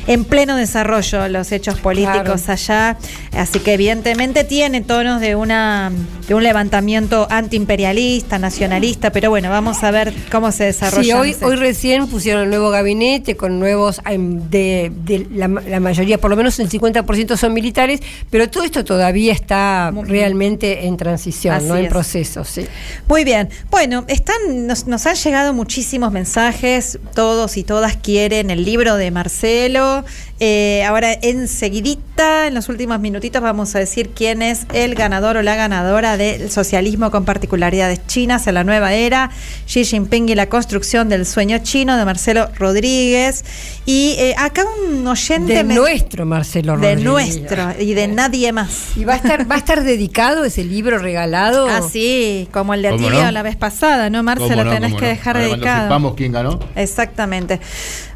en pleno desarrollo los hechos políticos allá, así que evidentemente tiene tonos de una de un levantamiento antiimperialista, nacionalista, pero bueno, vamos a ver cómo se desarrolla. Sí, hoy, hoy recién pusieron el nuevo gabinete con nuevos de, de la, la, mayoría, por lo menos el 50% son militares, pero todo esto todavía está realmente en transición, así no en es. proceso, sí. Muy bien. Bueno, están nos, nos han llegado muchísimos mensajes, todos y todas quieren el libro de Marcelo yeah eh, ahora, enseguidita, en los últimos minutitos, vamos a decir quién es el ganador o la ganadora del socialismo con particularidades chinas en la nueva era, Xi Jinping y la construcción del sueño chino de Marcelo Rodríguez. Y eh, acá un oyente... De me... nuestro Marcelo Rodríguez. De nuestro y de nadie más. ¿Y va a estar, va a estar dedicado ese libro regalado? Ah, sí, como el de Atilio no? la vez pasada, ¿no, Marcelo? No, tenés que dejar dedicado. Vamos quién ganó. Exactamente.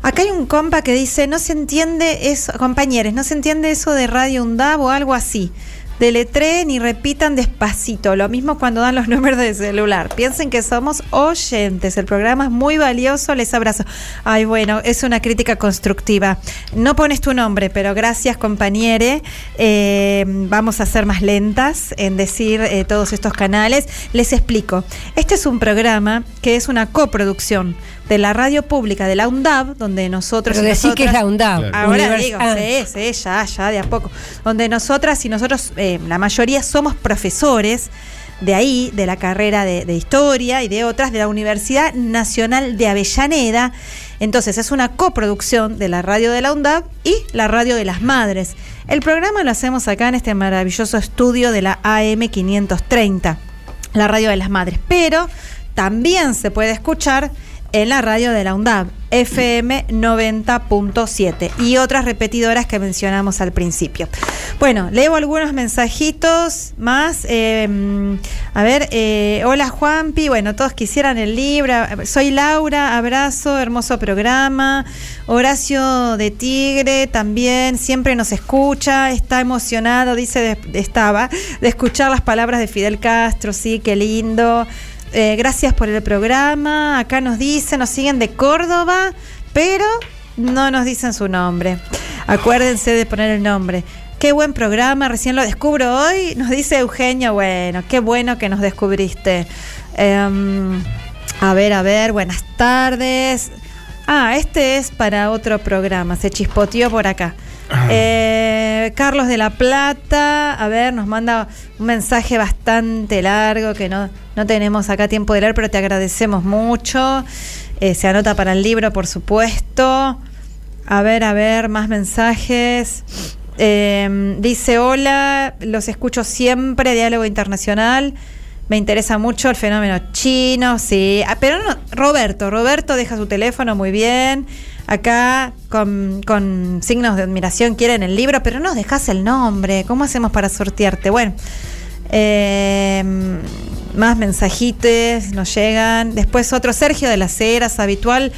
Acá hay un compa que dice, no se entiende compañeros, no se entiende eso de Radio UNDAB o algo así. Deletreen y repitan despacito. Lo mismo cuando dan los [LAUGHS] números de celular. Piensen que somos oyentes. El programa es muy valioso. Les abrazo. Ay, bueno, es una crítica constructiva. No pones tu nombre, pero gracias, compañere. Eh, vamos a ser más lentas en decir eh, todos estos canales. Les explico. Este es un programa que es una coproducción de la radio pública de la UNDAB, donde nosotros. Pero decir que es la UNDAB. Claro. Ahora Univers digo, ah. sí, sí, ya, ya, de a poco. Donde nosotras y nosotros, eh, la mayoría, somos profesores de ahí, de la carrera de, de, historia y de otras, de la Universidad Nacional de Avellaneda. Entonces, es una coproducción de la radio de la UNDAB y la radio de las madres. El programa lo hacemos acá en este maravilloso estudio de la AM 530, la radio de las madres. Pero también se puede escuchar en la radio de la UNDAB, FM 90.7 y otras repetidoras que mencionamos al principio. Bueno, leo algunos mensajitos más. Eh, a ver, eh, hola Juanpi, bueno, todos quisieran el libro. Soy Laura, abrazo, hermoso programa. Horacio de Tigre también siempre nos escucha, está emocionado, dice, estaba, de escuchar las palabras de Fidel Castro, sí, qué lindo. Eh, gracias por el programa. Acá nos dicen, nos siguen de Córdoba, pero no nos dicen su nombre. Acuérdense de poner el nombre. Qué buen programa, recién lo descubro hoy. Nos dice Eugenio, bueno, qué bueno que nos descubriste. Eh, a ver, a ver, buenas tardes. Ah, este es para otro programa, se chispoteó por acá. Eh, Carlos de la Plata, a ver, nos manda un mensaje bastante largo que no, no tenemos acá tiempo de leer, pero te agradecemos mucho. Eh, se anota para el libro, por supuesto. A ver, a ver, más mensajes. Eh, dice, hola, los escucho siempre, Diálogo Internacional. Me interesa mucho el fenómeno chino, sí. Ah, pero Roberto, Roberto deja su teléfono muy bien acá con, con, signos de admiración quieren el libro, pero nos dejas el nombre. ¿Cómo hacemos para sortearte? Bueno, eh, más mensajitos nos llegan. Después otro, Sergio de las Heras, habitual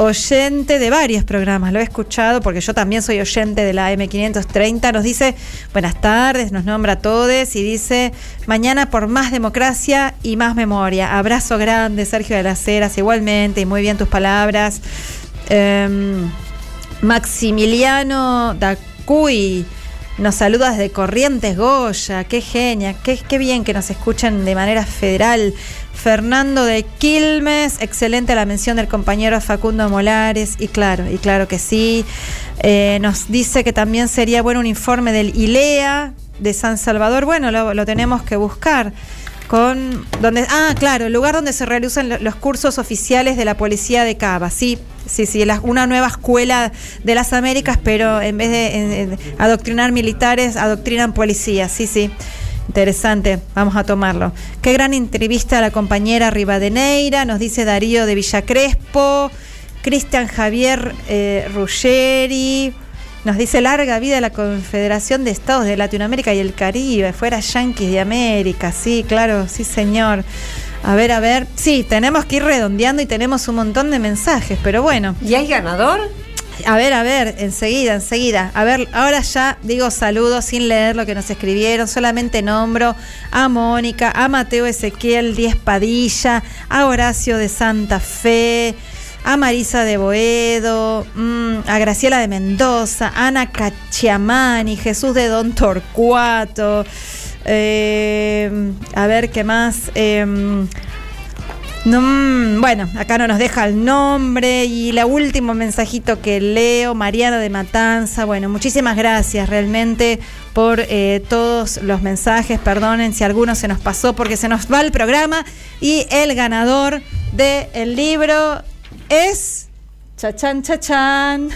oyente de varios programas, lo he escuchado porque yo también soy oyente de la M530, nos dice buenas tardes, nos nombra a todos y dice mañana por más democracia y más memoria. Abrazo grande, Sergio de las Heras, igualmente, y muy bien tus palabras. Eh, Maximiliano Dacuy nos saluda desde Corrientes Goya, qué genia, qué, qué, bien que nos escuchen de manera federal. Fernando de Quilmes, excelente la mención del compañero Facundo Molares, y claro, y claro que sí. Eh, nos dice que también sería bueno un informe del ILEA de San Salvador. Bueno, lo, lo tenemos que buscar con donde ah claro el lugar donde se realizan los cursos oficiales de la policía de Cava sí sí, sí, una nueva escuela de las Américas, pero en vez de adoctrinar militares, adoctrinan policías, sí, sí. Interesante, vamos a tomarlo. Qué gran entrevista a la compañera Rivadeneira, nos dice Darío de Villa Crespo, Cristian Javier eh, Ruggeri, nos dice larga vida la Confederación de Estados de Latinoamérica y el Caribe, fuera Yanquis de América, sí, claro, sí señor. A ver, a ver, sí, tenemos que ir redondeando y tenemos un montón de mensajes, pero bueno. ¿Y hay ganador? A ver, a ver, enseguida, enseguida. A ver, ahora ya digo saludos sin leer lo que nos escribieron, solamente nombro a Mónica, a Mateo Ezequiel Díez Padilla, a Horacio de Santa Fe, a Marisa de Boedo, mm, a Graciela de Mendoza, Ana Cachiamani, Jesús de Don Torcuato. Eh, a ver qué más. No, mm, bueno, acá no nos deja el nombre y el último mensajito que leo, Mariana de Matanza. Bueno, muchísimas gracias realmente por eh, todos los mensajes. Perdonen si alguno se nos pasó porque se nos va el programa. Y el ganador del libro es... Chachán, chachán.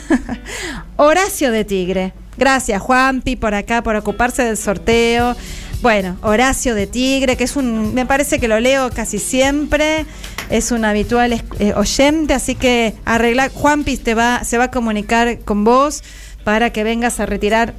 [LAUGHS] Horacio de Tigre. Gracias, Juanpi, por acá, por ocuparse del sorteo. Bueno, Horacio de Tigre, que es un, me parece que lo leo casi siempre, es un habitual eh, oyente, así que arregla, Juanpi te va, se va a comunicar con vos para que vengas a retirar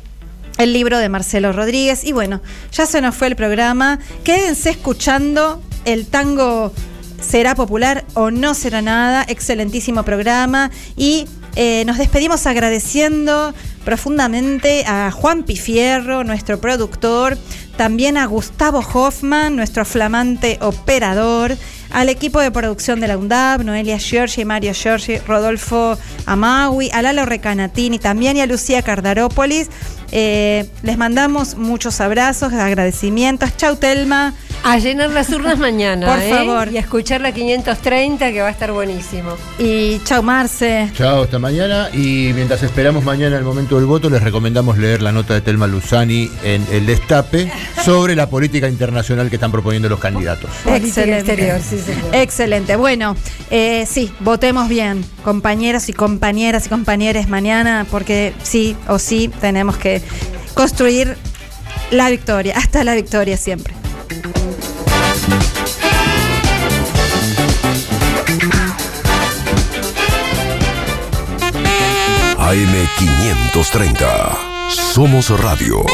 el libro de Marcelo Rodríguez. Y bueno, ya se nos fue el programa. Quédense escuchando el tango será popular o no será nada. Excelentísimo programa. Y eh, nos despedimos agradeciendo profundamente a Juan Pifierro, nuestro productor, también a Gustavo Hoffman, nuestro flamante operador, al equipo de producción de la UNDAB, Noelia Giorgi, Mario Giorgi, Rodolfo Amaui, a Lalo Recanatini también y a Lucía Cardarópolis. Eh, les mandamos muchos abrazos, agradecimientos. Chau, Telma. A llenar las urnas mañana. Por ¿eh? favor. Y a escuchar la 530 que va a estar buenísimo. Y chau, Marce. Chao, hasta mañana. Y mientras esperamos mañana el momento del voto, les recomendamos leer la nota de Telma Luzani en El Destape sobre la política internacional que están proponiendo los candidatos. Excelente. exterior, sí, señor. Excelente. Bueno, eh, sí, votemos bien, compañeros y compañeras y compañeros mañana, porque sí o sí tenemos que construir la victoria, hasta la victoria siempre. AM530. Somos Radio.